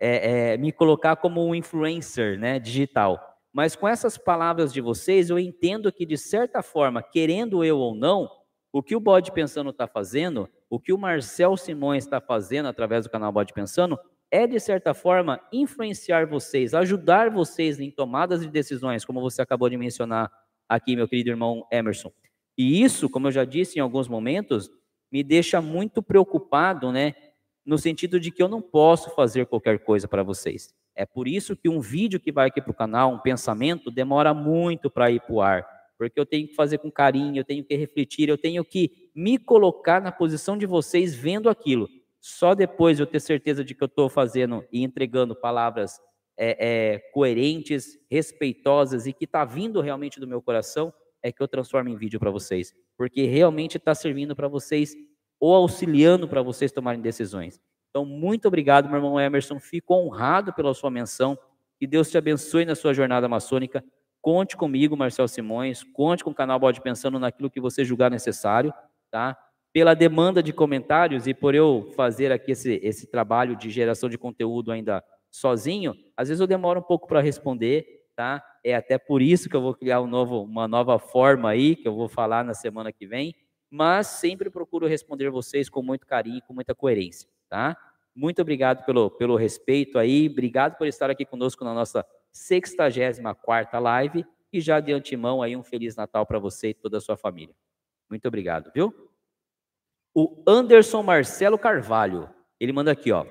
é, é, me colocar como um influencer né, digital. Mas com essas palavras de vocês, eu entendo que, de certa forma, querendo eu ou não, o que o Bode Pensando está fazendo, o que o Marcel Simões está fazendo através do canal Bode Pensando, é, de certa forma, influenciar vocês, ajudar vocês em tomadas de decisões, como você acabou de mencionar aqui, meu querido irmão Emerson. E isso, como eu já disse em alguns momentos, me deixa muito preocupado, né? No sentido de que eu não posso fazer qualquer coisa para vocês. É por isso que um vídeo que vai aqui para o canal, um pensamento, demora muito para ir para o ar porque eu tenho que fazer com carinho, eu tenho que refletir, eu tenho que me colocar na posição de vocês vendo aquilo. Só depois eu ter certeza de que eu estou fazendo e entregando palavras é, é, coerentes, respeitosas e que está vindo realmente do meu coração, é que eu transformo em vídeo para vocês. Porque realmente está servindo para vocês ou auxiliando para vocês tomarem decisões. Então, muito obrigado, meu irmão Emerson. Fico honrado pela sua menção. Que Deus te abençoe na sua jornada maçônica. Conte comigo, Marcel Simões, conte com o canal Bode Pensando naquilo que você julgar necessário, tá? Pela demanda de comentários e por eu fazer aqui esse, esse trabalho de geração de conteúdo ainda sozinho, às vezes eu demoro um pouco para responder, tá? É até por isso que eu vou criar um novo, uma nova forma aí, que eu vou falar na semana que vem, mas sempre procuro responder vocês com muito carinho e com muita coerência, tá? Muito obrigado pelo, pelo respeito aí, obrigado por estar aqui conosco na nossa 64ª live e já de antemão aí um feliz Natal para você e toda a sua família. Muito obrigado, viu? O Anderson Marcelo Carvalho, ele manda aqui, ó.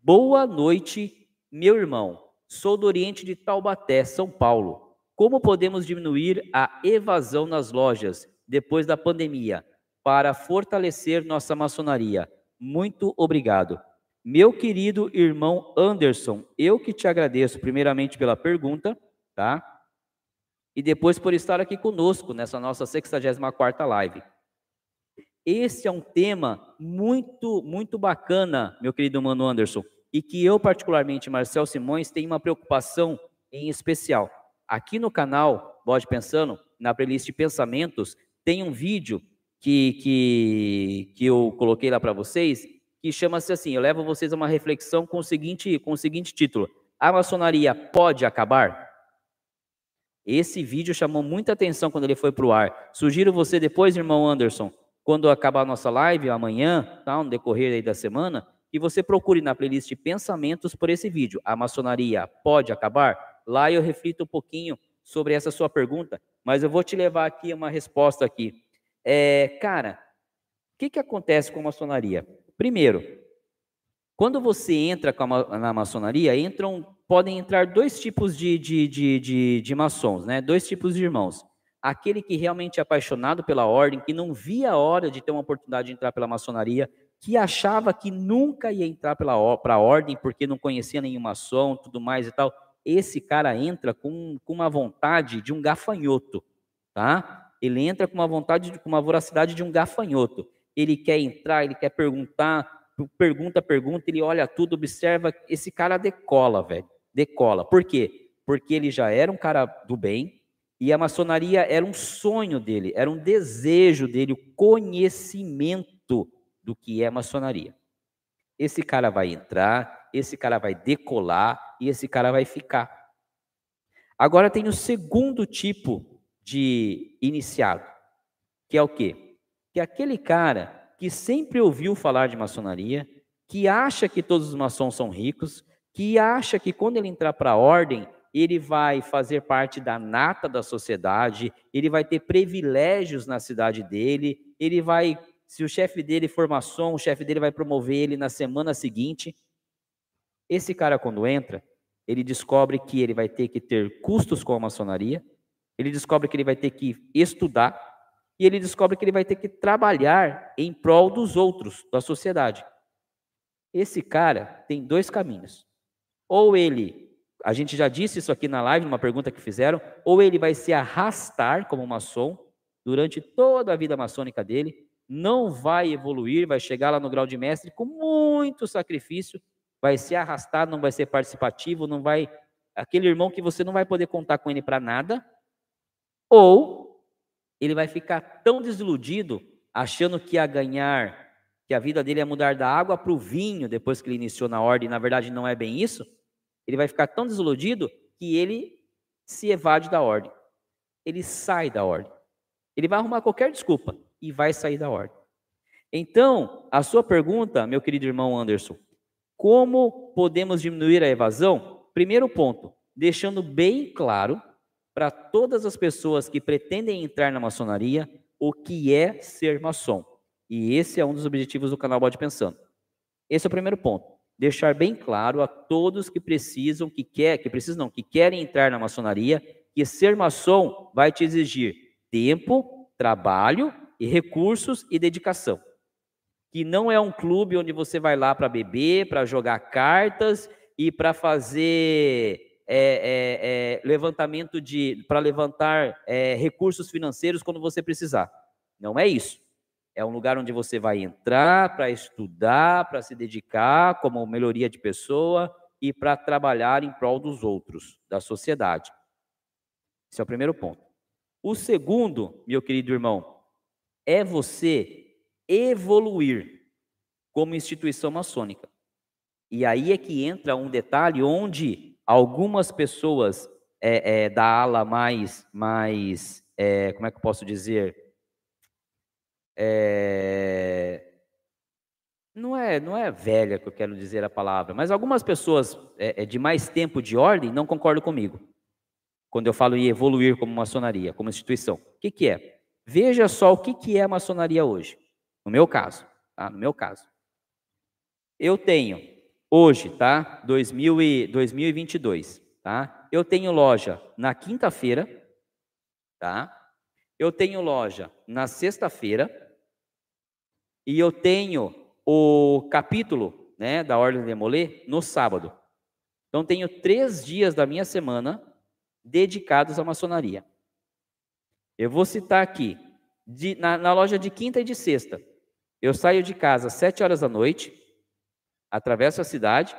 Boa noite, meu irmão. Sou do Oriente de Taubaté, São Paulo. Como podemos diminuir a evasão nas lojas depois da pandemia para fortalecer nossa maçonaria? Muito obrigado. Meu querido irmão Anderson, eu que te agradeço primeiramente pela pergunta, tá? E depois por estar aqui conosco nessa nossa 64ª live. Esse é um tema muito, muito bacana, meu querido mano Anderson, e que eu particularmente, Marcel Simões, tenho uma preocupação em especial. Aqui no canal, Bode Pensando, na playlist Pensamentos, tem um vídeo que, que, que eu coloquei lá para vocês, que chama-se assim, eu levo vocês a uma reflexão com o seguinte, com o seguinte título, a maçonaria pode acabar? Esse vídeo chamou muita atenção quando ele foi para o ar. Sugiro você depois, irmão Anderson, quando acabar a nossa live, amanhã, tá, no decorrer da semana, que você procure na playlist Pensamentos por esse vídeo. A maçonaria pode acabar? Lá eu reflito um pouquinho sobre essa sua pergunta, mas eu vou te levar aqui uma resposta aqui. É, cara, o que, que acontece com a maçonaria? Primeiro, quando você entra na maçonaria, entram, podem entrar dois tipos de, de, de, de, de maçons, né? dois tipos de irmãos. Aquele que realmente é apaixonado pela ordem, que não via a hora de ter uma oportunidade de entrar pela maçonaria, que achava que nunca ia entrar para a ordem porque não conhecia nenhum maçom, tudo mais e tal. Esse cara entra com, com uma vontade de um gafanhoto, tá? Ele entra com uma vontade, com uma voracidade de um gafanhoto. Ele quer entrar, ele quer perguntar, pergunta, pergunta, ele olha tudo, observa, esse cara decola, velho, decola. Por quê? Porque ele já era um cara do bem e a maçonaria era um sonho dele, era um desejo dele, o conhecimento do que é maçonaria. Esse cara vai entrar, esse cara vai decolar e esse cara vai ficar. Agora tem o segundo tipo de iniciado, que é o quê? Que é aquele cara que sempre ouviu falar de maçonaria, que acha que todos os maçons são ricos, que acha que quando ele entrar para a ordem, ele vai fazer parte da nata da sociedade, ele vai ter privilégios na cidade dele, ele vai, se o chefe dele for maçom, o chefe dele vai promover ele na semana seguinte. Esse cara, quando entra, ele descobre que ele vai ter que ter custos com a maçonaria, ele descobre que ele vai ter que estudar, e ele descobre que ele vai ter que trabalhar em prol dos outros, da sociedade. Esse cara tem dois caminhos. Ou ele, a gente já disse isso aqui na live, numa pergunta que fizeram, ou ele vai se arrastar como maçom durante toda a vida maçônica dele, não vai evoluir, vai chegar lá no grau de mestre com muito sacrifício, vai se arrastar, não vai ser participativo, não vai aquele irmão que você não vai poder contar com ele para nada, ou ele vai ficar tão desiludido, achando que ia ganhar, que a vida dele ia mudar da água para o vinho depois que ele iniciou na ordem, na verdade não é bem isso. Ele vai ficar tão desiludido que ele se evade da ordem. Ele sai da ordem. Ele vai arrumar qualquer desculpa e vai sair da ordem. Então, a sua pergunta, meu querido irmão Anderson, como podemos diminuir a evasão? Primeiro ponto, deixando bem claro para todas as pessoas que pretendem entrar na maçonaria o que é ser maçom. E esse é um dos objetivos do canal Bode Pensando. Esse é o primeiro ponto. Deixar bem claro a todos que precisam, que quer, que precisam não, que querem entrar na maçonaria, que ser maçom vai te exigir tempo, trabalho e recursos e dedicação. Que não é um clube onde você vai lá para beber, para jogar cartas e para fazer é, é, é, levantamento de para levantar é, recursos financeiros quando você precisar. Não é isso. É um lugar onde você vai entrar para estudar, para se dedicar como melhoria de pessoa e para trabalhar em prol dos outros, da sociedade. Esse é o primeiro ponto. O segundo, meu querido irmão, é você evoluir como instituição maçônica. E aí é que entra um detalhe onde algumas pessoas é, é, da ala mais, mais é, como é que eu posso dizer? É, não é, não é velha que eu quero dizer a palavra, mas algumas pessoas é, é, de mais tempo de ordem não concordam comigo. Quando eu falo em evoluir como maçonaria, como instituição. O que, que é? Veja só o que, que é a maçonaria hoje. No meu caso, tá? No meu caso. Eu tenho hoje, tá? 2000 e, 2022, tá? Eu tenho loja na quinta-feira, tá? Eu tenho loja na sexta-feira e eu tenho o capítulo, né, da Ordem de Molê no sábado. Então tenho três dias da minha semana dedicados à maçonaria. Eu vou citar aqui, de, na, na loja de quinta e de sexta. Eu saio de casa às sete horas da noite, atravesso a cidade,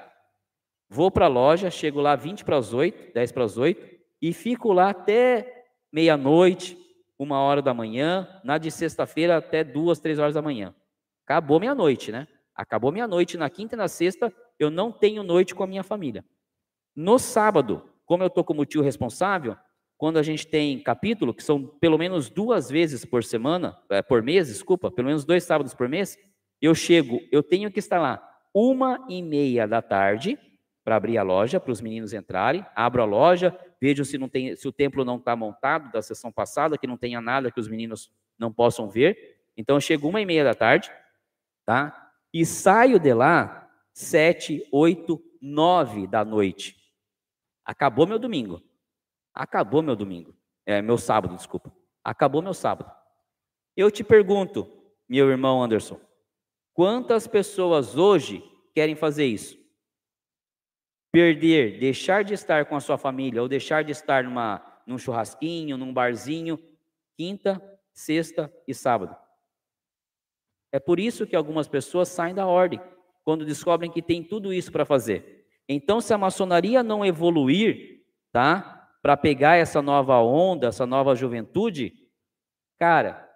vou para a loja, chego lá 20 para as 8, 10 para as 8, e fico lá até meia-noite, uma hora da manhã, na de sexta-feira até duas, três horas da manhã. Acabou meia-noite, né? Acabou meia-noite na quinta e na sexta, eu não tenho noite com a minha família. No sábado, como eu estou como tio responsável, quando a gente tem capítulo, que são pelo menos duas vezes por semana, é, por mês, desculpa, pelo menos dois sábados por mês, eu chego, eu tenho que estar lá uma e meia da tarde para abrir a loja, para os meninos entrarem, abro a loja, vejo se, não tem, se o templo não está montado da sessão passada, que não tenha nada que os meninos não possam ver. Então eu chego uma e meia da tarde, tá? E saio de lá sete, oito, nove da noite. Acabou meu domingo. Acabou meu domingo. É, meu sábado, desculpa. Acabou meu sábado. Eu te pergunto, meu irmão Anderson, quantas pessoas hoje querem fazer isso? Perder, deixar de estar com a sua família ou deixar de estar numa, num churrasquinho, num barzinho, quinta, sexta e sábado. É por isso que algumas pessoas saem da ordem, quando descobrem que tem tudo isso para fazer. Então, se a maçonaria não evoluir, tá? Para pegar essa nova onda, essa nova juventude, cara,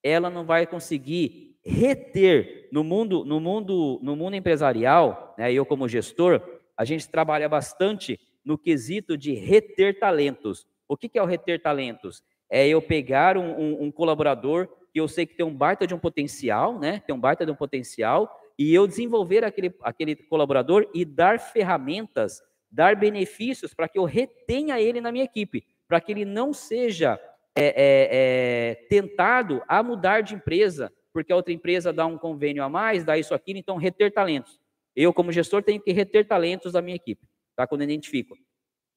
ela não vai conseguir reter no mundo, no mundo, no mundo empresarial, né, eu como gestor, a gente trabalha bastante no quesito de reter talentos. O que, é o reter talentos? É eu pegar um, um, um colaborador que eu sei que tem um baita de um potencial, né? Tem um baita de um potencial, e eu desenvolver aquele, aquele colaborador e dar ferramentas dar benefícios para que eu retenha ele na minha equipe, para que ele não seja é, é, é, tentado a mudar de empresa, porque a outra empresa dá um convênio a mais, dá isso aqui, então reter talentos. Eu, como gestor, tenho que reter talentos da minha equipe, tá? quando eu identifico.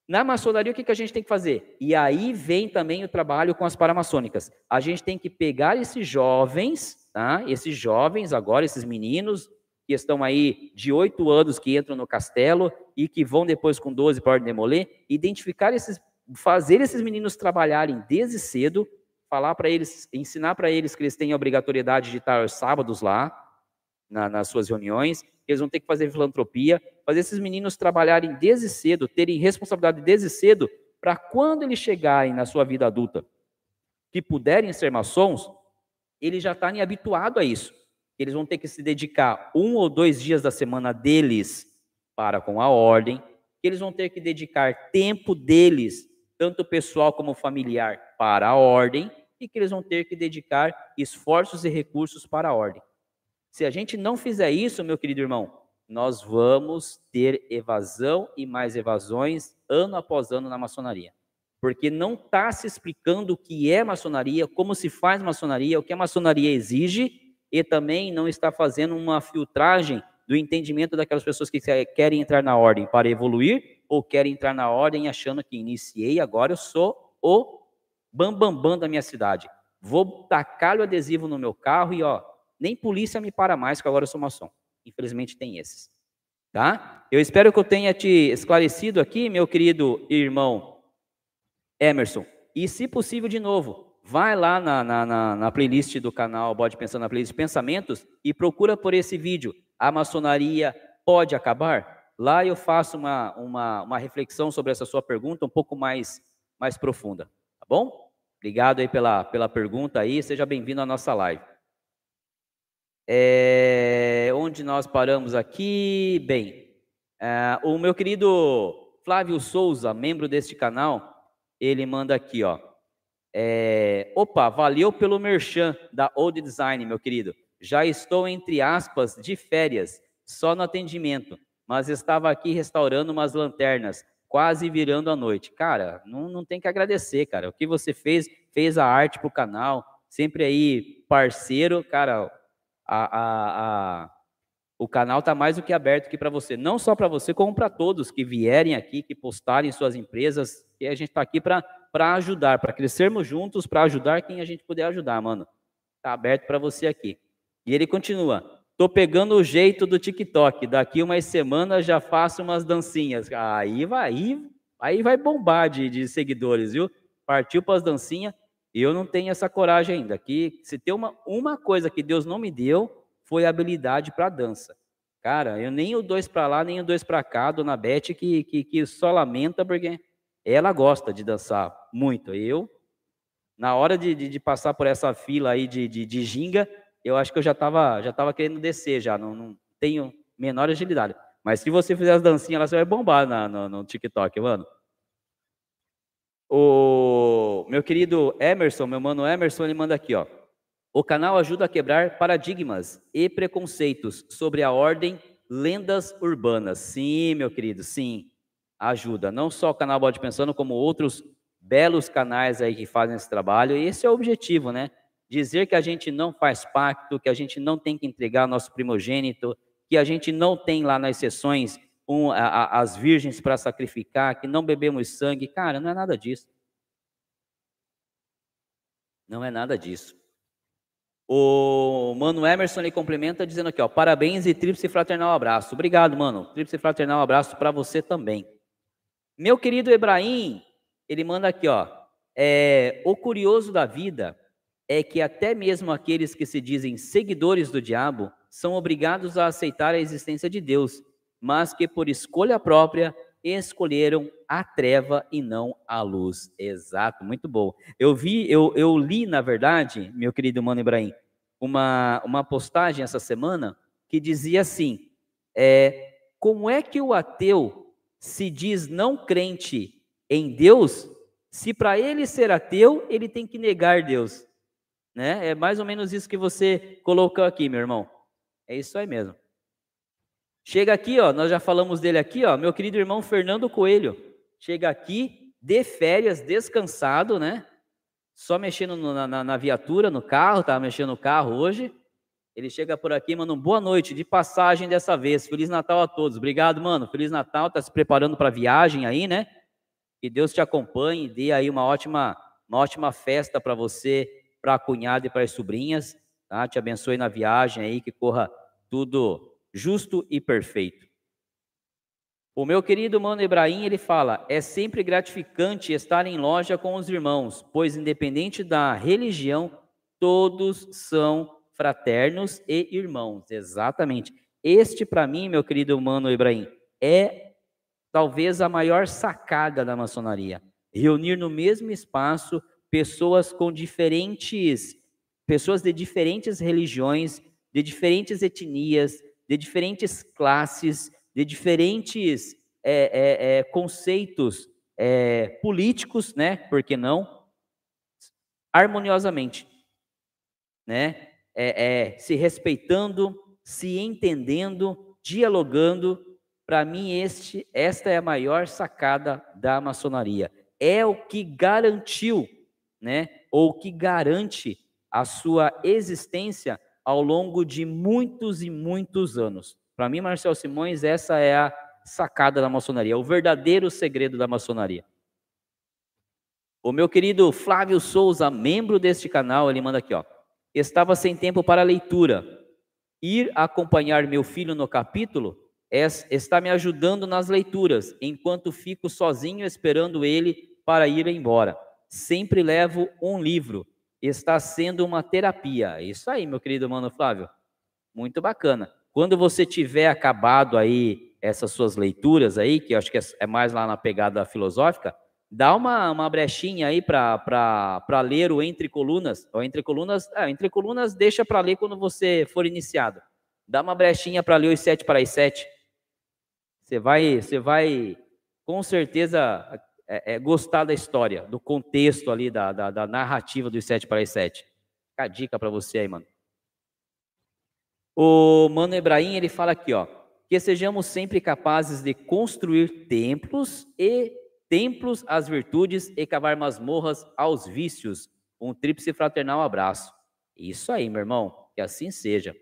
Na maçonaria, o que, que a gente tem que fazer? E aí vem também o trabalho com as paramaçônicas. A gente tem que pegar esses jovens, tá? esses jovens agora, esses meninos, que estão aí de oito anos que entram no castelo e que vão depois com 12 para demoler, identificar esses, fazer esses meninos trabalharem desde cedo, falar para eles, ensinar para eles que eles têm a obrigatoriedade de estar aos sábados lá, na, nas suas reuniões, eles vão ter que fazer filantropia, fazer esses meninos trabalharem desde cedo, terem responsabilidade desde cedo, para quando eles chegarem na sua vida adulta, que puderem ser maçons, eles já estarem habituados a isso eles vão ter que se dedicar um ou dois dias da semana deles para com a ordem, eles vão ter que dedicar tempo deles, tanto pessoal como familiar, para a ordem, e que eles vão ter que dedicar esforços e recursos para a ordem. Se a gente não fizer isso, meu querido irmão, nós vamos ter evasão e mais evasões ano após ano na maçonaria. Porque não está se explicando o que é maçonaria, como se faz maçonaria, o que a maçonaria exige e também não está fazendo uma filtragem do entendimento daquelas pessoas que querem entrar na ordem para evoluir ou querem entrar na ordem achando que iniciei, agora eu sou o bambambam bam, bam da minha cidade. Vou tacar o adesivo no meu carro e ó, nem polícia me para mais, que agora eu sou maçom. Infelizmente tem esses. Tá? Eu espero que eu tenha te esclarecido aqui, meu querido irmão Emerson. E se possível, de novo, vai lá na, na, na, na playlist do canal Bode Pensando, na playlist Pensamentos, e procura por esse vídeo. A maçonaria pode acabar? Lá eu faço uma, uma, uma reflexão sobre essa sua pergunta um pouco mais, mais profunda. Tá bom? Obrigado aí pela, pela pergunta aí. Seja bem-vindo à nossa live. É, onde nós paramos aqui? Bem, é, o meu querido Flávio Souza, membro deste canal, ele manda aqui, ó. É, opa, valeu pelo merchan da Old Design, meu querido. Já estou, entre aspas, de férias, só no atendimento, mas estava aqui restaurando umas lanternas, quase virando a noite. Cara, não, não tem que agradecer, cara. O que você fez, fez a arte para o canal, sempre aí parceiro, cara. A, a, a, o canal está mais do que aberto aqui para você, não só para você, como para todos que vierem aqui, que postarem suas empresas, e a gente está aqui para para ajudar, para crescermos juntos, para ajudar quem a gente puder ajudar, mano. Tá aberto para você aqui. E ele continua: "Tô pegando o jeito do TikTok. Daqui umas semanas já faço umas dancinhas. Aí vai, aí, vai bombar de, de seguidores, viu? Partiu para as dancinhas. Eu não tenho essa coragem ainda. Aqui, se tem uma, uma coisa que Deus não me deu, foi habilidade para dança. Cara, eu nem o dois para lá, nem o dois para cá, dona Beth, que, que, que só lamenta porque ela gosta de dançar muito. Eu Na hora de, de, de passar por essa fila aí de, de, de ginga, eu acho que eu já estava já tava querendo descer já, não, não tenho menor agilidade. Mas se você fizer as dancinhas, você vai bombar na, no, no TikTok, mano. O meu querido Emerson, meu mano Emerson, ele manda aqui, ó. O canal ajuda a quebrar paradigmas e preconceitos sobre a ordem, lendas urbanas. Sim, meu querido, sim. Ajuda. Não só o canal Bode Pensando, como outros belos canais aí que fazem esse trabalho. E esse é o objetivo, né? Dizer que a gente não faz pacto, que a gente não tem que entregar nosso primogênito, que a gente não tem lá nas sessões um, a, a, as virgens para sacrificar, que não bebemos sangue. Cara, não é nada disso. Não é nada disso. O Mano Emerson ele complementa dizendo aqui, ó, parabéns e tríplice fraternal abraço. Obrigado, mano. Tríplice fraternal abraço para você também. Meu querido Ebrahim, ele manda aqui, ó, é, o curioso da vida é que até mesmo aqueles que se dizem seguidores do diabo são obrigados a aceitar a existência de Deus, mas que por escolha própria escolheram a treva e não a luz. Exato, muito bom. Eu vi, eu, eu li, na verdade, meu querido Mano Ibrahim, uma, uma postagem essa semana que dizia assim: é, como é que o ateu se diz não crente em Deus, se para ele ser ateu, ele tem que negar Deus? Né? É mais ou menos isso que você colocou aqui, meu irmão. É isso aí mesmo. Chega aqui, ó, nós já falamos dele aqui, ó, meu querido irmão Fernando Coelho. Chega aqui de férias, descansado, né? Só mexendo no, na, na, viatura, no carro, tá mexendo no carro hoje. Ele chega por aqui, mano, boa noite, de passagem dessa vez. Feliz Natal a todos. Obrigado, mano. Feliz Natal, tá se preparando para viagem aí, né? Que Deus te acompanhe, dê aí uma ótima, uma ótima festa para você, para a cunhada e para as sobrinhas, tá? Te abençoe na viagem aí, que corra tudo justo e perfeito. O meu querido mano Ibrahim, ele fala: é sempre gratificante estar em loja com os irmãos, pois independente da religião, todos são fraternos e irmãos. Exatamente. Este, para mim, meu querido mano Ibrahim, é talvez a maior sacada da maçonaria. Reunir no mesmo espaço pessoas com diferentes, pessoas de diferentes religiões, de diferentes etnias, de diferentes classes, de diferentes é, é, é, conceitos é, políticos, né? Por que não? Harmoniosamente, né? É, é, se respeitando, se entendendo, dialogando. Para mim, este, esta é a maior sacada da maçonaria. É o que garantiu, né? Ou que garante a sua existência ao longo de muitos e muitos anos. Para mim, Marcel Simões, essa é a sacada da maçonaria, o verdadeiro segredo da maçonaria. O meu querido Flávio Souza, membro deste canal, ele manda aqui, ó. Estava sem tempo para leitura. Ir acompanhar meu filho no capítulo é, está me ajudando nas leituras, enquanto fico sozinho esperando ele para ir embora. Sempre levo um livro está sendo uma terapia. Isso aí, meu querido mano Flávio. Muito bacana. Quando você tiver acabado aí essas suas leituras aí, que eu acho que é, é mais lá na pegada filosófica, dá uma, uma brechinha aí para ler o Entre Colunas. O Entre Colunas, é, Entre Colunas deixa para ler quando você for iniciado. Dá uma brechinha para ler os sete para as sete. Você vai, você vai com certeza é, é, gostar da história, do contexto ali, da, da, da narrativa dos 7 para as 7. Fica a dica para você aí, mano. O Mano Ebrahim, ele fala aqui, ó, que sejamos sempre capazes de construir templos e templos às virtudes e cavar masmorras aos vícios. Um tríplice fraternal abraço. Isso aí, meu irmão, que assim seja.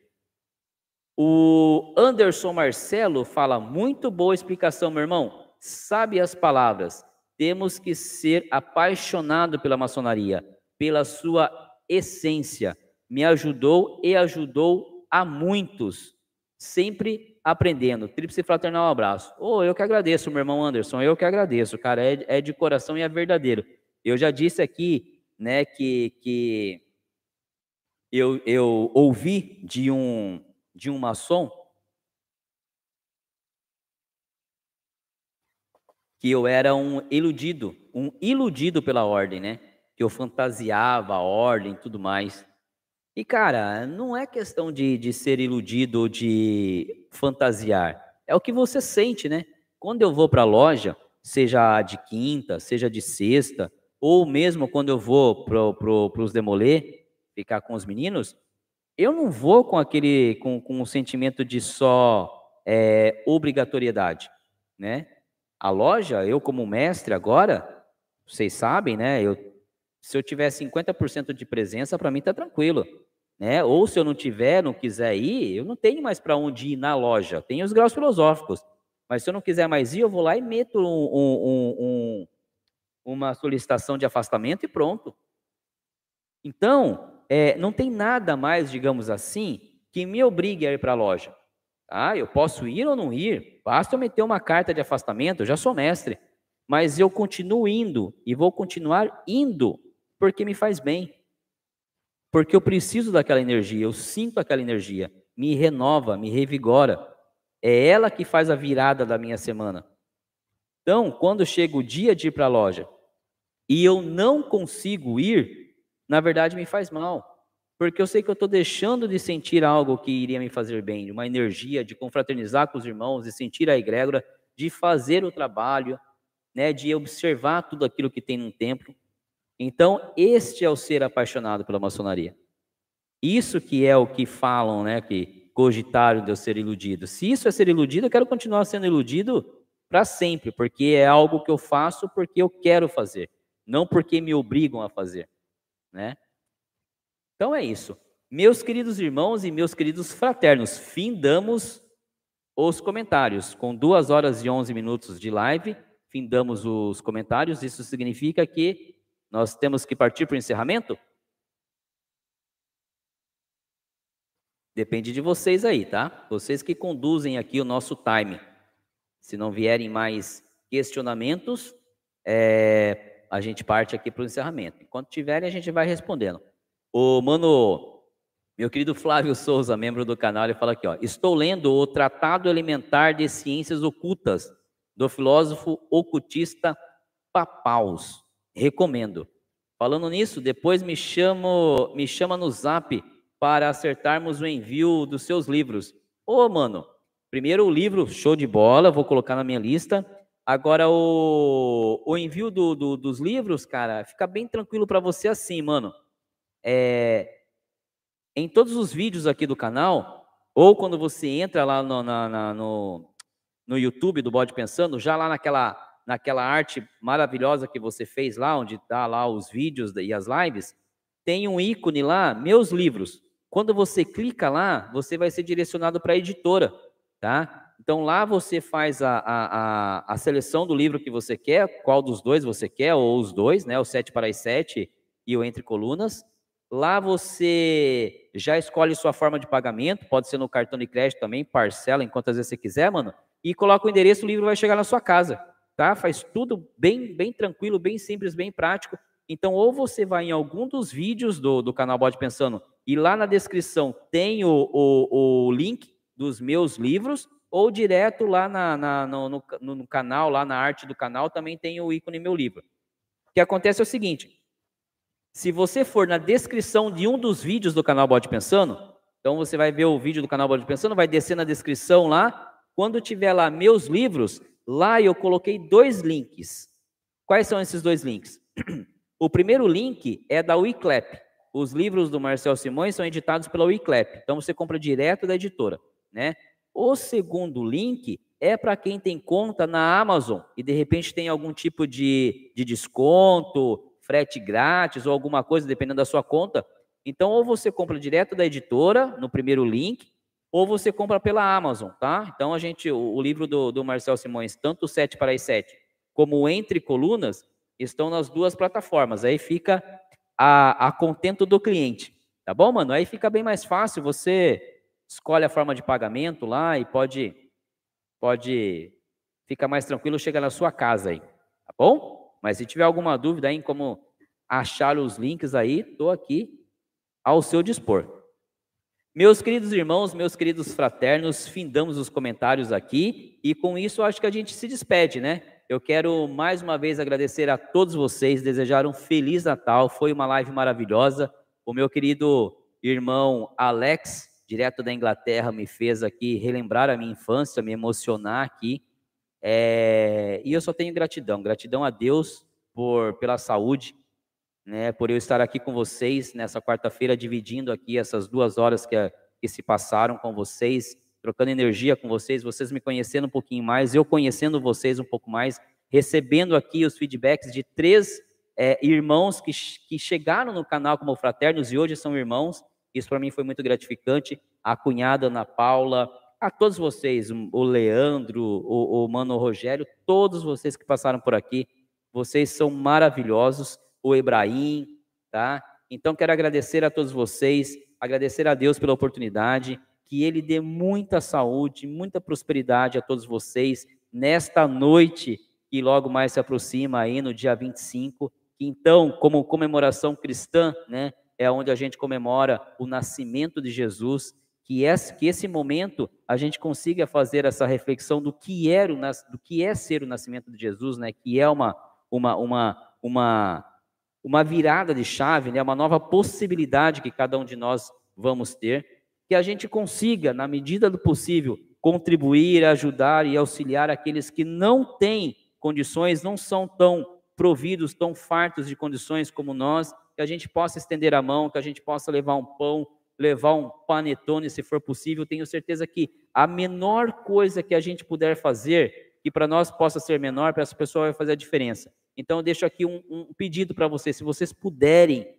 O Anderson Marcelo fala muito boa explicação, meu irmão. Sabe as palavras temos que ser apaixonado pela maçonaria, pela sua essência. Me ajudou e ajudou a muitos, sempre aprendendo. Tríplice fraternal abraço. Oh, eu que agradeço, meu irmão Anderson, eu que agradeço, cara, é, é de coração e é verdadeiro. Eu já disse aqui, né, que, que eu, eu ouvi de um, de um maçom que eu era um iludido, um iludido pela ordem, né? que eu fantasiava a ordem e tudo mais. E, cara, não é questão de, de ser iludido ou de fantasiar. É o que você sente, né? Quando eu vou para a loja, seja de quinta, seja de sexta, ou mesmo quando eu vou para pro, os demoler, ficar com os meninos, eu não vou com aquele, com, com um sentimento de só é, obrigatoriedade, né? A loja, eu como mestre agora, vocês sabem, né? Eu, se eu tiver 50% de presença, para mim tá tranquilo né? Ou se eu não tiver, não quiser ir, eu não tenho mais para onde ir na loja. Tem os graus filosóficos. Mas se eu não quiser mais ir, eu vou lá e meto um, um, um, uma solicitação de afastamento e pronto. Então, é, não tem nada mais, digamos assim, que me obrigue a ir para a loja. Ah, eu posso ir ou não ir, basta eu meter uma carta de afastamento, eu já sou mestre. Mas eu continuo indo e vou continuar indo porque me faz bem porque eu preciso daquela energia, eu sinto aquela energia, me renova, me revigora. É ela que faz a virada da minha semana. Então, quando chega o dia de ir para a loja e eu não consigo ir, na verdade me faz mal. Porque eu sei que eu estou deixando de sentir algo que iria me fazer bem, uma energia de confraternizar com os irmãos, de sentir a egrégora, de fazer o trabalho, né, de observar tudo aquilo que tem no templo. Então, este é o ser apaixonado pela maçonaria. Isso que é o que falam, né, que cogitaram de eu ser iludido. Se isso é ser iludido, eu quero continuar sendo iludido para sempre, porque é algo que eu faço porque eu quero fazer, não porque me obrigam a fazer, né? Então é isso. Meus queridos irmãos e meus queridos fraternos, findamos os comentários. Com duas horas e onze minutos de live, findamos os comentários. Isso significa que nós temos que partir para o encerramento? Depende de vocês aí, tá? Vocês que conduzem aqui o nosso time. Se não vierem mais questionamentos, é, a gente parte aqui para o encerramento. Enquanto tiverem, a gente vai respondendo. O mano, meu querido Flávio Souza, membro do canal, ele fala aqui, ó. Estou lendo o Tratado Elementar de Ciências Ocultas do filósofo ocultista Papaus. Recomendo. Falando nisso, depois me chamo, me chama no Zap para acertarmos o envio dos seus livros. Ô, mano, primeiro o livro, show de bola, vou colocar na minha lista. Agora o, o envio do, do, dos livros, cara, fica bem tranquilo para você assim, mano. É, em todos os vídeos aqui do canal, ou quando você entra lá no, na, na, no, no YouTube do Bode Pensando, já lá naquela naquela arte maravilhosa que você fez lá, onde está lá os vídeos e as lives, tem um ícone lá, meus livros. Quando você clica lá, você vai ser direcionado para a editora, tá? Então lá você faz a, a, a, seleção do livro que você quer, qual dos dois você quer, ou os dois, né? O 7 para as 7 e o Entre Colunas. Lá você já escolhe sua forma de pagamento, pode ser no cartão de crédito também, parcela enquanto vezes você quiser, mano, e coloca o endereço, o livro vai chegar na sua casa tá? Faz tudo bem, bem tranquilo, bem simples, bem prático. Então, ou você vai em algum dos vídeos do, do canal Bode Pensando e lá na descrição tem o, o, o link dos meus livros, ou direto lá na, na no, no, no, canal, lá na arte do canal, também tem o ícone meu livro. O que acontece é o seguinte: se você for na descrição de um dos vídeos do canal Bode Pensando, então você vai ver o vídeo do canal Bode Pensando, vai descer na descrição lá. Quando tiver lá meus livros, Lá eu coloquei dois links. Quais são esses dois links? O primeiro link é da Wiclap. Os livros do Marcel Simões são editados pela Wiclap. Então você compra direto da editora, né? O segundo link é para quem tem conta na Amazon e de repente tem algum tipo de, de desconto, frete grátis ou alguma coisa, dependendo da sua conta. Então, ou você compra direto da editora, no primeiro link, ou você compra pela Amazon, tá? Então a gente, o, o livro do, do, Marcel Simões, tanto o 7 para as 7 como Entre Colunas, estão nas duas plataformas. Aí fica a, a contento do cliente, tá bom, mano? Aí fica bem mais fácil, você escolhe a forma de pagamento lá e pode, pode ficar mais tranquilo, chega na sua casa aí, tá bom? Mas se tiver alguma dúvida aí em como achar os links aí, estou aqui ao seu dispor. Meus queridos irmãos, meus queridos fraternos, findamos os comentários aqui e com isso acho que a gente se despede, né? Eu quero mais uma vez agradecer a todos vocês, desejar um feliz Natal. Foi uma live maravilhosa. O meu querido irmão Alex, direto da Inglaterra, me fez aqui relembrar a minha infância, me emocionar aqui. É... E eu só tenho gratidão, gratidão a Deus por pela saúde, né, por eu estar aqui com vocês nessa quarta-feira, dividindo aqui essas duas horas que, que se passaram com vocês trocando energia com vocês, vocês me conhecendo um pouquinho mais, eu conhecendo vocês um pouco mais, recebendo aqui os feedbacks de três é, irmãos que, que chegaram no canal como fraternos e hoje são irmãos. Isso para mim foi muito gratificante. A cunhada Ana Paula, a todos vocês, o Leandro, o, o Mano Rogério, todos vocês que passaram por aqui, vocês são maravilhosos. O Ebraim, tá? Então quero agradecer a todos vocês, agradecer a Deus pela oportunidade que Ele dê muita saúde, muita prosperidade a todos vocês nesta noite que logo mais se aproxima aí no dia 25. Que então, como comemoração cristã, né, é onde a gente comemora o nascimento de Jesus, que, esse, que esse momento a gente consiga fazer essa reflexão do que, era o, do que é ser o nascimento de Jesus, né, que é uma, uma, uma, uma, uma virada de chave, né, uma nova possibilidade que cada um de nós vamos ter que a gente consiga, na medida do possível, contribuir, ajudar e auxiliar aqueles que não têm condições, não são tão providos, tão fartos de condições como nós, que a gente possa estender a mão, que a gente possa levar um pão, levar um panetone, se for possível. Tenho certeza que a menor coisa que a gente puder fazer, que para nós possa ser menor, para essa pessoa vai fazer a diferença. Então, eu deixo aqui um, um pedido para vocês, se vocês puderem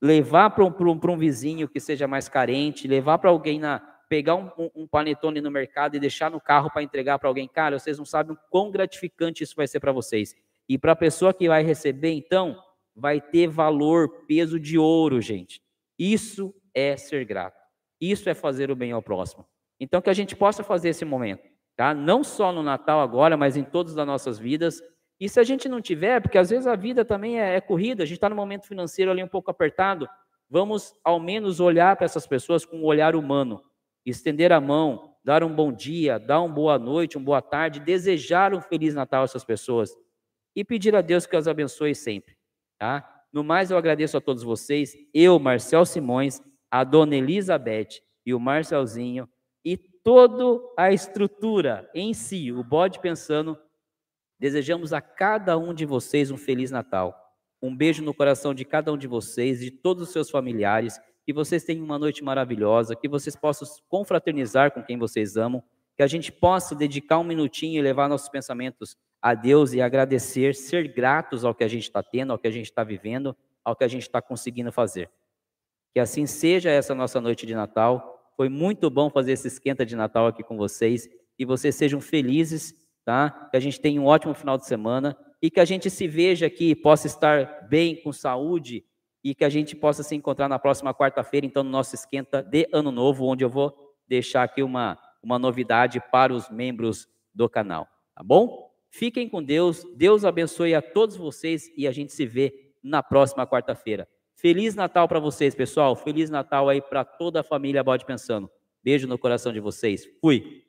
levar para um, um, um, vizinho que seja mais carente, levar para alguém na pegar um, panetone no mercado e deixar no carro para entregar para alguém, cara, vocês não sabem o quão gratificante isso vai ser para vocês. E para a pessoa que vai receber, então, vai ter valor, peso de ouro, gente. Isso é ser grato. Isso é fazer o bem ao próximo. Então, que a gente possa fazer esse momento, tá? Não só no Natal agora, mas em todas as nossas vidas, e se a gente não tiver, porque às vezes a vida também é, é corrida, a gente está no momento financeiro ali um pouco apertado, vamos ao menos olhar para essas pessoas com um olhar humano, estender a mão, dar um bom dia, dar uma boa noite, uma boa tarde, desejar um feliz Natal a essas pessoas e pedir a Deus que as abençoe sempre, tá? No mais, eu agradeço a todos vocês, eu, Marcel Simões, a dona Elizabeth e o Marcelzinho e toda a estrutura em si, o bode pensando Desejamos a cada um de vocês um feliz Natal. Um beijo no coração de cada um de vocês, de todos os seus familiares. Que vocês tenham uma noite maravilhosa, que vocês possam confraternizar com quem vocês amam, que a gente possa dedicar um minutinho e levar nossos pensamentos a Deus e agradecer, ser gratos ao que a gente está tendo, ao que a gente está vivendo, ao que a gente está conseguindo fazer. Que assim seja essa nossa noite de Natal. Foi muito bom fazer esse esquenta de Natal aqui com vocês. Que vocês sejam felizes tá? Que a gente tenha um ótimo final de semana e que a gente se veja aqui, possa estar bem, com saúde e que a gente possa se encontrar na próxima quarta-feira, então, no nosso esquenta de Ano Novo, onde eu vou deixar aqui uma, uma novidade para os membros do canal, tá bom? Fiquem com Deus, Deus abençoe a todos vocês e a gente se vê na próxima quarta-feira. Feliz Natal para vocês, pessoal. Feliz Natal aí para toda a família Bode Pensando. Beijo no coração de vocês. Fui.